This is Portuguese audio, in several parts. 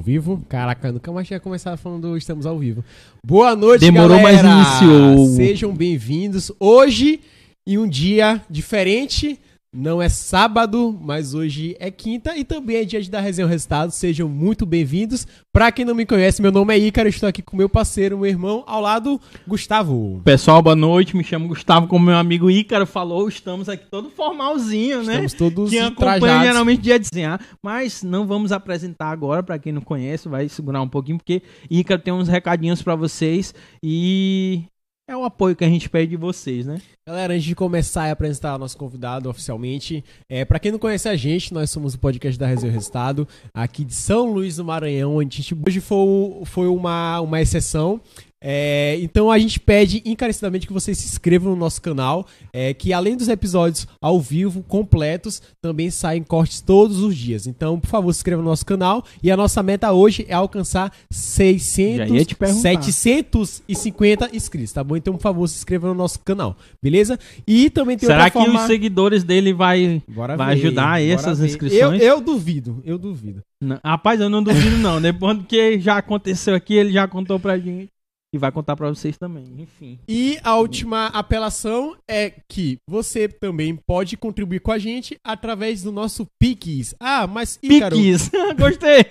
Ao vivo? Caraca, nunca mais tinha começado falando Estamos ao vivo. Boa noite, Demorou, galera! mas iniciou. Sejam bem-vindos. Hoje, em um dia diferente, não é sábado, mas hoje é quinta e também é dia de dar resenha ao resultado. Sejam muito bem-vindos. Pra quem não me conhece, meu nome é Ícaro, estou aqui com meu parceiro, meu irmão, ao lado, Gustavo. Pessoal, boa noite. Me chamo Gustavo, como meu amigo Ícaro falou. Estamos aqui todo formalzinho, né? Estamos todos Quem acompanha trajados. geralmente dia desenhar, mas não vamos apresentar agora pra quem não conhece, vai segurar um pouquinho porque Ícaro tem uns recadinhos pra vocês e é o apoio que a gente pede de vocês, né? Galera, antes de começar a apresentar o nosso convidado oficialmente, é, para quem não conhece a gente, nós somos o podcast da Resenha Resultado, aqui de São Luís do Maranhão, onde a gente, hoje foi, foi uma, uma exceção. É, então a gente pede encarecidamente que vocês se inscrevam no nosso canal, é, que além dos episódios ao vivo, completos, também saem cortes todos os dias. Então, por favor, se inscreva no nosso canal. E a nossa meta hoje é alcançar 600, Já ia te perguntar. 750 inscritos, tá bom? Então, por favor, se inscreva no nosso canal, beleza? E também tem Será outra que forma... os seguidores dele vai, Bora vai ver, ajudar essas ver. inscrições? Eu, eu duvido, eu duvido. Não, rapaz, eu não duvido não. Depois do que já aconteceu aqui, ele já contou pra gente e vai contar pra vocês também. Enfim. E a última apelação é que você também pode contribuir com a gente através do nosso Pix. Ah, mas Ícaro, Piques. Gostei.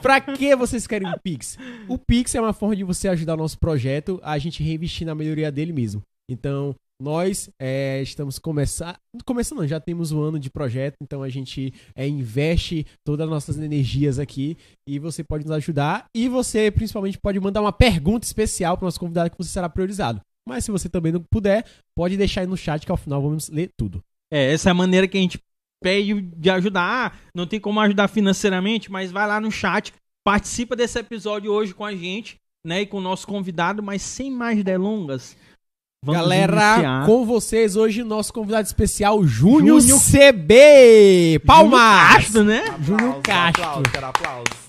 pra que vocês querem o Pix? O Pix é uma forma de você ajudar o nosso projeto a gente reinvestir na melhoria dele mesmo. Então, nós é, estamos começando. Começando, já temos um ano de projeto, então a gente é, investe todas as nossas energias aqui e você pode nos ajudar. E você, principalmente, pode mandar uma pergunta especial para o nosso convidado que você será priorizado. Mas se você também não puder, pode deixar aí no chat que ao final vamos ler tudo. É, essa é a maneira que a gente pede de ajudar. Ah, não tem como ajudar financeiramente, mas vai lá no chat, participa desse episódio hoje com a gente, né, e com o nosso convidado, mas sem mais delongas. Vamos Galera, iniciar. com vocês hoje o nosso convidado especial, Júnior Júnior- CB! Palmas! Júnior Castro, né? Júnior Castro. Aplausos, aplausos.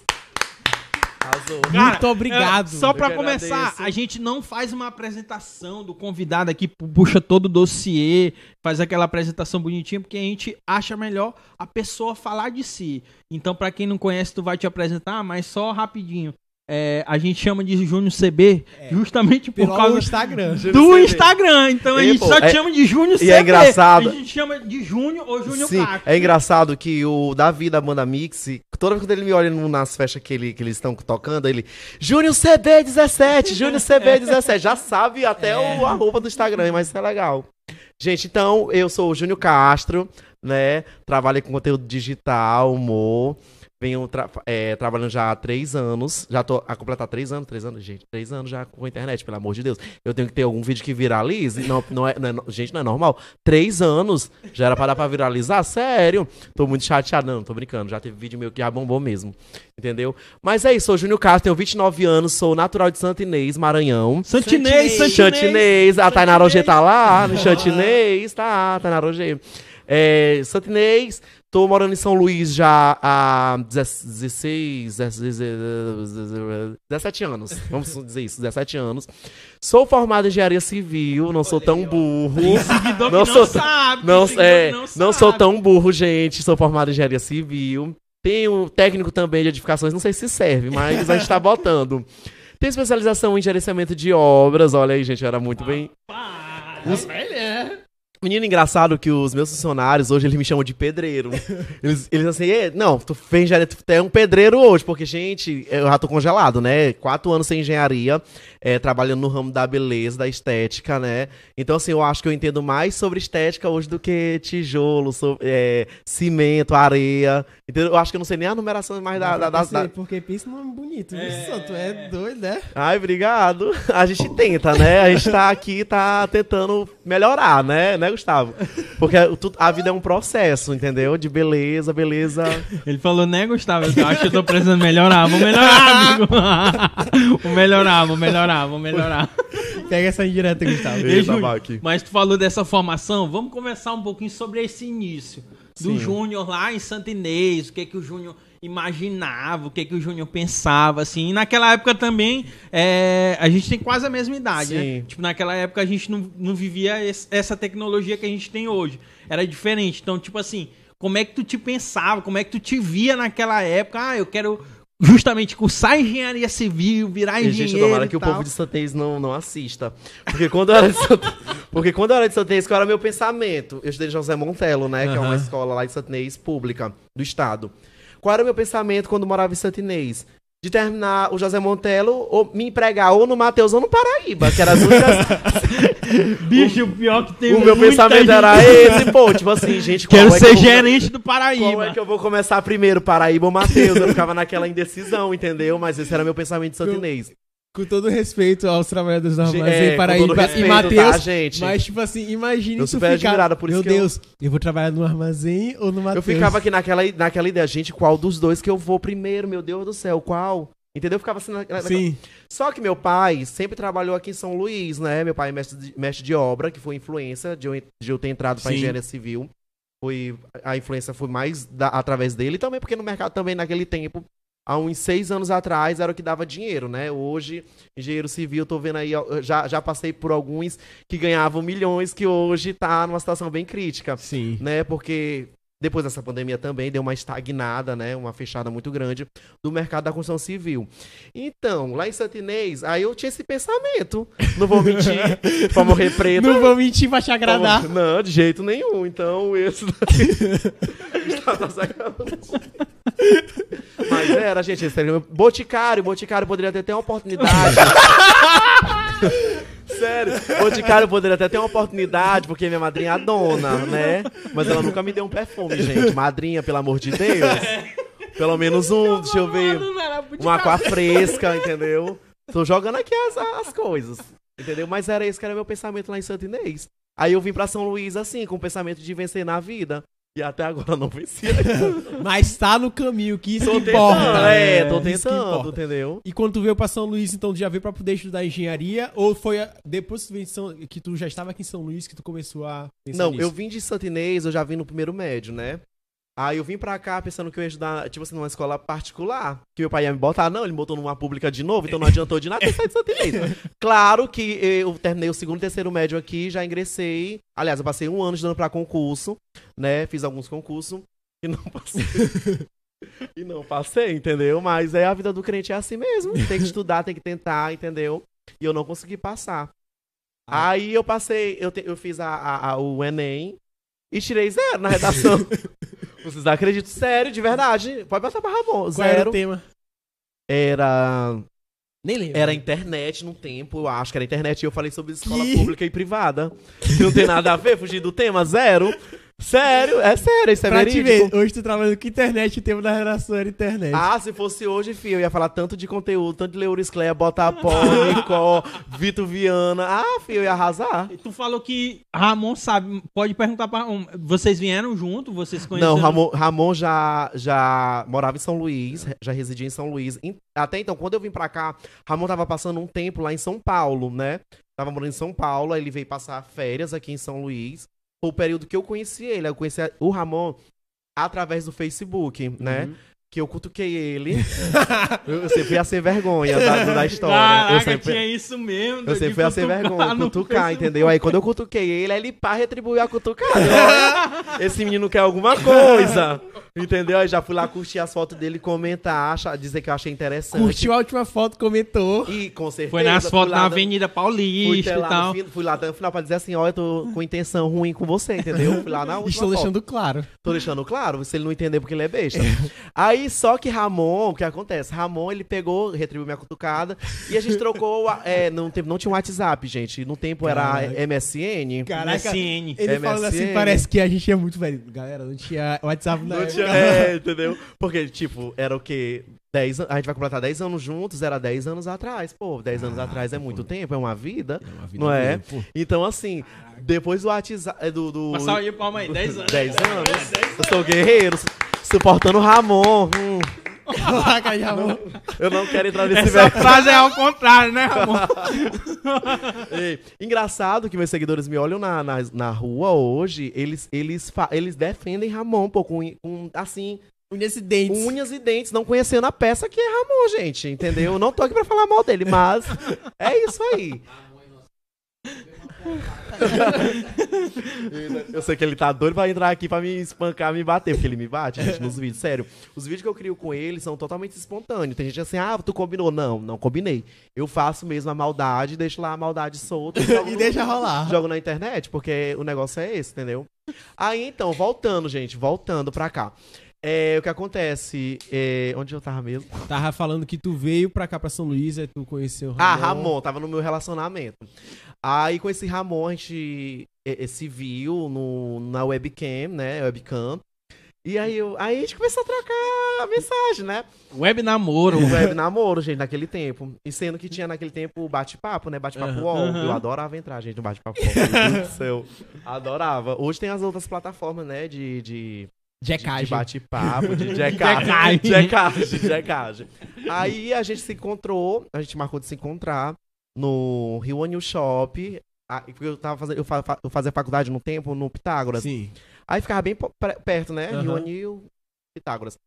Cara, Muito obrigado. É, só pra Eu que começar, agradeço. a gente não faz uma apresentação do convidado aqui, pu- puxa todo o dossiê, faz aquela apresentação bonitinha, porque a gente acha melhor a pessoa falar de si. Então, pra quem não conhece, tu vai te apresentar, mas só rapidinho. É, a gente chama de Júnior CB justamente por Pelo causa Instagram. Júnior do CB. Instagram. Então a gente pô, só te é- chama de Júnior CB. e é engraçado- A gente chama de Júnior ou Júnior Sim, Castro. é engraçado que o Davi da banda Mix, toda vez que ele me olha nas festas que, ele, que eles estão tocando, ele. Júnior CB17, Júnior CB17. Já sabe até o arroba do Instagram, mas isso é legal. Gente, então, eu sou o Júnior Castro, né? Trabalho com conteúdo digital, humor. Venho tra- é, trabalhando já há três anos. Já tô a completar três anos, três anos, gente. Três anos já com a internet, pelo amor de Deus. Eu tenho que ter algum vídeo que viralize. Não, não é, não é gente, não é normal. Três anos já era pra dar pra viralizar? Sério? Tô muito chateado. Não, tô brincando. Já teve vídeo meu que já bombou mesmo. Entendeu? Mas é isso, sou Júnior Castro, tenho 29 anos, sou natural de Santo Inês, Maranhão. Santinês, Santinês. Chantinês, a Tainara tá lá, no Chantinês, tá, Tainara Rogê. É, Santinês, tô morando em São Luís já há 16, 17 anos, vamos dizer isso, 17 anos. Sou formado em engenharia civil, não sou tão burro. Não sou não sabe. É, não, sou tão burro, gente. Sou formado em engenharia civil. Tenho técnico também de edificações, não sei se serve, mas a gente tá botando. Tenho especialização em gerenciamento de obras. Olha aí, gente, era muito bem. Os- é. Menino engraçado que os meus funcionários hoje eles me chamam de pedreiro. Eles, eles assim, "Ê, não, tu fez engenharia, tu é um pedreiro hoje, porque, gente, eu já tô congelado, né? Quatro anos sem engenharia, é, trabalhando no ramo da beleza, da estética, né? Então, assim, eu acho que eu entendo mais sobre estética hoje do que tijolo, sobre, é, cimento, areia. Entendeu? Eu acho que eu não sei nem a numeração mais da. da, da- da- Porque pensa num nome bonito. É... Tu é doido, né? Ai, obrigado. A gente tenta, né? A gente tá aqui, tá tentando melhorar, né? Né, Gustavo? Porque tu- a vida é um processo, entendeu? De beleza, beleza. Ele falou, né, Gustavo? Eu acho que eu tô precisando melhorar. Vou melhorar, amigo. vou melhorar, vou melhorar, vou melhorar. Pega essa indireta, Gustavo. Ei, Eita. Mas tu falou dessa formação, vamos conversar um pouquinho sobre esse início. Do. Júnior lá em Santa Inês, o que que o Júnior imaginava, o que que o Júnior pensava, assim. E naquela época também, é, a gente tem quase a mesma idade, né? Sim. Tipo, naquela época a gente não, não vivia esse- essa tecnologia que a gente tem hoje. Era diferente. Então, tipo assim, como é que tu te pensava, como é que tu te via naquela época? Ah, eu quero justamente cursar engenharia civil, virar E, engenheiro. gente, tomara que o povo de Santez não, não assista. Porque quando eu era de Santez, porque quando eu era de Santez, qual era meu pensamento? Eu estudei em José Montelo, né? Que é uma escola lá em Santinês, pública, do estado. Qual era o meu pensamento quando morava em Santinês? De terminar o José Montelo, ou me empregar ou no Mateus ou no Paraíba, que eram as únicas. Bicho, o pior que tem o meu pensamento gente- era esse, pô, tipo assim, gente, qual Quero é que ser vou- gerente do Qual Paraíba. é que eu vou começar primeiro, Paraíba ou Mateus? Eu ficava naquela indecisão, entendeu? Mas esse era meu pensamento de Santinês. Com todo respeito aos trabalhadores da Armazém é, com Paraíba respeito, e Matheus. tá, gente? Mas, tipo assim, imagine Eu tu super ficar... admirado, por isso Meu que eu- Deus, eu... vou trabalhar no Armazém ou no Matheus? Eu ficava aqui naquela, naquela ideia, gente, qual dos dois que eu vou primeiro? Meu Deus do céu, qual? Entendeu? Eu ficava assim Sim. Só que meu pai sempre trabalhou aqui em São Luís, né? Meu pai é mestre de, mestre de obra, que foi influência de eu, de eu ter entrado pra Sim. engenharia civil. Foi, a influência foi mais da- através dele, também porque no mercado também naquele tempo, há uns seis anos atrás, era o que dava dinheiro, né? Hoje, engenheiro civil, tô vendo aí, já, já passei por alguns que ganhavam milhões, que hoje tá numa situação bem crítica Sim. né? Porque depois dessa pandemia também deu uma estagnada, né? Uma fechada muito grande do mercado da construção civil. Então, lá em Santinês, aí eu tinha esse pensamento. Não vou mentir, pra morrer preto. Não vou mentir pra te pra agradar. morrer- Não, de jeito nenhum. Então, esse sacanagem. Mas era, gente, esse Boticário, Boticário poderia ter até uma oportunidade. Sério, Boticário poderia até ter uma oportunidade, porque minha madrinha é a dona, né? Mas ela nunca me deu um perfume, gente. Madrinha, pelo amor de Deus. Pelo menos um, deixa eu ver. Uma aqua fresca, entendeu? Tô jogando aqui as, as coisas. Entendeu? Mas era esse que era meu pensamento lá em Santo Inês. Aí eu vim pra São Luís assim, com o pensamento de vencer na vida. E até agora não venci. Mas tá no caminho, que isso tô que importa. tentando, é, tô Isso que tentando, entendeu? E quando tu veio pra São Luís, então tu já veio pra poder estudar engenharia? Ou foi a- depois que tu, São- que tu já estava aqui em São Luís que tu começou a pensar Não, nisso? eu vim de Santo Inês, eu já vim no primeiro médio, né? Aí eu vim pra cá pensando que eu ia estudar, tipo assim, numa escola particular. Que meu pai ia me botar. Não, ele me botou numa pública de novo, então não adiantou de nada ter saído de Inês. Claro que eu terminei o segundo e terceiro médio aqui, já ingressei. Aliás, eu passei um ano estudando pra concurso, né? Fiz alguns concursos e não passei. e não passei, entendeu? Mas é a vida do crente é assim mesmo. Tem que estudar, tem que tentar, entendeu? E eu não consegui passar. Ah. Aí eu passei, eu, te- eu fiz a, a- a- o Enem e tirei zero na redação. Vocês acreditam? Sério, de verdade. Pode passar pra Ramon. Qual era Zero. o tema? Era. Nem lembro. Era internet no tempo, eu acho que era internet. E eu falei sobre escola Que? pública e privada. Que não tem nada a ver, fugir do tema, zero. Sério, é sério, isso é Pra te verídico. ver, hoje tu trabalhando com internet, o tema da redação era internet. Ah, se fosse hoje, filho, eu ia falar tanto de conteúdo, tanto de Leuris Cleia, Botapó, Nicó, Vitor Viana. Ah, filho, eu ia arrasar. Tu falou que Ramon sabe. Pode perguntar pra Ramon. Vocês vieram junto? Vocês conheceram? Não, Ramon, Ramon já, já morava em São Luís, já residia em São Luís. Até então, quando eu vim pra cá, Ramon tava passando um tempo lá em São Paulo, né? Tava morando em São Paulo, aí ele veio passar férias aqui em São Luís. Foi o período que eu conheci ele. Eu conheci o Ramon através do Facebook, né? Que eu cutuquei ele. eu, sempre ia ser vergonha da, da história. Caraca, eu sempre, tinha isso mesmo. eu sempre ia ser vergonha, cutucar, entendeu? Aí quando eu cutuquei ele, aí ele pá retribuiu a cutucada. Esse menino quer alguma coisa. Entendeu? Aí já fui lá curtir as fotos dele, comentar, achar- dizer que eu achei interessante. Curtiu a última foto, comentou. E com certeza. Foi nas fui fotos na Avenida Fui, Paulista e lá tal. no fim- fui lá até no final pra dizer assim, ó, eu tô com intenção ruim com você, entendeu? Fui lá na última Estou foto. deixando claro. Tô deixando claro, se ele não entender porque ele é besta. Aí, só que Ramon, o que acontece? Ramon, ele pegou, retribuiu minha cutucada e a gente trocou, é, não, não tinha um WhatsApp, gente. No tempo era Caraca. MSN. Caraca, MSN. ele falando assim, MSN. parece que a gente é muito velho. Galera, não tinha WhatsApp na Não época. tinha, é, entendeu? Porque, tipo, era o quê? 10 an- a gente vai completar 10 anos juntos, era 10 anos atrás. Pô, 10 anos atrás é muito tempo, é uma vida. É uma vida Não é? pô. Então, assim, depois do WhatsApp. é, Do, do, Passar aí, palma aí, 10 anos. 10 anos. Eu sou guerreiro, su- suportando o Ramon. hum, Caraca, já vou- eu não quero entrar nesse Essa frase é ao contrário, né, Ramon? Ei, Engraçado que meus seguidores me olham na, na, na rua hoje, eles, eles, eles defendem Ramon, pô, com, com assim, Unhas e dentes. unhas e dentes, não conhecendo a peça que é Ramon, gente, entendeu? Eu não tô aqui pra falar mal dele, mas é isso aí. Eu sei que ele tá doido pra entrar aqui pra me espancar, me bater, porque ele me bate, gente, nos vídeos. Sério, os vídeos que eu crio com ele são totalmente espontâneos. Tem gente assim, ah, tu combinou. Não, não combinei. Eu faço mesmo a maldade, deixo lá a maldade solta e E deixa rolar. jogo na internet, porque o negócio é esse, entendeu? Aí então, voltando, gente, voltando pra cá. É, o que acontece? é, onde eu tava mesmo? Tava falando que tu veio pra cá, pra São Luís, aí tu conheceu o Ramon. Ah, Ramon, tava no meu relacionamento. Aí com esse Ramon a gente se viu no, na webcam, né? Webcam. E aí, eu, aí a gente começou a trocar mensagem, né? Web namoro. Web namoro, gente, naquele tempo. E sendo que tinha naquele tempo o bate-papo, né? Bate-papo aham. Eu adorava entrar, gente, no bate-papo UOL. Meu Deus do céu. Adorava. Hoje tem as outras plataformas, né? De, de, de, Jackagem. de bate-papo, de jackagem. Jackagem, jackagem. Aí a gente se encontrou, a gente marcou de se encontrar no Rio One Shop. Porque eu tava fazendo, eu, fa- eu fazia faculdade no tempo no Pitágoras. Sim. Aí ficava bem perto, né? Aham. Rio Anil, Pitágoras.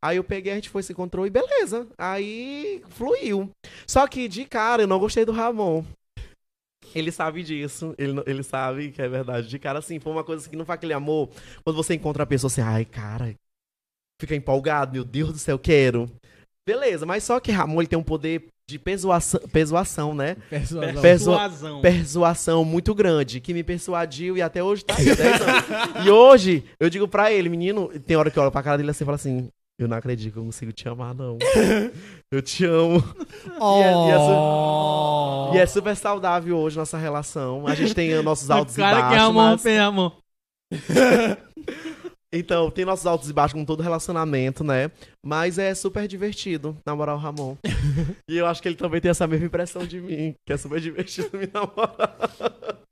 Aí eu peguei, a gente foi, se encontrou e beleza. Aí fluiu. Só que de cara eu não gostei do Ramon. Ele sabe disso, ele, ele sabe que é verdade. De cara, assim, foi uma coisa que não foi aquele amor. Quando você encontra a pessoa assim, ai, cara, fica empolgado, meu Deus do céu, quero. Beleza, mas só que Ramon ele tem um poder de persuasão, persuasão né? Persuasão. Persu- Persuasão. persuasão muito grande, que me persuadiu e até hoje tá aí, 10 anos. E hoje, eu digo pra ele, menino, tem hora que eu olho pra cara dele assim e falo assim, eu não acredito que eu consigo te amar, não. Eu te amo. Oh. E é- e é su- E é super saudável hoje nossa relação. A gente tem nossos altos o cara e que baixos. amou, mas- fez amor. Então, tem nossos altos e baixos com todo relacionamento, né? Mas é super divertido namorar o Ramon. e eu acho que ele também tem essa mesma impressão de mim, que é super divertido me namorar.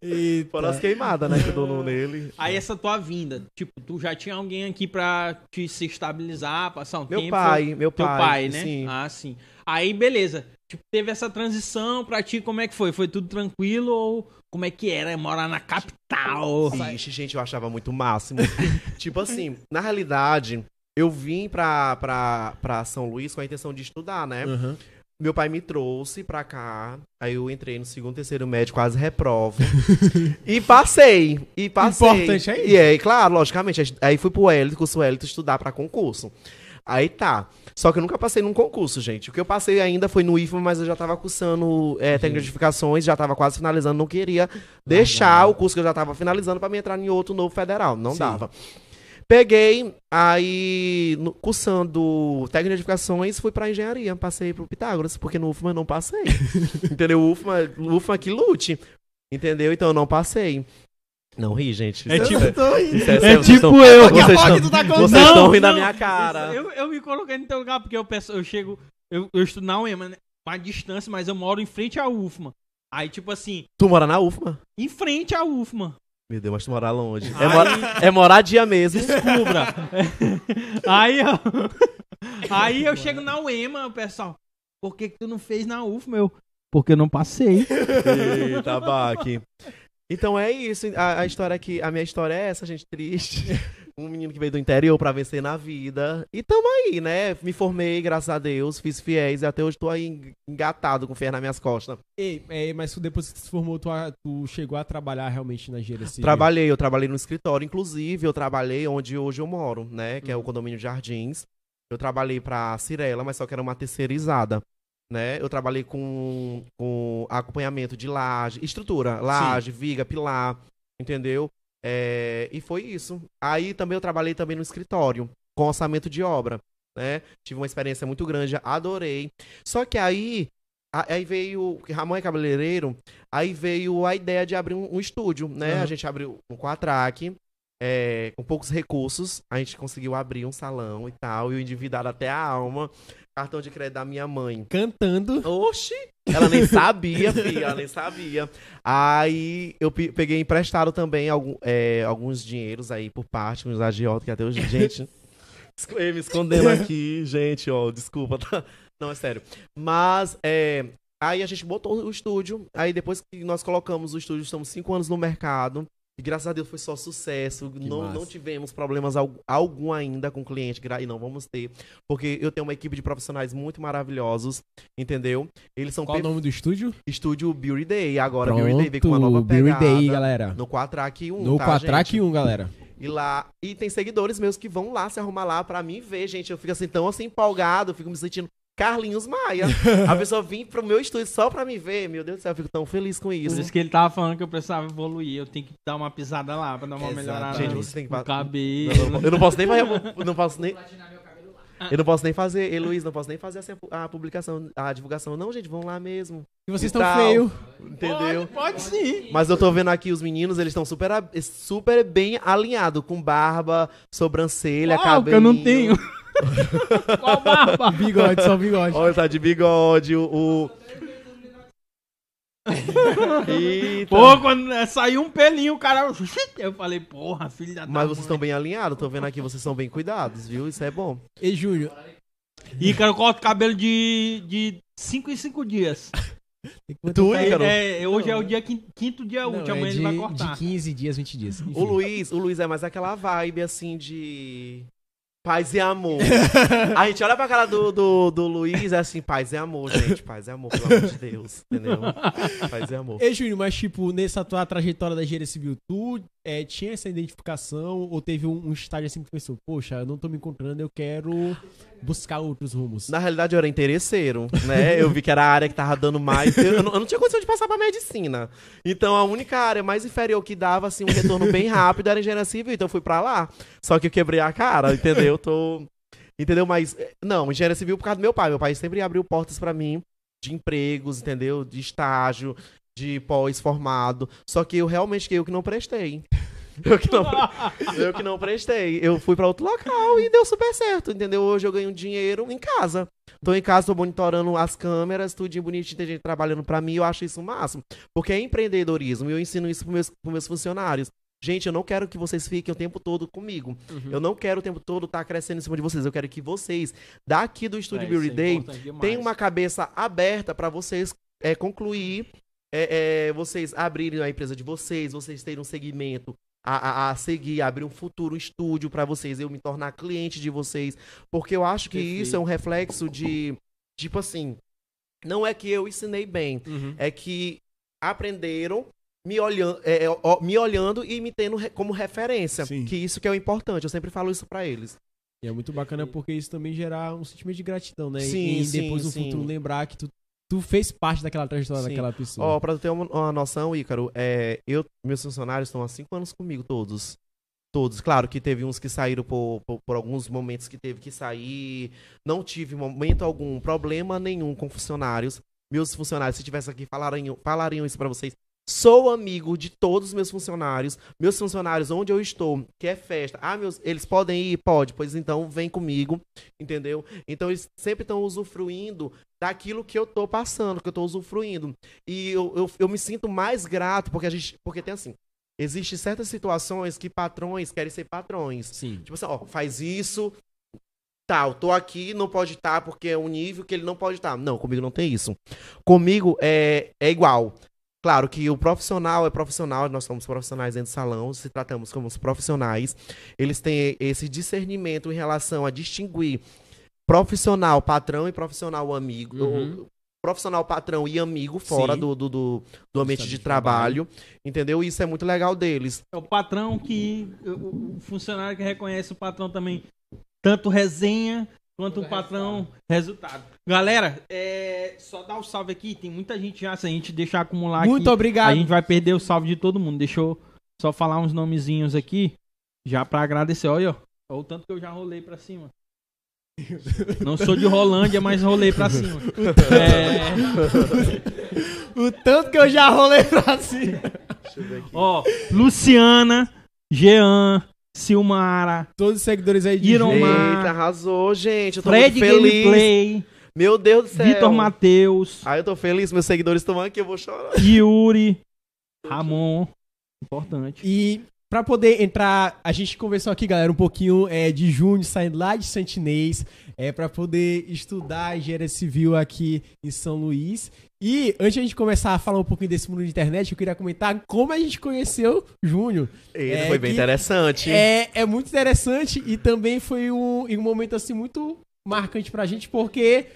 Eita. Fora as queimadas, né? Que eu dou no- nele. Aí essa tua vinda, tipo, tu já tinha alguém aqui pra te se estabilizar, passar um Meu tempo? pai, meu Teu pai. pai, né? Sim. Ah, sim. Aí, beleza. Tipo, teve essa transição pra ti, como é que foi? Foi tudo tranquilo ou como é que era morar na capital? Ixi, gente, eu achava muito máximo. tipo assim, na realidade, eu vim pra, pra, pra São Luís com a intenção de estudar, né? Aham. Meu pai me trouxe pra cá. Aí eu entrei no segundo, terceiro médio, quase reprovo. e passei. E passei. Importante é isso. E aí, claro, logicamente. Aí fui pro Hélito, curso Hélito, estudar pra concurso. Aí tá. Só que eu nunca passei num concurso, gente. O que eu passei ainda foi no IFMA, mas eu já tava cursando é, técnica de edificações, já tava quase finalizando. Não queria deixar o curso que eu já tava finalizando pra me entrar em outro novo federal. Não Sim. dava. Peguei, aí, no- cursando técnica de edificações, fui pra engenharia. Passei pro Pitágoras, porque no UFMA eu não passei. Entendeu? O UFMA, UFMA que lute. Entendeu? Então eu não passei. Não ri, gente. É tipo- é tipo eu. Vocês estão- tá estão rindo da minha cara. Eu, eu me coloquei no teu lugar porque eu, peço, eu chego. Eu, eu estudo na UEMA, né? Uma distância, mas eu moro em frente à UFMA. Aí, tipo assim, Tu mora na UFMA? em frente à UFMA. Meu Deus, mas tu mora longe. É, Aí- mora, é moradia mesmo. Descubra. aí eu. Aí eu chego na UEMA, o pessoal. Por que, que tu não fez na UFMA, meu? Porque eu não passei. Eita, baque. Então é isso. A, a história aqui, a minha história é essa, gente, triste. Um menino que veio do interior pra vencer na vida. E tamo aí, né? Me formei, graças a Deus, fiz fiéis e até hoje tô aí engatado com ferro nas minhas costas. Ei, é, mas depois que se formou, tu, tu chegou a trabalhar realmente na engenharia civil? Trabalhei, eu trabalhei no escritório, inclusive eu trabalhei onde hoje eu moro, né? Que é o condomínio Jardins. Eu trabalhei pra Cirela, mas só que era uma terceirizada. Né? Eu trabalhei com, com acompanhamento de laje, estrutura, laje, viga, pilar, entendeu? É, e foi isso. Aí também eu trabalhei também no escritório, com orçamento de obra, né? Tive uma experiência muito grande, adorei. Só que aí, aí veio, que Ramon é cabeleireiro, aí veio a ideia de abrir um, um estúdio, né? Aham. A gente abriu um Quatrack, é, com poucos recursos, a gente conseguiu abrir um salão e tal, e o endividado até a alma, cartão de crédito da minha mãe. Cantando. Oxi! Ela nem sabia, filha, ela nem sabia. Aí eu pe- peguei emprestado também algum- é, alguns dinheiros aí por parte, uns agiotas, que até hoje, gente. Me escondendo aqui, gente, ó, desculpa, tá? Não, é sério. Mas, é, aí a gente botou o estúdio, aí depois que nós colocamos o estúdio, estamos cinco anos no mercado. E graças a Deus foi só sucesso. Que Não, massa. não tivemos problemas al- algum ainda com o cliente. E não vamos ter. Porque eu tenho uma equipe de profissionais muito maravilhosos. Entendeu? Eles são Qual o nome do estúdio? Estúdio Beauty Day. Agora, Pronto, Beauty Day veio com uma nova Beauty pegada. Day, galera. No 4 1 No tá, 4 gente? 1, galera. E lá. E tem seguidores meus que vão lá se arrumar lá pra mim ver, gente. Eu fico assim, tão assim, empolgado, fico me sentindo Carlinhos Maia. a pessoa vir pro meu estúdio só pra me ver. Meu Deus do céu, eu fico tão feliz com Por isso. isso que ele tava falando que eu precisava evoluir. Eu tenho que dar uma pisada lá pra dar uma Exato. melhorada Gente, você tem que fa- cabelo. Não, eu não- eu não posso nem fazer. Eu não posso nem. Eu não posso nem fazer, e Luiz, não posso nem fazer assim, a, publicação, a divulgação. Não, gente, vão lá mesmo. E vocês estão tal. feios. Entendeu? Pode, pode sim. Mas eu tô vendo aqui os meninos, eles estão super, super bem alinhados, com barba, sobrancelha, cabelo. eu não tenho? Qual barba? Bigode, só bigode. Olha, tá de bigode, o. o... Eita. Pô, quando saiu um pelinho, o cara. Eu falei, porra, filho da. Mas vocês estão bem alinhados, tô vendo aqui, vocês são bem cuidados, viu? Isso é bom. Ei, Júnior, Ícaro corta o cabelo de, de 5 em 5 dias. tem que Tu, Ícaro? É, hoje é o dia quin- quinto dia Não, útil, é amanhã de, ele vai cortar. de 15 dias, 20 dias. Enfim. O Luiz, o Luiz é mais aquela vibe assim de. Paz e amor. A gente olha pra cara do, do, do Luiz é assim, paz e amor, gente. Paz e amor, pelo amor de Deus. Entendeu? Paz e amor. Ei, Júnior, mas tipo, nessa tua trajetória da engenharia civil, tu é, tinha essa identificação ou teve um, um estágio assim que pensou, poxa, eu não tô me encontrando, eu quero buscar outros rumos? Na realidade, eu era interesseiro, né? Eu vi que era a área que tava dando mais. Eu, eu não, eu não tinha condição de passar pra medicina. Então, a única área mais inferior que dava, assim, um retorno bem rápido era engenharia civil. Então, eu fui pra lá. Só que eu quebrei a cara, entendeu? Eu tô... Entendeu? Mas, eh, não, engenharia civil por causa do meu pai. Meu pai sempre abriu portas pra mim de empregos, entendeu? De estágio, de pós-formado. Só que eu realmente, eu que não prestei. Eu que não, eu que não prestei. Eu fui pra outro local e deu super certo, entendeu? Hoje eu ganho dinheiro em casa. Tô em casa, tô monitorando as câmeras, tudinho bonitinho, tem gente trabalhando pra mim, eu acho isso o máximo. Porque é empreendedorismo e eu ensino isso pros meus, pros meus funcionários. Gente, eu não quero que vocês fiquem o tempo todo comigo. Uhum. Eu não quero o tempo todo estar crescendo em cima de vocês. Eu quero que vocês, daqui do Estúdio É, Beauty é Day, tenham uma cabeça aberta pra vocês é, concluir, é, é, vocês abrirem a empresa de vocês, vocês terem um segmento a, a, a seguir, abrir um futuro estúdio pra vocês, eu me tornar cliente de vocês, porque eu acho que Perfeito. isso é um reflexo de, tipo assim, não é que eu ensinei bem, Uhum. é que aprenderam me olhando, é, é, ó, me olhando e me tendo re- como referência, Sim. que isso que é o importante, eu sempre falo isso pra eles. E é muito bacana porque isso também gera um sentimento de gratidão, né? Sim, e sim, depois no sim. futuro lembrar que tu, tu fez parte daquela trajetória Sim. daquela pessoa. Ó, pra tu ter uma, uma noção, Ícaro, é, eu, meus funcionários estão há cinco anos comigo, todos. Todos. Claro que teve uns que saíram por, por, por alguns momentos que teve que sair. Não tive momento algum, problema nenhum com funcionários. Meus funcionários, se tivesse aqui, falariam, falariam isso pra vocês. Sou amigo de todos os meus funcionários. Meus funcionários, onde eu estou, que é festa. Ah, meus, eles podem ir? Pode. Pois então, vem comigo. Entendeu? Então, eles sempre estão usufruindo daquilo que eu tô passando, que eu tô usufruindo. E eu, eu, eu me sinto mais grato, porque a gente. Porque tem assim. Existem certas situações que patrões querem ser patrões. Sim. Tipo assim, ó, faz isso. Tal, tô aqui, não pode estar porque é um nível que ele não pode estar. Não, comigo não tem isso. Comigo é, é igual. Claro que o profissional é profissional, nós somos profissionais dentro do salão, se tratamos como os profissionais. Eles têm esse discernimento em relação a distinguir profissional patrão e profissional amigo. Uhum. ou Profissional patrão e amigo fora Sim. do, do, do, do ambiente de de trabalho. Entendeu? Isso é muito legal deles. É o patrão que. O funcionário que reconhece o patrão também. Tanto resenha quanto o patrão resultado. Galera, é, só dar o salve aqui. Tem muita gente já. Se a gente deixar acumular Muito aqui, obrigado. a gente vai perder o salve de todo mundo. Deixa eu só falar uns nomezinhos aqui. Já pra agradecer. Olha, ó. Olha o tanto que eu já rolei pra cima. Não sou de Rolândia, mas rolei pra cima. É, O tanto que eu já rolei pra cima. Deixa eu ver aqui. ó, Luciana, Jean, Silmara, Todos os seguidores aí de. Man. Eita, arrasou, gente. Eu tô Fred muito feliz. Gameplay, Meu Deus do céu. Vitor Matheus, Ah, eu tô feliz, meus seguidores estão aqui, eu vou chorar. Yuri, Ramon. Importante. E pra poder entrar, a gente conversou aqui, galera, um pouquinho é, de junho, saindo lá de Santinês, é, pra poder estudar engenharia civil aqui em São Luís. E antes de a gente começar a falar um pouquinho desse mundo de internet, eu queria comentar como a gente conheceu Júnior. Ele É, foi bem interessante. É, é muito interessante e também foi um, um momento assim muito marcante pra gente, porque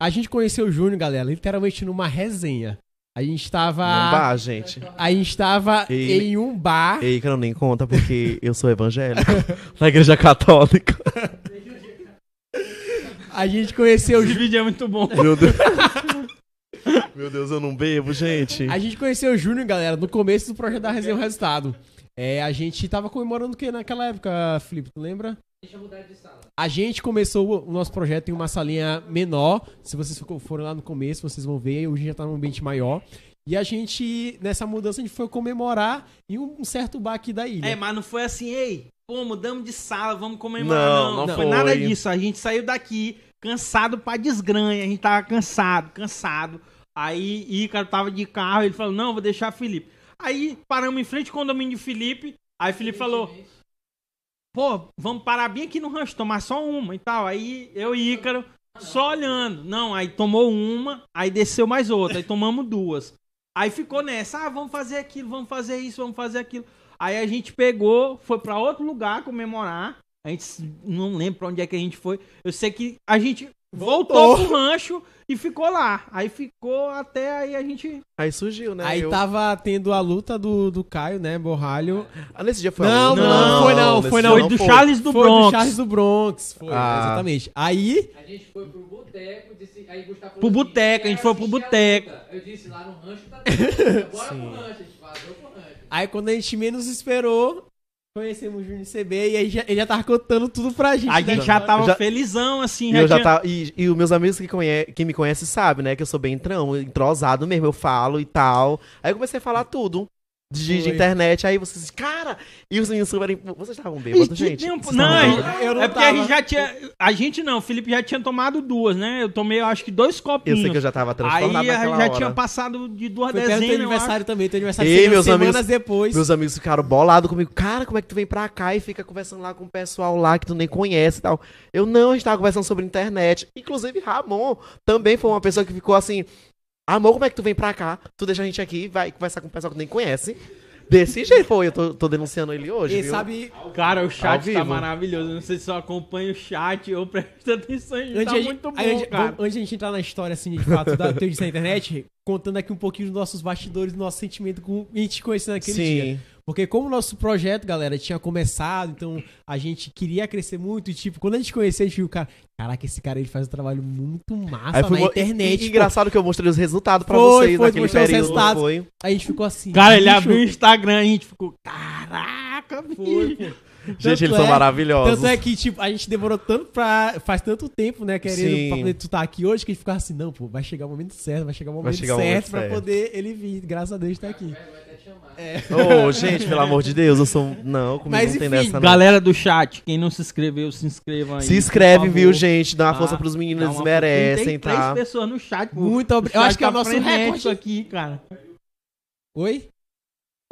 a gente conheceu o Júnior, galera, literalmente numa resenha. A gente tava. Não vá, gente. A gente tava Ele- em um bar. Ei, que eu nem conta porque eu sou evangélico. na igreja católica. A gente conheceu o Esse vídeo é muito bom. Meu Deus. Meu Deus, eu não bebo, gente. A gente conheceu o Júnior, galera, no começo do projeto da Resenha o Resultado. É, a gente tava comemorando o que naquela época, Felipe, tu lembra? A gente começou o nosso projeto em uma salinha menor. Se vocês forem lá no começo, vocês vão ver. Hoje já tá num ambiente maior. E a gente, nessa mudança, a gente foi comemorar em um certo bar aqui da ilha. É, mas não foi assim, ei, pô, mudamos de sala, vamos comemorar. Não, Não, não foi foi. nada disso. A gente saiu daqui cansado pra desgranha. A gente tava cansado, cansado. Aí Ícaro tava de carro, ele falou, não, vou deixar Felipe. Aí paramos em frente ao condomínio de Felipe. Aí Felipe falou, pô, vamos parar bem aqui no rancho, tomar só uma e tal. Aí eu e Ícaro só olhando. Não, aí tomou uma, aí desceu mais outra, aí tomamos duas. Aí ficou nessa, ah, vamos fazer aquilo, vamos fazer isso, vamos fazer aquilo. Aí a gente pegou, foi pra outro lugar comemorar. A gente não lembro pra onde é que a gente foi. Eu sei que a gente voltou, pro rancho e ficou lá. Aí ficou até aí a gente. Aí surgiu, né? Aí eu... tava tendo a luta do, do Caio, né, Borralho. Ah, nesse dia foi Não, a luta? não, não foi não, foi não. Foi do Charles do foi Bronx. do Charles do Bronx. Foi, Ah. exatamente. Aí, A gente foi pro boteco, disse, aí Gustavo falou Pro assim, boteco, a gente "Quero foi pro boteco." luta." Eu disse, lá no rancho tá tendo, bora pro rancho, a gente vazou pro rancho. aí quando a gente menos esperou, conhecemos o Júnior CB e aí já, ele já tava contando tudo pra gente. A né? gente já tava já- felizão, assim. E, eu já tinha- tá, e, e os meus amigos que, conhe, que me conhecem sabem, né? Que eu sou bem entrão, entrosado mesmo, eu falo e tal. Aí eu comecei a falar tudo. De, de internet, aí vocês, cara, e os meninos super. Vocês estavam bêbados, gente? Não, é-? Eu não é porque a gente já tinha. A gente não, o Felipe já tinha tomado duas, né? Eu tomei, eu acho que dois Eu copinhos. sei que eu já tava Aí transtornado a gente naquela já hora. tinha passado de duas Foi perto do teu dezenas. eu aniversário também, teu aniversário Ei, meus semanas amigos- depois. Meus amigos ficaram bolados comigo. Cara, como é que tu vem pra cá e fica conversando lá com o pessoal lá que tu nem conhece e tal? Eu não, a gente tava conversando sobre internet. Inclusive, Ramon também foi uma pessoa que ficou assim: Amor, como é que tu vem pra cá? Tu deixa a gente aqui e vai conversar com o pessoal que tu nem conhece. Desse jeito foi, eu tô, tô denunciando ele hoje. E viu? sabe. Cara, o chat tá maravilhoso. Não sei se só acompanha o chat ou presta atenção. Ele antes, tá a gente- muito bom, a gente- cara. antes de a gente entrar na história, assim, de fato, da teu na internet, contando aqui um pouquinho dos nossos bastidores, do nosso sentimento com a gente conhecendo aquele dia. Porque como o nosso projeto, galera, tinha começado, então a gente queria crescer muito e, tipo, quando a gente conhecia, a gente viu, cara, caraca, esse cara, ele faz um trabalho muito massa Aí foi na internet. e- engraçado que eu mostrei os resultados pra Foi, vocês foi, naquele período. resultados. Foi. Aí a gente ficou assim. Cara, ele abriu o Instagram e a gente ficou. Caraca, Foi, pô. Gente, Tanto eles são é- maravilhosos. Tanto é que, tipo, a gente demorou tanto pra. Faz tanto tempo, né, querendo Sim. pra poder tu estar aqui hoje, que a gente ficava assim, não, pô, vai chegar o momento certo, vai chegar o momento chegar o certo momento pra certo. poder ele vir. Graças a Deus tá aqui. Chamar. Ô, gente, pelo amor de Deus, eu sou. Não, comigo Mas não tem enfim, dessa, não. Galera do chat, quem não se inscreveu, se inscrevam aí. Se inscreve, viu, gente? Dá uma Tá? força pros meninos, eles merecem, Tem três tá? pessoas no chat. Muito O obrigado. Eu chat acho que é o tá nosso recorde. aqui, cara. Oi?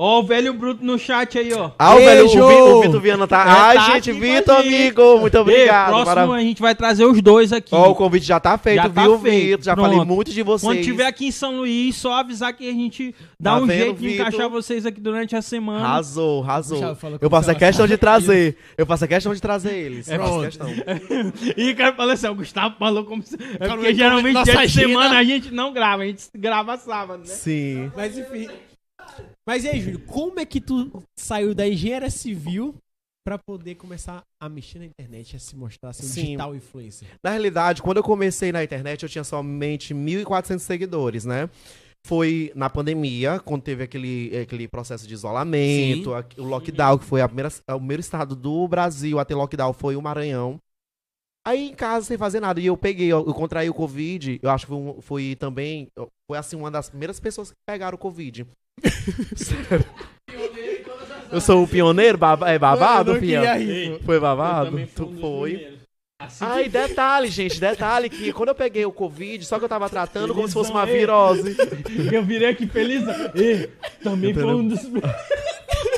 Ó, o velho bruto no chat aí, ó. Ah, o velho, o! Vi- o Vitor Viana tá. É, Ai, tá gente, Vitor, amigo, muito obrigado. Ei, próximo marav- a gente vai trazer os dois aqui. Ó, o convite já tá feito, Já tá viu, feito, Vitor? Já pronto. falei muito de vocês. Quando tiver aqui em São Luís, só avisar que a gente dá Tá um vendo, jeito de Vitor? encaixar vocês aqui durante a semana. Arrasou, arrasou. Eu com faço a questão de trazer. Eu faço a questão de trazer eles. É Eu faço pronto. questão. E o cara falou assim, o Gustavo falou como se... É porque não- geralmente dia de semana a gente não grava, a gente grava sábado, né? Sim. Mas enfim. Mas e aí, Júlio, como é que tu saiu da engenharia civil pra poder começar a mexer na internet, a se mostrar, um Sim. digital influencer? Na realidade, quando eu comecei na internet, eu tinha somente 1.400 seguidores, né? Foi na pandemia, quando teve aquele, aquele processo de isolamento, a- o lockdown, que foi a primeira, o primeiro estado do Brasil a ter lockdown foi o Maranhão. Aí em casa, sem fazer nada, e eu peguei, eu, eu contraí o Covid, eu acho que foi, foi também, foi assim, uma das primeiras pessoas que pegaram o Covid. Sério. Eu sou o pioneiro, baba- é babado, rir. Foi babado? Tu foi. Assim Ai, detalhe, gente, detalhe que quando eu peguei o Covid, só que eu tava tratando como se fosse uma Felizão, ei. virose. Eu virei aqui feliz. E também foi um dos...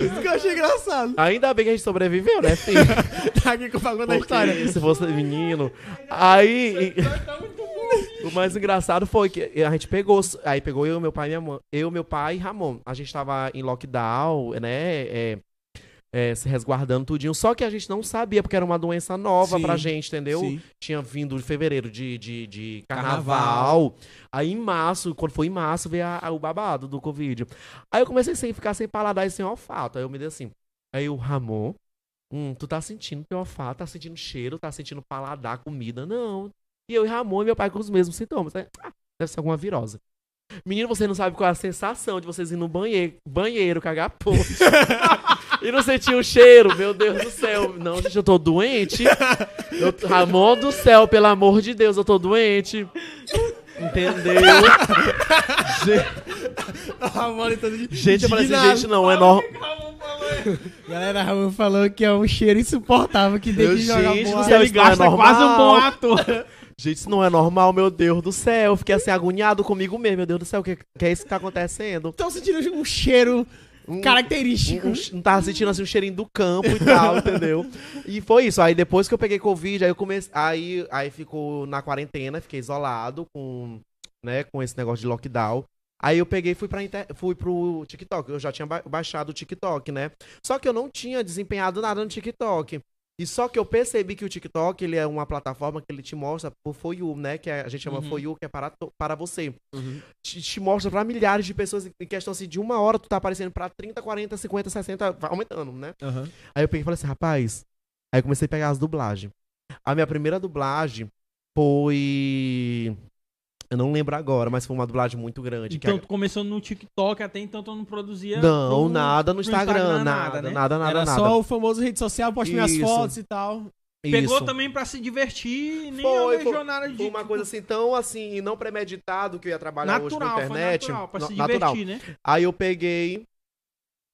Isso que eu achei engraçado. Ainda bem que a gente sobreviveu, né, filho? Tá aqui falando a Porque história. se fosse menino. Aí. O mais engraçado foi que a gente pegou. Aí pegou eu, meu pai e minha mãe. Eu, meu pai e Ramon. A gente tava em lockdown, né? é, é, se resguardando tudinho. Só que a gente não sabia, porque era uma doença nova Sim, pra gente, entendeu? sim. Tinha vindo de fevereiro de, de, de carnaval. Carnaval. Aí em março, quando foi em março, veio a- a- o babado do Covid. Aí eu comecei sem ficar sem paladar e sem olfato. Aí eu me dei assim. Aí o Ramon, hum, tu tá sentindo teu olfato, tá sentindo cheiro, tá sentindo paladar, comida? Não. E eu e Ramon e meu pai com os mesmos sintomas. Aí, ah, deve ser alguma virose. Menino, você não sabe qual é a sensação de vocês ir no banheiro, banheiro cagar podre. e não sentir o cheiro, meu Deus do céu. Não, gente, eu tô doente. Eu- Ramon do céu, pelo amor de Deus, eu tô doente. Entendeu? Ramon todo de- Gente, eu falei assim, gente, não, é normal. Galera, Ramon falou que é um cheiro insuportável que tem que jogar gente não é quase um bom ator. Gente, isso não é normal, meu Deus do céu. Eu fiquei assim, agoniado comigo mesmo, meu Deus do céu, o que, que é isso que tá acontecendo? Tô sentindo um cheiro Um- característico. Um- um- não tava sentindo assim um cheirinho do campo e tal, entendeu? E foi isso. Aí depois que eu peguei Covid, aí eu comecei. Aí, aí ficou na quarentena, fiquei isolado com, né, com esse negócio de lockdown. Aí eu peguei e fui, pra inter... fui pro TikTok. Eu já tinha ba- baixado o TikTok, né? Só que eu não tinha desempenhado nada no TikTok. E só que eu percebi que o TikTok, ele é uma plataforma que ele te mostra por For You, né? Que é- a gente chama Uhum. For You, que é para, para você Uhum. te, te mostra pra milhares de pessoas em questão assim, de uma hora tu tá aparecendo pra 30, 40, 50, 60, vai aumentando, né? Aham. Aí eu peguei e falei assim, rapaz. Aí eu comecei a pegar as dublagens. A minha primeira dublagem foi. Eu não lembro agora, mas foi uma dublagem muito grande. que Então a- tu começou no TikTok, até então tu não produzia. Não, pro- nada no pro Instagram, nada, nada, né? nada, nada, Era nada. só o famoso rede social, poste minhas fotos e tal. Pegou Isso. também pra se divertir, nem Foi, foi- nada de Foi uma coisa assim tão assim, não premeditado que eu ia trabalhar hoje natural, na foi internet. natural, pra se natural. divertir, né? Aí eu peguei,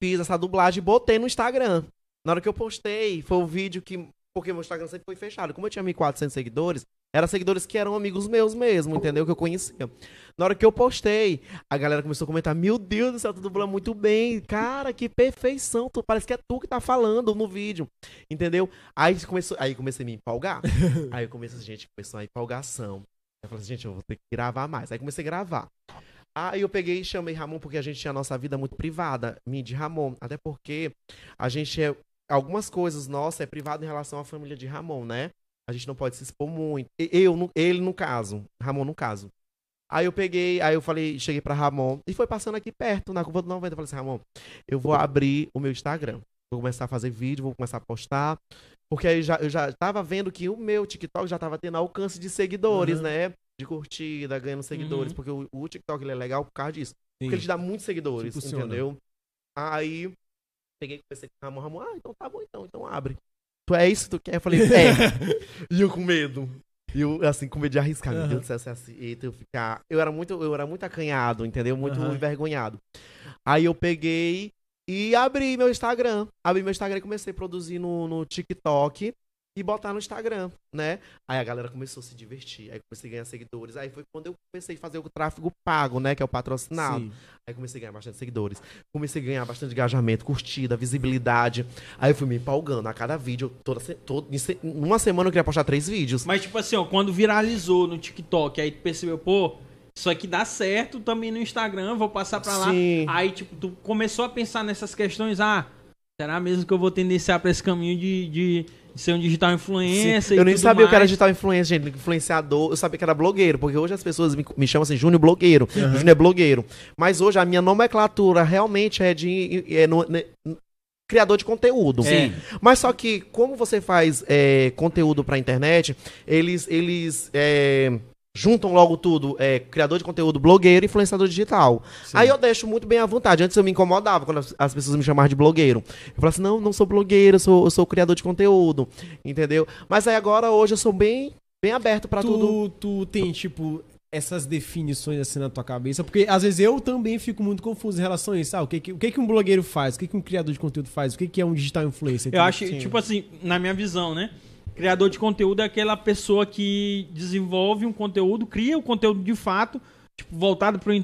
fiz essa dublagem e botei no Instagram. Na hora que eu postei, foi o vídeo que. Porque meu Instagram sempre foi fechado. Como eu tinha 1.400 seguidores, eram seguidores que eram amigos meus mesmo, entendeu? Que eu conhecia. Na hora que eu postei, a galera começou a comentar: Meu Deus do céu, tu dubla muito bem. Cara, que perfeição. Tu, parece que é tu que tá falando no vídeo. Entendeu? Aí, começou, aí comecei a me empolgar. aí eu comecei, gente, começou a empolgação. Eu falei assim, gente, eu vou ter que gravar mais. Aí comecei a gravar. Aí eu peguei e chamei Ramon porque a gente tinha a nossa vida muito privada, mim de Ramon. Até porque a gente é. Algumas coisas nossas é privado em relação à família de Ramon, né? A gente não pode se expor muito. Eu, ele no caso, Ramon no caso. Aí eu peguei, aí eu falei, cheguei pra Ramon e foi passando aqui perto, na curva do 90. Eu falei assim, Ramon, eu vou abrir o meu Instagram. Vou começar a fazer vídeo, vou começar a postar. Porque aí já, eu já tava vendo que o meu TikTok já tava tendo alcance de seguidores, Uhum. né? De curtida, ganhando seguidores. Uhum. Porque o, o TikTok ele é legal por causa disso. Sim. Porque ele te dá muitos seguidores, entendeu? Aí, peguei e comecei com o Ramon, Ramon, ah, então tá bom então, então abre. Tu é isso que tu quer? Eu falei, é. e eu com medo. E eu, assim, com medo de arriscar. Meu Aham. Deus do céu, se assim, eita, eu ficar... Eu era muito, eu era muito acanhado, entendeu? Muito Aham. envergonhado. Aí eu peguei e abri meu Instagram. Abri meu Instagram e comecei a produzir no, no TikTok e botar no Instagram, né? Aí a galera começou a se divertir. Aí comecei a ganhar seguidores. Aí foi quando eu comecei a fazer o tráfego pago, né? Que é o patrocinado. Sim. Aí comecei a ganhar bastante seguidores. Comecei a ganhar bastante engajamento, curtida, visibilidade. Aí eu fui me empolgando. A cada vídeo, toda se- numa semana eu queria postar três vídeos. Mas, tipo assim, ó, quando viralizou no TikTok, aí tu percebeu, pô, isso aqui dá certo também no Instagram, vou passar pra lá. Sim. Aí, tipo, tu começou a pensar nessas questões, ah, será mesmo que eu vou tendenciar pra esse caminho de, de ser um digital influencer? Sim. Eu nem sabia o que era mais? digital influencer, gente. Influenciador. Eu sabia que era blogueiro, porque hoje as pessoas me, me chamam assim, Júnior blogueiro. Júnior é blogueiro. Mas hoje a minha nomenclatura realmente é de. É no- ne- criador de conteúdo. Sim. Mas só que, como você faz é, conteúdo pra internet, eles, eles é, juntam logo tudo, é, criador de conteúdo, blogueiro e influenciador digital. Aí eu deixo muito bem à vontade. Antes eu me incomodava quando as, as pessoas me chamavam de blogueiro. Eu falava assim, não, não sou blogueiro, eu sou, eu sou criador de conteúdo, entendeu? Mas aí agora, hoje, eu sou bem, bem aberto pra tudo. tu, tu tem, tipo, essas definições assim na tua cabeça? Porque às vezes eu também fico muito confuso em relação a isso. Ah, o que, que, o que, que um blogueiro faz? O que, que um criador de conteúdo faz? O que, que é um digital influencer? Eu acho, Sim. tipo assim, na minha visão, né? Criador de conteúdo é aquela pessoa que desenvolve um conteúdo, cria o conteúdo de fato, tipo, voltado para o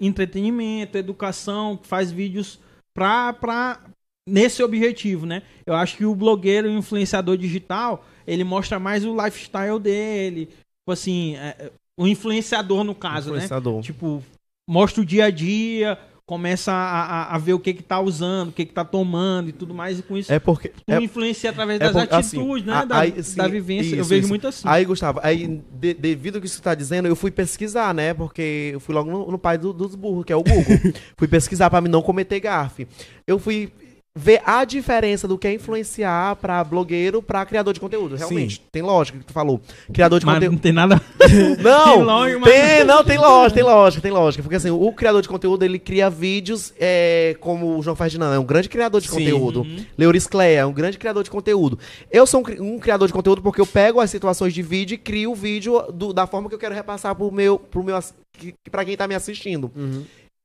entretenimento, educação, que faz vídeos pra, pra nesse objetivo, né? Eu acho que o blogueiro e o influenciador digital, ele mostra mais o lifestyle dele. Tipo assim, é, o influenciador no caso, Influenciador. né? Tipo, mostra o dia a dia, começa a, a- a ver o que que tá usando, o que que tá tomando e tudo mais, e com isso É porque. tu é- influencia através é das porque, assim, atitudes, né? a- da, aí, sim, da vivência. eu isso, vejo isso. muito assim. Aí, Gustavo, aí, de- devido ao que você tá dizendo, eu fui pesquisar, né? Porque eu fui logo no, no pai do- dos burros, que é o Google. fui pesquisar pra mim não cometer gafe. Eu fui ver a diferença do que é influenciar pra blogueiro pra criador de conteúdo. Realmente, tem lógica que tu falou. Criador de mas conteúdo. não tem nada. Não, Tem lógica, mas- tem, não, tem lógica, tem lógica, tem lógica. Porque assim, o criador de conteúdo, ele cria vídeos é, como o João Ferdinand, é um grande criador de Sim. conteúdo. Uhum. Leuris Cleia é um grande criador de conteúdo. Eu sou um, um criador de conteúdo porque eu pego as situações de vídeo e crio o vídeo do- da forma que eu quero repassar pro meu, pro meu pra quem tá me assistindo. Uhum.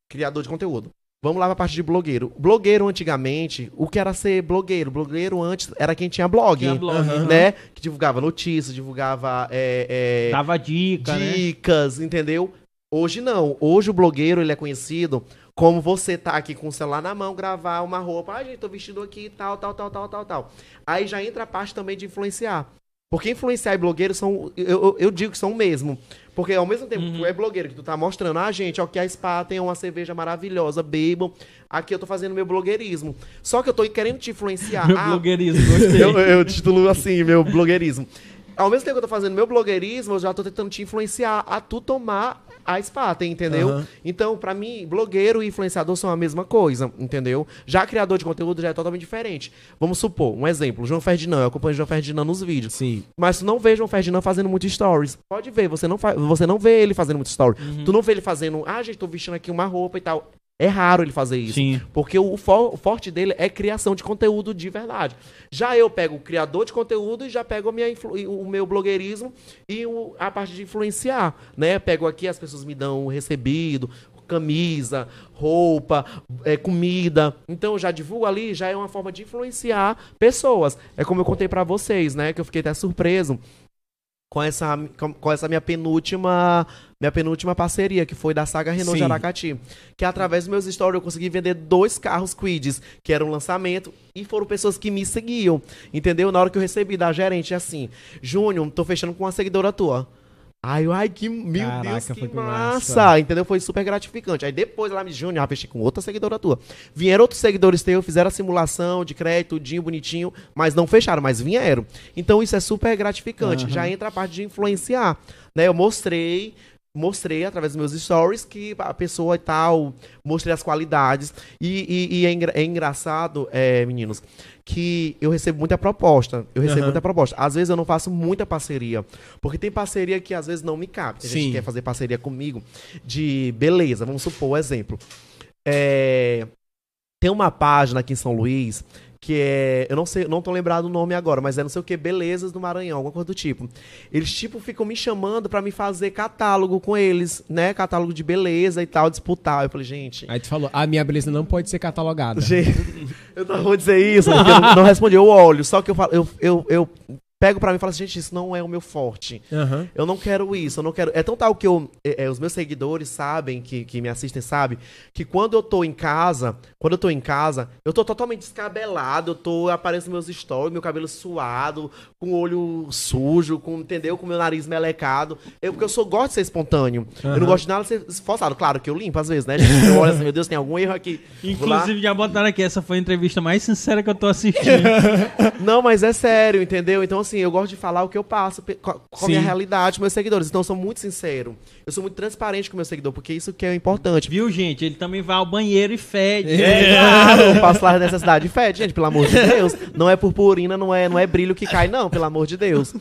Criador de conteúdo. Vamos lá pra parte de blogueiro. Blogueiro antigamente, o que era ser blogueiro? Blogueiro antes era quem tinha blog. Tinha blog, aham. Né? Que divulgava notícias, divulgava é, é, Dava dica, né? dicas, entendeu? Hoje não. Hoje o blogueiro ele é conhecido como você tá aqui com o celular na mão, gravar uma roupa. Ah, gente, tô vestido aqui, tal, tal, tal, tal, tal, tal. Aí já entra a parte também de influenciar. Porque influenciar e blogueiro são. Eu, eu, eu digo que são o mesmo. Porque ao mesmo tempo que tu é blogueiro, que tu tá mostrando, ah, gente, ó, que a Spa tem uma cerveja maravilhosa, bebam. Aqui eu tô fazendo meu blogueirismo. Só que eu tô querendo te influenciar. Meu Ah, blogueirismo, gostei. eu, eu titulo assim, meu blogueirismo. Ao mesmo tempo que eu tô fazendo meu blogueirismo, eu já tô tentando te influenciar a tu tomar a Spaten, entendeu? Aham. Então, pra mim, blogueiro e influenciador são a mesma coisa, entendeu? Já criador de conteúdo já é totalmente diferente. Vamos supor, um exemplo, João Ferdinand, eu acompanho o João Ferdinand nos vídeos. Sim. Mas tu não vê João Ferdinand fazendo muito stories. Pode ver, você não, você não vê ele fazendo muito story. Uhum. Tu não vê ele fazendo, ah, gente, tô vestindo aqui uma roupa e tal. É raro ele fazer isso. Sim. Porque o, o forte dele é criação de conteúdo de verdade. Já eu pego o criador de conteúdo e já pego a minha influ- o meu blogueirismo e o- a parte de influenciar, né? Pego aqui, as pessoas me dão o recebido, camisa, roupa, é, comida. Então eu já divulgo ali, já é uma forma de influenciar pessoas. É como eu contei pra vocês, né? Que eu fiquei até surpreso com essa, com, essa minha penúltima minha penúltima parceria, que foi da saga Renault Sim. de Aracati. Que através dos meus stories eu consegui vender dois carros Quids, que era um lançamento, e foram pessoas que me seguiam. Entendeu? Na hora que eu recebi da gerente, assim, Júnior, tô fechando com uma seguidora tua. Ai, ai, que meu Caraca, Deus, que que massa. massa. Entendeu? Foi super gratificante. Aí depois ela me Júnior, fechei com outra seguidora tua. Vieram outros seguidores teus, fizeram a simulação de crédito, tudinho, bonitinho, mas não fecharam, mas vieram. Então isso é super gratificante. Já entra a parte de influenciar. Né? Eu mostrei, mostrei através dos meus stories que a pessoa e tal, mostrei as qualidades. E, e- e é, engra- é engraçado, é, meninos, que eu recebo muita proposta. Eu recebo Aham. muita proposta. Às vezes eu não faço muita parceria. Porque tem parceria que às vezes não me cabe. Tem gente Sim. que quer fazer parceria comigo de beleza. Vamos supor um exemplo. É, tem uma página aqui em São Luís que é. Eu não sei, não tô lembrado o nome agora, mas é não sei o que, Belezas do Maranhão, alguma coisa do tipo. Eles, tipo, ficam me chamando pra me fazer catálogo com eles, né? Catálogo de beleza e tal, disputar. Eu falei, gente. Aí tu falou, a minha beleza não pode ser catalogada. Gente, eu não vou dizer isso, porque eu não, não respondi, eu olho. Só que eu falo, eu, eu, eu pego pra mim e falo assim, gente, isso não é o meu forte. Aham. Eu não quero isso, eu não quero. É tão tal que eu, é, é, os meus seguidores sabem, que, que me assistem, sabem, que quando eu tô em casa, quando eu tô em casa, eu tô totalmente descabelado, eu tô, aparecendo meus stories, meu cabelo suado, com o olho sujo, com, entendeu? Com meu nariz melecado. Eu, porque eu sou, gosto de ser espontâneo. Eu não gosto de nada de ser esforçado. Claro que eu limpo às vezes, né, gente? Eu olho assim, meu Deus, tem algum erro aqui. Inclusive, já botaram aqui, essa foi a entrevista mais sincera que eu tô assistindo. Não, mas é sério, entendeu? Então, assim, eu gosto de falar o que eu passo com a, minha realidade, com meus seguidores. Então, eu sou muito sincero. Eu sou muito transparente com o meu seguidor, porque isso que é importante. Viu, gente? Ele também vai ao banheiro e fede. É, claro, eu passo lá necessidade. Fede, gente, pelo amor de Deus. Não é purpurina, não é, não é brilho que cai, não, pelo amor de Deus.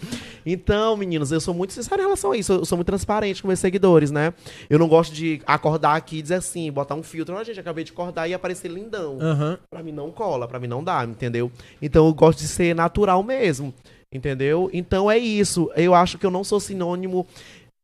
Então, meninos, eu sou muito sincero em relação a isso. Eu sou muito transparente com meus seguidores, né? Eu não gosto de acordar aqui e dizer assim, botar um filtro. Ó, gente, acabei de acordar e aparecer lindão. Aham. Pra mim não cola, pra mim não dá, entendeu? Então eu gosto de ser natural mesmo, entendeu? Então é isso. Eu acho que eu não sou sinônimo.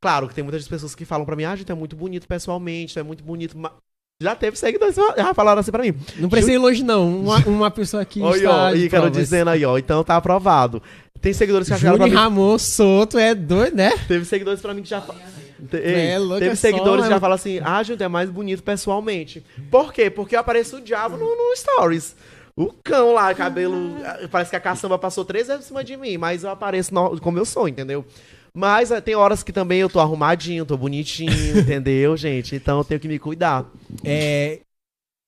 Claro que tem muitas pessoas que falam pra mim, ah, gente, é muito bonito pessoalmente, é muito bonito. ma-" Já teve seguidores que já falaram assim pra mim. Não precisa ir longe, não. Uma, uma pessoa que Olha, está ó, Ícaro provas. dizendo aí, ó, então tá aprovado. Tem seguidores que já chegaram Júnior pra mim. Ramon Soto é doido, né? Teve seguidores pra mim que já. Te- É, Ei, louco, teve é seguidores que já falam assim: ah, gente, é mais bonito pessoalmente. Por quê? Porque eu apareço o diabo no, no Stories. O cão lá, cabelo. Parece que a caçamba passou três vezes em cima de mim, mas eu apareço no- como eu sou, entendeu? Mas eh, tem horas que também eu tô arrumadinho, tô bonitinho, entendeu, gente? Então eu tenho que me cuidar. É,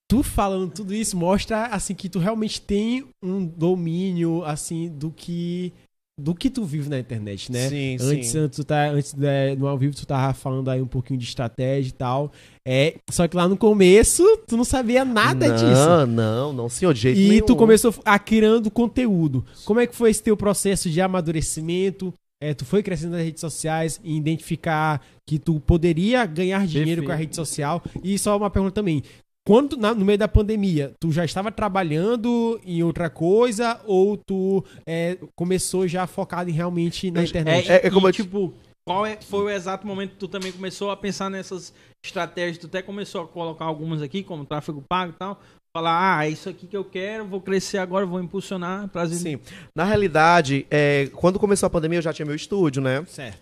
tu falando tudo isso mostra assim que tu realmente tem um domínio assim do que do que tu vive na internet, né? Sim, antes, sim. antes, tu tá, antes de, no ao vivo tu tava falando aí um pouquinho de estratégia e tal. É, só que lá no começo tu não sabia nada não, disso. Não, não, senhor, de jeito E nenhum. tu começou a criando conteúdo. Como é que foi esse teu processo de amadurecimento? É, tu foi crescendo nas redes sociais e identificar que tu poderia ganhar dinheiro Perfeito. com a rede social. E só uma pergunta também. Quando, na- no meio da pandemia, tu já estava trabalhando em outra coisa ou tu é, começou já focado em realmente na Eu- internet? É, É- é como e, tipo, qual é, foi o exato momento que tu também começou a pensar nessas estratégias? Tu até começou a colocar algumas aqui, como tráfego pago e tal. Falar, ah, é isso aqui que eu quero, vou crescer agora, vou impulsionar, trazer. Sim. Na realidade, é, quando começou a pandemia, eu já tinha meu estúdio, né? Certo.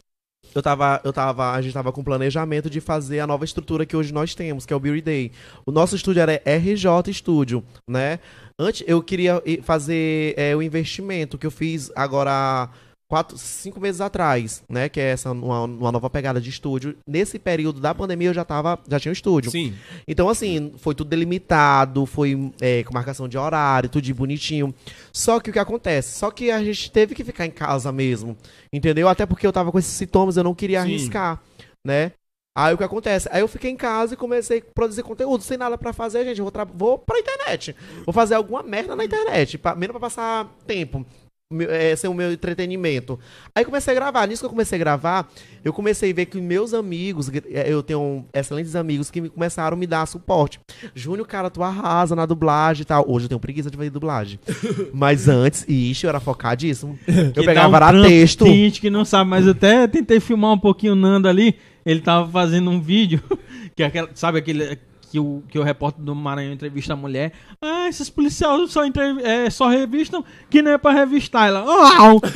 Eu tava, eu tava, a gente tava com planejamento de fazer a nova estrutura que hoje nós temos, que é o Beauty Day. O nosso estúdio era RJ Studio, né? Antes eu queria fazer é, o investimento que eu fiz agora quatro, cinco meses atrás, né? Que é essa uma, uma nova pegada de estúdio. Nesse período da pandemia eu já tava, já tinha um estúdio. Sim. Então, assim, foi tudo delimitado, foi é, com marcação de horário, tudo de bonitinho. Só que o que acontece? Só que a gente teve que ficar em casa mesmo, entendeu? Até porque eu tava com esses sintomas, eu não queria Sim. arriscar, né? Aí o que acontece? Aí eu fiquei em casa e comecei a produzir conteúdo, sem nada pra fazer, gente. Eu vou, vou pra internet. Vou fazer alguma merda na internet, pra, menos pra passar tempo. É, ser o meu entretenimento. Aí comecei a gravar. Nisso que eu comecei a gravar, eu comecei a ver que meus amigos, eh, eu tenho excelentes amigos que me- começaram a me dar suporte. Júnior, cara, tu arrasa na dublagem e tal. Hoje eu tenho preguiça de fazer dublagem. Mas antes, ixi, eu era focadíssimo. Eu Que pegava um era trampo. texto. Tem gente que não sabe, mas até tentei filmar um pouquinho o Nando ali. Ele tava fazendo um vídeo, que é aquela, sabe aquele que o, que o repórter do Maranhão entrevista a mulher. Ah, esses policiais só, entrev- é, só revistam que não é pra revistar. Ela!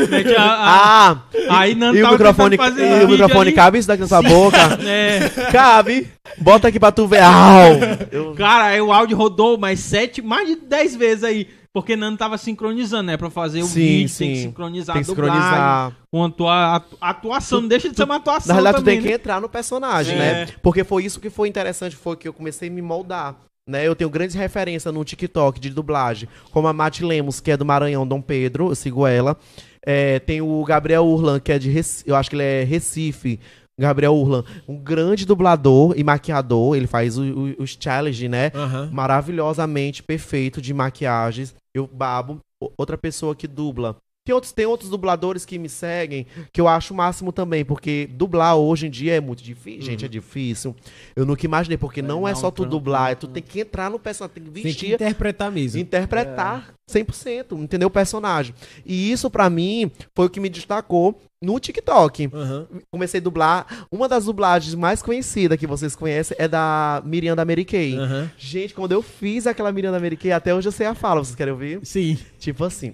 Mete a- a- Ah! aí Nando E o microfone, e o microfone ali. cabe isso daqui na sua boca? É, cabe! Bota aqui pra tu ver. Au! Eu- cara, aí o áudio rodou mais sete, mais de dez vezes aí. Porque Nando tava sincronizando, né? Pra fazer o Sim, vídeo, tem que sim. sincronizar Tem que sincronizar. com a tua atu- atuação. não deixa de ser uma atuação Na realidade, tu também, tem que né? entrar no personagem, É. né? Porque foi isso que foi interessante, foi que eu comecei a me moldar. Né, eu tenho grandes referências no TikTok de dublagem, como a Mati Lemos, que é do Maranhão, Dom Pedro, eu sigo ela. É, tem o Gabriel Urlan, que é de Recife, eu acho que ele é Recife. Gabriel Urlan, um grande dublador e maquiador, ele faz o- o- os challenge, né? Aham. maravilhosamente perfeito de maquiagens. Eu babo. Outra pessoa que dubla. Tem outros, tem outros dubladores que me seguem que eu acho o máximo também, porque dublar hoje em dia é muito difícil. Gente, é difícil. Eu nunca imaginei, porque Vai não é dar só um tu dublar, é tu tem que entrar no personagem, tem que Tem que vestir, interpretar mesmo. interpretar 100%, entendeu? O personagem. E isso pra mim foi o que me destacou no TikTok Aham. comecei a dublar. Uma das dublagens mais conhecidas que vocês conhecem é da Miriam da Mary Kay. Aham. Gente, quando eu fiz aquela Miriam da Mary Kay, até hoje eu sei a fala. Vocês querem ouvir? Sim. Tipo assim.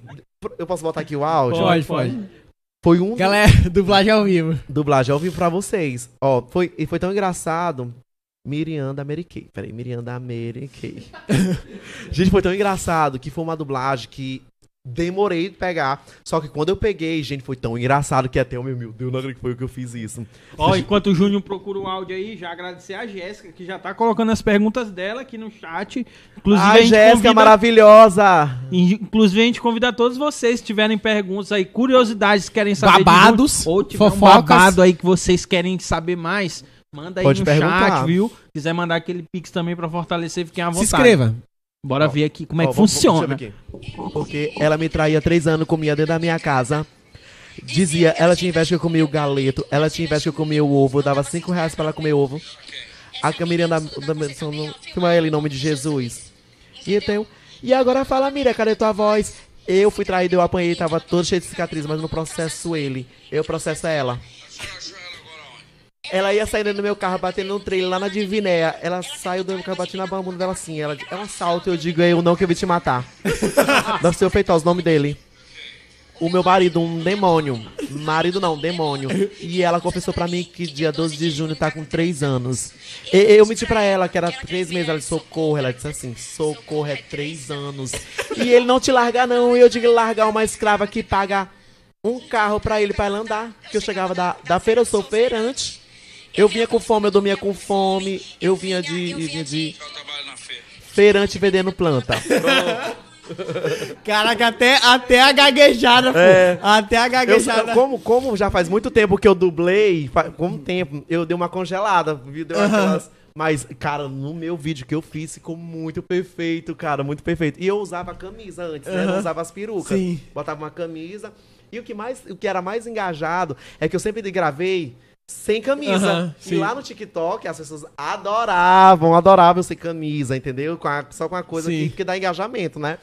Eu posso botar aqui o áudio? Pode, pode. Foi um Galera, dublagem ao vivo. dublagem ao vivo pra vocês. Ó, foi, e foi tão engraçado. Miriam da Mary Kay. Peraí, Miriam da Mary Kay. gente, foi tão engraçado que foi uma dublagem que demorei de pegar. Só que quando eu peguei, gente, foi tão engraçado que até o meu, meu Deus, não acredito que foi eu que eu fiz isso. Ó, enquanto o Júnior procura o áudio aí, já agradecer a Jéssica, que já tá colocando as perguntas dela aqui no chat. Inclusive, a Ai, gente Jéssica, convida- maravilhosa! Inclusive, a gente convida todos vocês, se tiverem perguntas aí, curiosidades, querem saber Babados, Júnior, ou tiver um fofocas. babado aí que vocês querem saber mais, manda aí Pode no perguntar. chat, viu? Quiser mandar aquele pix também pra fortalecer, fiquem à Se vontade. inscreva. Bora Ó, ver aqui como é que funciona. Porque ela me traía três anos, comia dentro da minha casa. Dizia, ela tinha inveja que eu comia o galeto, ela tinha inveja que eu comia o ovo, eu dava cinco reais pra ela comer ovo. A Camirinha da, da no- filma ela em nome de Jesus. E então, e agora fala, Miriam, cadê tua voz? Eu fui traído, eu apanhei, tava todo cheio de cicatriz, mas não processo ele, eu processo ela. Ela ia saindo do meu carro, batendo no trailer lá na Divinéia. Ela saiu do meu carro, batendo na bunda dela assim. Ela é um assalto, eu digo, eu não que eu vim te matar. da seu Feitosa, o nome dele. o meu marido um demônio. Marido não, demônio. E ela confessou pra mim que dia 12 de junho tá com 3 anos. E, eu menti pra ela que era 3 meses. Ela disse, socorro. Ela disse assim, socorro é 3 anos. E ele não te larga não. E eu digo, largar uma escrava que paga um carro pra ele, pra ele andar. Que eu chegava da, da feira, eu sou feirante. Eu vinha com fome, eu dormia com fome. Eu vinha de, vinha de feirante vendendo planta. Caraca, até, até a gaguejada, pô. É. Até a Eu, gaguejada. como, como já faz muito tempo que eu dublei, como tempo, eu dei uma congelada, viu? Deu aquelas- Mas, cara, no meu vídeo que eu fiz ficou muito perfeito, cara, muito perfeito. E eu usava camisa antes, né? Eu usava as perucas. Sim. Botava uma camisa. E o que, mais, o que era mais engajado é que eu sempre gravei sem camisa. Aham, e sim. lá no TikTok as pessoas adoravam, adoravam eu sem camisa, entendeu? Com a- só com a coisa que, que dá engajamento, né?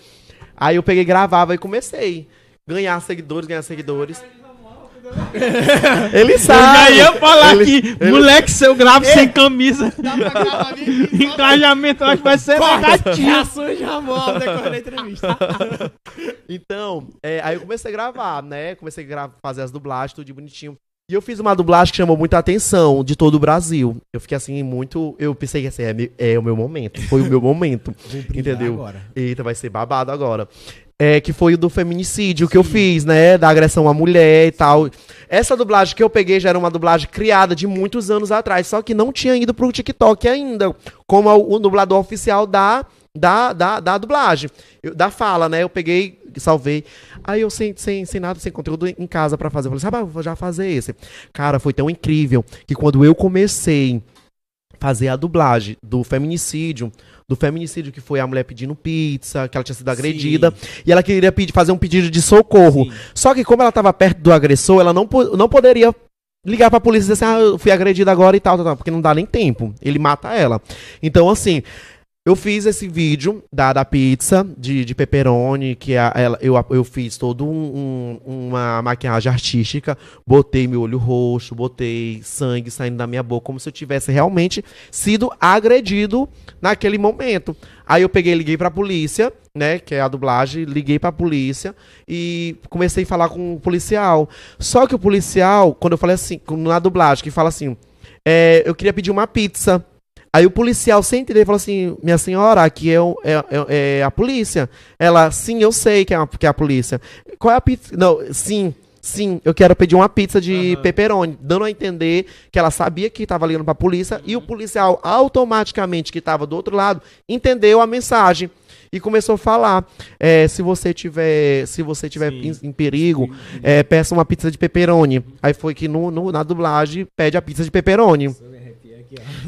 Aí eu peguei, gravava e comecei. Ganhar seguidores, ganhar seguidores. Ele Eu sabe. já ia falar Ele- que moleque seu grave sem camisa. Engajamento eu acho que vai ser negativo. Ramon ao decorrer da entrevista. Então, é, aí eu comecei a gravar, né? Comecei a gra- fazer as dublagens, tudo de bonitinho. E eu fiz uma dublagem que chamou muita atenção de todo o Brasil. Eu fiquei assim, muito. Eu pensei que assim, é, é o meu momento. Foi o meu momento. Entendeu? Agora. Eita, vai ser babado agora. É, que foi o do feminicídio que eu fiz, né? Da agressão à mulher e tal. Essa dublagem que eu peguei já era uma dublagem criada de muitos anos atrás, só que não tinha ido pro TikTok ainda, como o dublador oficial da, da, da, da dublagem, eu- da fala, né? Eu peguei, salvei. Aí eu sem, sem, sem nada, sem conteúdo em casa pra fazer. Eu falei, sabe, eu vou já fazer esse. Cara, foi tão incrível que quando eu comecei a fazer a dublagem do feminicídio, do feminicídio que foi a mulher pedindo pizza, que ela tinha sido agredida, e ela queria pedir, fazer um pedido de socorro. Sim. Só que como ela estava perto do agressor, ela não, não poderia ligar pra polícia e dizer assim, ah, eu fui agredida agora e tal, tal, tal, porque não dá nem tempo. Ele mata ela. Então, assim, eu fiz esse vídeo da, da pizza de, de pepperoni, que a, ela, eu, eu fiz todo um, um- uma maquiagem artística, botei meu olho roxo, botei sangue saindo da minha boca, como se eu tivesse realmente sido agredido naquele momento. Aí eu peguei liguei pra polícia, né, que é a dublagem, liguei pra polícia e comecei a falar com o policial. Só que o policial, quando eu falei assim, na dublagem, que fala assim, é, eu queria pedir uma pizza. Aí o policial, sem entender, falou assim: Minha senhora, aqui é, o- é, é- é a polícia. Ela, sim, eu sei que é, a, que é a polícia. Qual é a pizza? Não, sim, sim, eu quero pedir uma pizza de Aham. pepperoni. Dando a entender que ela sabia que estava ligando pra polícia e o policial, automaticamente, que estava do outro lado, entendeu a mensagem. E começou a falar: é, se você tiver, se você tiver em, em perigo, é, peça uma pizza de pepperoni. Aí foi que no, no- na dublagem pede a pizza de pepperoni.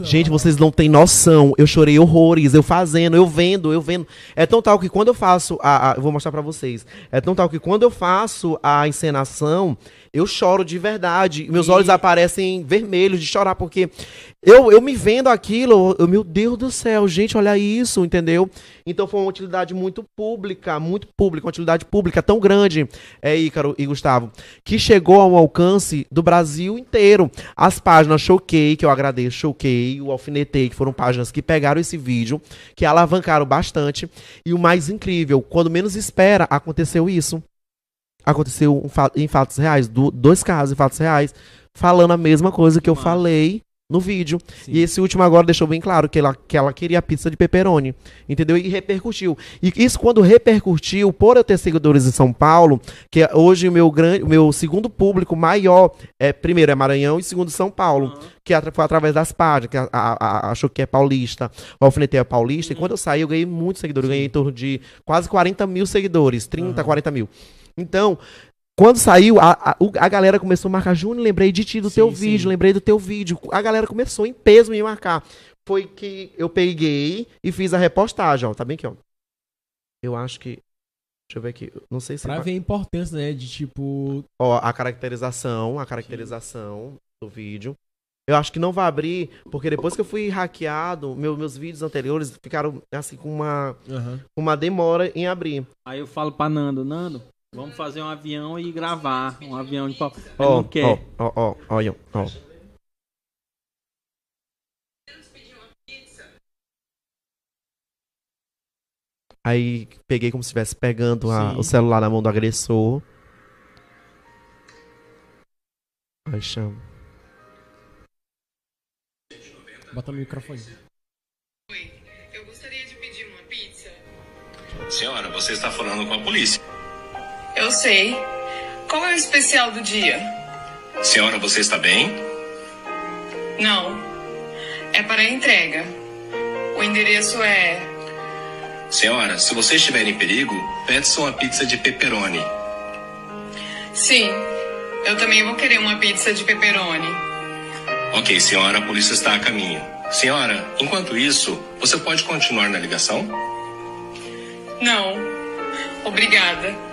Gente, vocês não têm noção. Eu chorei horrores, eu fazendo, eu vendo, eu vendo. É tão tal que quando eu faço a, a- eu vou mostrar pra vocês. É tão tal que quando eu faço a encenação, eu choro de verdade. Meus E- olhos aparecem vermelhos de chorar porque eu, eu me vendo aquilo, eu, meu Deus do céu, gente, olha isso, entendeu? Então foi uma utilidade muito pública, muito pública, uma utilidade pública tão grande, é Ícaro e Gustavo, que chegou ao alcance do Brasil inteiro. As páginas Choquei, que eu agradeço, Choquei, o Alfinetei, que foram páginas que pegaram esse vídeo, que alavancaram bastante. E o mais incrível, quando menos espera, aconteceu isso. Aconteceu um fa- em fatos reais, do- dois casos em fatos reais, falando a mesma coisa que eu Massa. falei no vídeo. Sim. E esse último agora deixou bem claro que ela, que ela queria pizza de pepperoni. Entendeu? E repercutiu. E isso quando repercutiu, por eu ter seguidores em São Paulo, que é hoje o meu, grande, o meu segundo público maior, é, primeiro é Maranhão e segundo São Paulo. Que atra- foi através das páginas, que a, a, a, achou que é paulista, o Alfinetei é paulista. E quando eu saí, eu ganhei muitos seguidores. Eu ganhei em torno de quase 40 mil seguidores. 30, Aham. 40 mil. Então, quando saiu, a, a, a galera começou a marcar, Júnior, lembrei de ti do Sim, teu sim. vídeo, lembrei do teu vídeo. A galera começou em peso me marcar. Foi que eu peguei e fiz a repostagem, ó. Tá bem aqui, ó. Eu acho que. Deixa eu ver aqui. Não sei se. Pra vai- ver a importância, né? De tipo. Ó, a caracterização, a caracterização do vídeo. Eu acho que não vai abrir, porque depois que eu fui hackeado, meu- meus vídeos anteriores ficaram assim com uma, aham. uma demora em abrir. Aí eu falo pra Nando, Nando, vamos fazer um avião e gravar. Um avião de papo. Ele Ó, não quer. ó, ó, ó, ó. Aí peguei como se estivesse pegando a- o celular na mão do agressor. Ai, chama. Bota no microfone. Oi, eu gostaria de pedir uma pizza. Senhora, você está falando com a polícia. Eu sei. Qual é o especial do dia? Senhora, você está bem? Não. É para entrega. O endereço é. Senhora, se você estiver em perigo, peça uma pizza de pepperoni. Sim. Eu também vou querer uma pizza de pepperoni. Ok, senhora, a polícia está a caminho. Senhora, enquanto isso, você pode continuar na ligação? Não. Obrigada.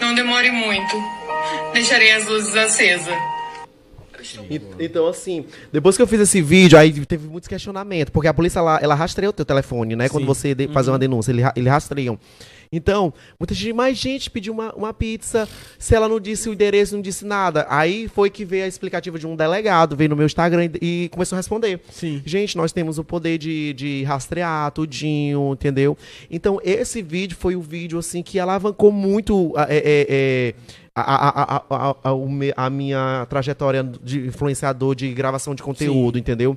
Não demore muito. Deixarei as luzes acesas. E- Então, assim, depois que eu fiz esse vídeo, aí teve muitos questionamentos, porque a polícia, ela, ela rastreia o teu telefone, né? Quando Sim. você de- faz uma denúncia, ele, ra- eles rastreiam. Então, muita gente, mais gente pediu uma, uma pizza, se ela não disse o endereço, não disse nada. Aí foi que veio a explicativa de um delegado, veio no meu Instagram e, e começou a responder. Sim. Gente, nós temos o poder de, de rastrear tudinho, entendeu? Então, esse vídeo foi o vídeo, assim, que alavancou muito a, é, é, é, a, a, a, a, a, a minha trajetória de influenciador de gravação de conteúdo, entendeu?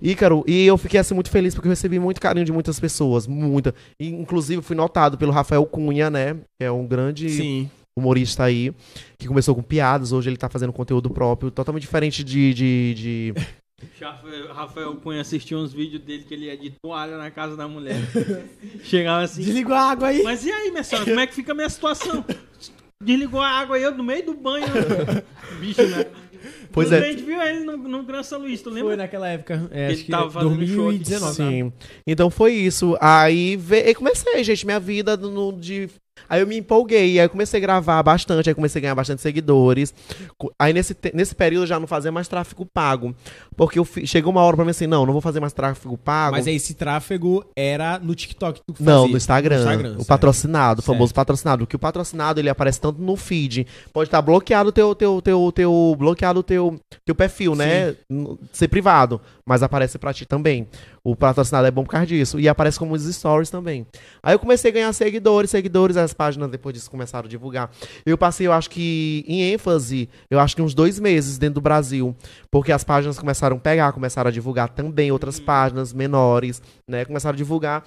Ícaro, e eu fiquei assim muito feliz porque eu recebi muito carinho de muitas pessoas, muita. E, inclusive fui notado pelo Rafael Cunha, né? Que é um grande Sim. humorista aí, que começou com piadas, hoje ele tá fazendo conteúdo próprio, totalmente diferente de- de- de Rafael, Cunha assistiu uns vídeos dele que ele é de toalha na casa da mulher. Chegava assim. Desligou a água aí. Mas e aí, minha senhora, como é que fica a minha situação? Desligou a água aí, eu no meio do banho. Bicho, né? Pois é. A gente viu ele no, no Gran São Luís, tu Foi lembra? naquela época. É, Ele acho que tava fazendo show aqui. 2019. Sim. Então foi isso. Aí ve... comecei, gente, minha vida no, de. Aí eu me empolguei, aí eu comecei a gravar bastante, aí comecei a ganhar bastante seguidores. Aí nesse, nesse período eu já não fazia mais tráfego pago. Porque eu fi- chegou uma hora pra mim assim, não, não vou fazer mais tráfego pago. Mas aí esse tráfego era no TikTok que tu Não, fazia. no Instagram. No Instagram, o certo. patrocinado, o famoso Certo. patrocinado. Porque o patrocinado, ele aparece tanto no feed. Pode estar bloqueado o teu, teu, teu, teu, bloqueado teu, teu perfil, né? N- Ser privado. Mas aparece pra ti também. O patrocinado é bom por causa disso. E aparece como os stories também. Aí eu comecei a ganhar seguidores, seguidores. As páginas depois disso começaram a divulgar. Eu passei, eu acho que, em ênfase, eu acho que uns dois meses dentro do Brasil. Porque as páginas começaram a pegar, começaram a divulgar também outras páginas menores, né? Começaram a divulgar.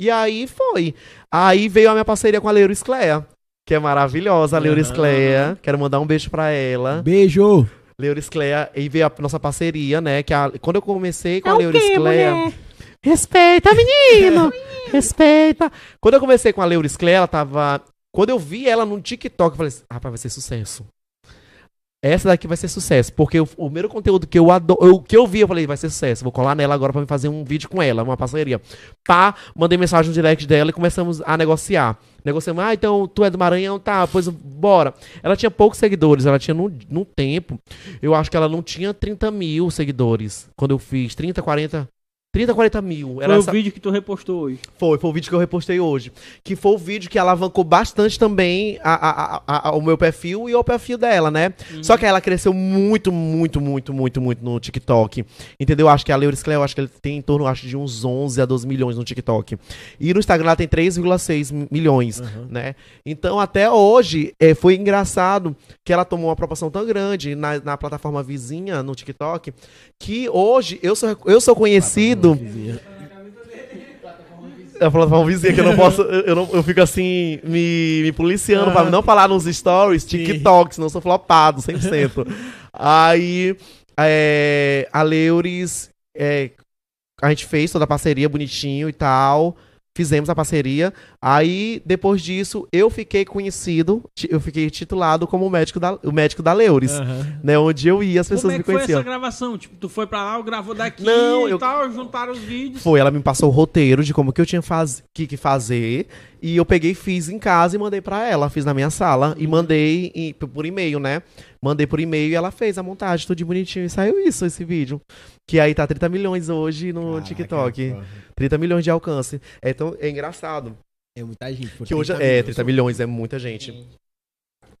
E aí foi. Aí veio a minha parceria com a Leuro Cleia, que é maravilhosa, a Leuro. Quero mandar um beijo pra ela. Beijo! Leuro Cleia, e veio a nossa parceria, né? Que a- quando eu comecei com a Leuro Cleia. Respeita, menino! Respeita! Quando eu comecei com a Leuro Cleia, ela tava. Quando eu vi ela no TikTok, eu falei assim: rapaz, vai ser sucesso. Essa daqui vai ser sucesso. Porque o, o primeiro conteúdo que eu, ado- eu, que eu vi, eu falei, vai ser sucesso. Vou colar nela agora pra fazer um vídeo com ela, uma parceria. Pá, mandei mensagem no direct dela e começamos a negociar. Negociamos, ah, então tu é do Maranhão, tá, pois bora. Ela tinha poucos seguidores, ela tinha no, no tempo, eu acho que ela não tinha 30 mil seguidores. Quando eu fiz 30, 40. 30, 40 mil. Foi Era o essa- vídeo que tu repostou hoje. foi, foi o vídeo que eu repostei hoje. Que foi o vídeo que alavancou bastante também a, a, a- a- o meu perfil e o perfil dela, né? Só que ela cresceu muito, muito, muito, muito, muito no TikTok. Entendeu? Acho que a Leuris Cleo, acho que ele tem em torno, acho, de uns 11 a 12 milhões no TikTok. E no Instagram ela tem 3,6 mi- milhões, né? Então, até hoje, é, foi engraçado que ela tomou uma proporção tão grande na, na plataforma vizinha, no TikTok, que hoje eu sou, eu sou conhecido... É a plataforma vizinha que eu não posso. Eu, não, eu fico assim, me, me policiando pra não falar nos stories, TikTok, senão eu sou flopado 100%. Aí, é, a Leuris, é, a gente fez toda a parceria bonitinho e tal. Fizemos a parceria. Aí, depois disso, eu fiquei conhecido, eu fiquei titulado como o médico da, o médico da Leuris. Aham. Né, onde eu ia, as pessoas Como é me que foi conheciam. essa gravação? Tipo, tu foi pra lá, gravou daqui Não, e eu- tal, juntaram os vídeos. Foi, ela me passou o roteiro de como que eu tinha faz... que, que fazer. E eu peguei, fiz em casa e mandei pra ela. Fiz na minha sala e mandei em- p- por e-mail, né? Mandei por e-mail e ela fez a montagem, tudo de bonitinho. E saiu isso, esse vídeo. Que aí tá 30 milhões hoje no TikTok. porra. 30 milhões de alcance. É, então, é engraçado. É muita gente. Que hoje 30 é 30 milhões, é muita gente.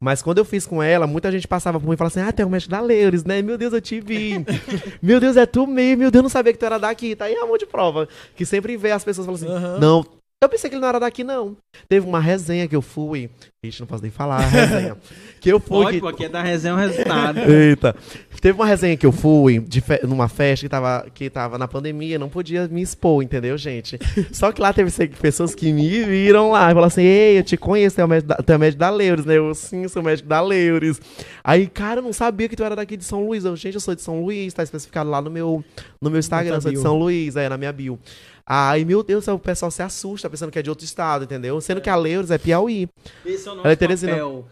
Mas quando eu fiz com ela, muita gente passava por mim e falava assim: Ah, tem o médico da Leuris, né? Meu Deus, eu te vi. meu Deus, é tu mesmo. Meu Deus, eu não sabia que tu era daqui. Tá aí a mão de prova. Que sempre vê as pessoas falando assim: Aham. Não, Eu pensei que ele não era daqui, não. Teve uma resenha que eu fui. Ixi, não posso nem falar a resenha. que eu fui. Pode, que- porque é da resenha o resultado. Eita. Teve uma resenha que eu fui de fe- numa festa que tava, que tava na pandemia, não podia me expor, entendeu, gente? Só que lá teve pessoas que me viram lá e falaram assim: Ei, eu te conheço, tu é o médico da, tu é o médico da Leures, né? Eu sim, sou médico da Leures. Aí, cara, eu não sabia que tu era daqui de São Luís. Eu, gente, eu sou de São Luís, tá especificado lá no meu, no meu Instagram, sou de. São Luís, é, na minha bio. Aí, meu Deus, o pessoal se assusta pensando que é de outro estado, entendeu? Sendo que a Leures é Piauí. Esse é o Ela é Teresina. papel.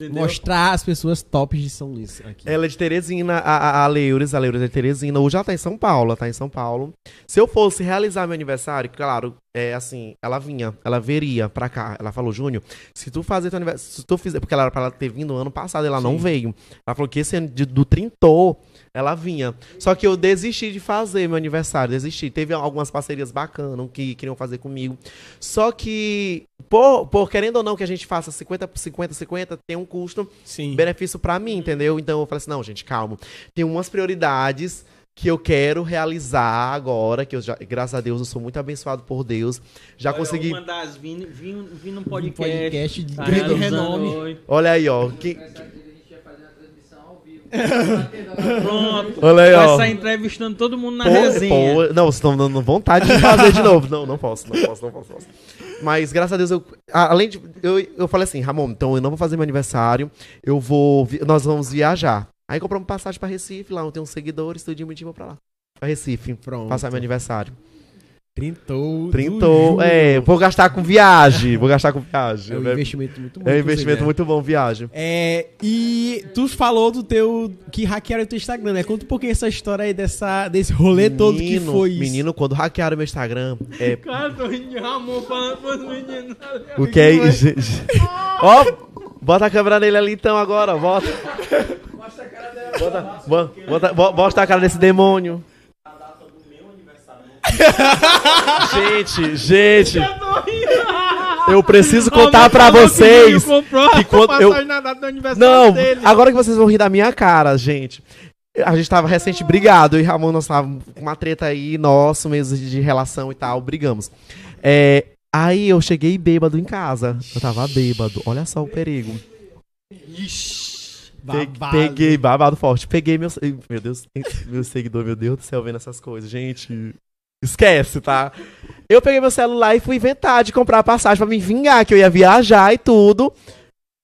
Entendeu? Mostrar as pessoas tops de São Luís aqui. Ela é de Teresina, a, a, a Leures, a Leures é de Teresina. Hoje ela tá em São Paulo, ela tá em São Paulo. Se eu fosse realizar meu aniversário, claro, é assim, ela vinha, ela veria pra cá. Ela falou, Júnior, se tu fazer teu aniversário, se tu fizer, porque ela era pra ela ter vindo ano passado, ela não veio. Ela falou que esse ano de- do trintou, ela vinha. Só que eu desisti de fazer meu aniversário, desisti. Teve algumas parcerias bacanas que queriam fazer comigo. Só que, por, por querendo ou não que a gente faça 50, 50, 50, tem um custo Sim. benefício pra mim, entendeu? Então eu falei assim, não, gente, calma. Tem umas prioridades que eu quero realizar agora, que eu já, graças a Deus, eu sou muito abençoado por Deus. Já Olha, consegui. Uma das vim, vim, vim num Um podcast. podcast de tá grande renome. Olha aí, ó. Que... A gente ia fazer uma transmissão ao vivo. Pronto. Olha aí, Vai ó. sair entrevistando todo mundo na Pô, resenha. pô, não, vocês estão dando vontade de fazer de novo. Não, não posso, não posso, não posso. não posso. Mas graças a Deus, eu, além de. Eu, eu falei assim, Ramon, então eu não vou fazer meu aniversário, eu vou. Nós vamos viajar. Aí compramos passagem pra Recife, lá eu tenho uns seguidores, tudinho, vou pra lá. Pra Recife. Pronto. Passar meu aniversário. Trintou. Trintou. É, vou gastar com viagem. Vou gastar com viagem. É um né? investimento muito bom. É um investimento é. muito bom, viagem. É, e tu falou do teu. que hackearam o teu Instagram, né? Conta um pouquinho essa história aí dessa, desse rolê todo que Menino, foi isso. Menino, quando hackearam meu Instagram, é. Cara, tô rindo de Ramon falando pros meninos. O que é isso? Ó, bota a câmera nele ali então agora, bota. Bota, bo- bota, bo- bota a cara desse demônio. gente, gente. Eu preciso contar pra vocês que quando eu Não, dele. agora que vocês vão rir da minha cara, gente. A gente tava recente brigado, eu e Ramon, nós tava com uma treta aí, nosso mesmo de relação e tal, brigamos. É, aí eu cheguei bêbado em casa. Eu tava bêbado, olha só o perigo. Pe- Babado. Peguei, babado forte. Peguei meu. Meu Deus, meu seguidor, meu Deus do céu, vendo essas coisas. Gente, esquece, tá? Eu peguei meu celular e fui inventar de comprar passagem pra me vingar, que eu ia viajar e tudo.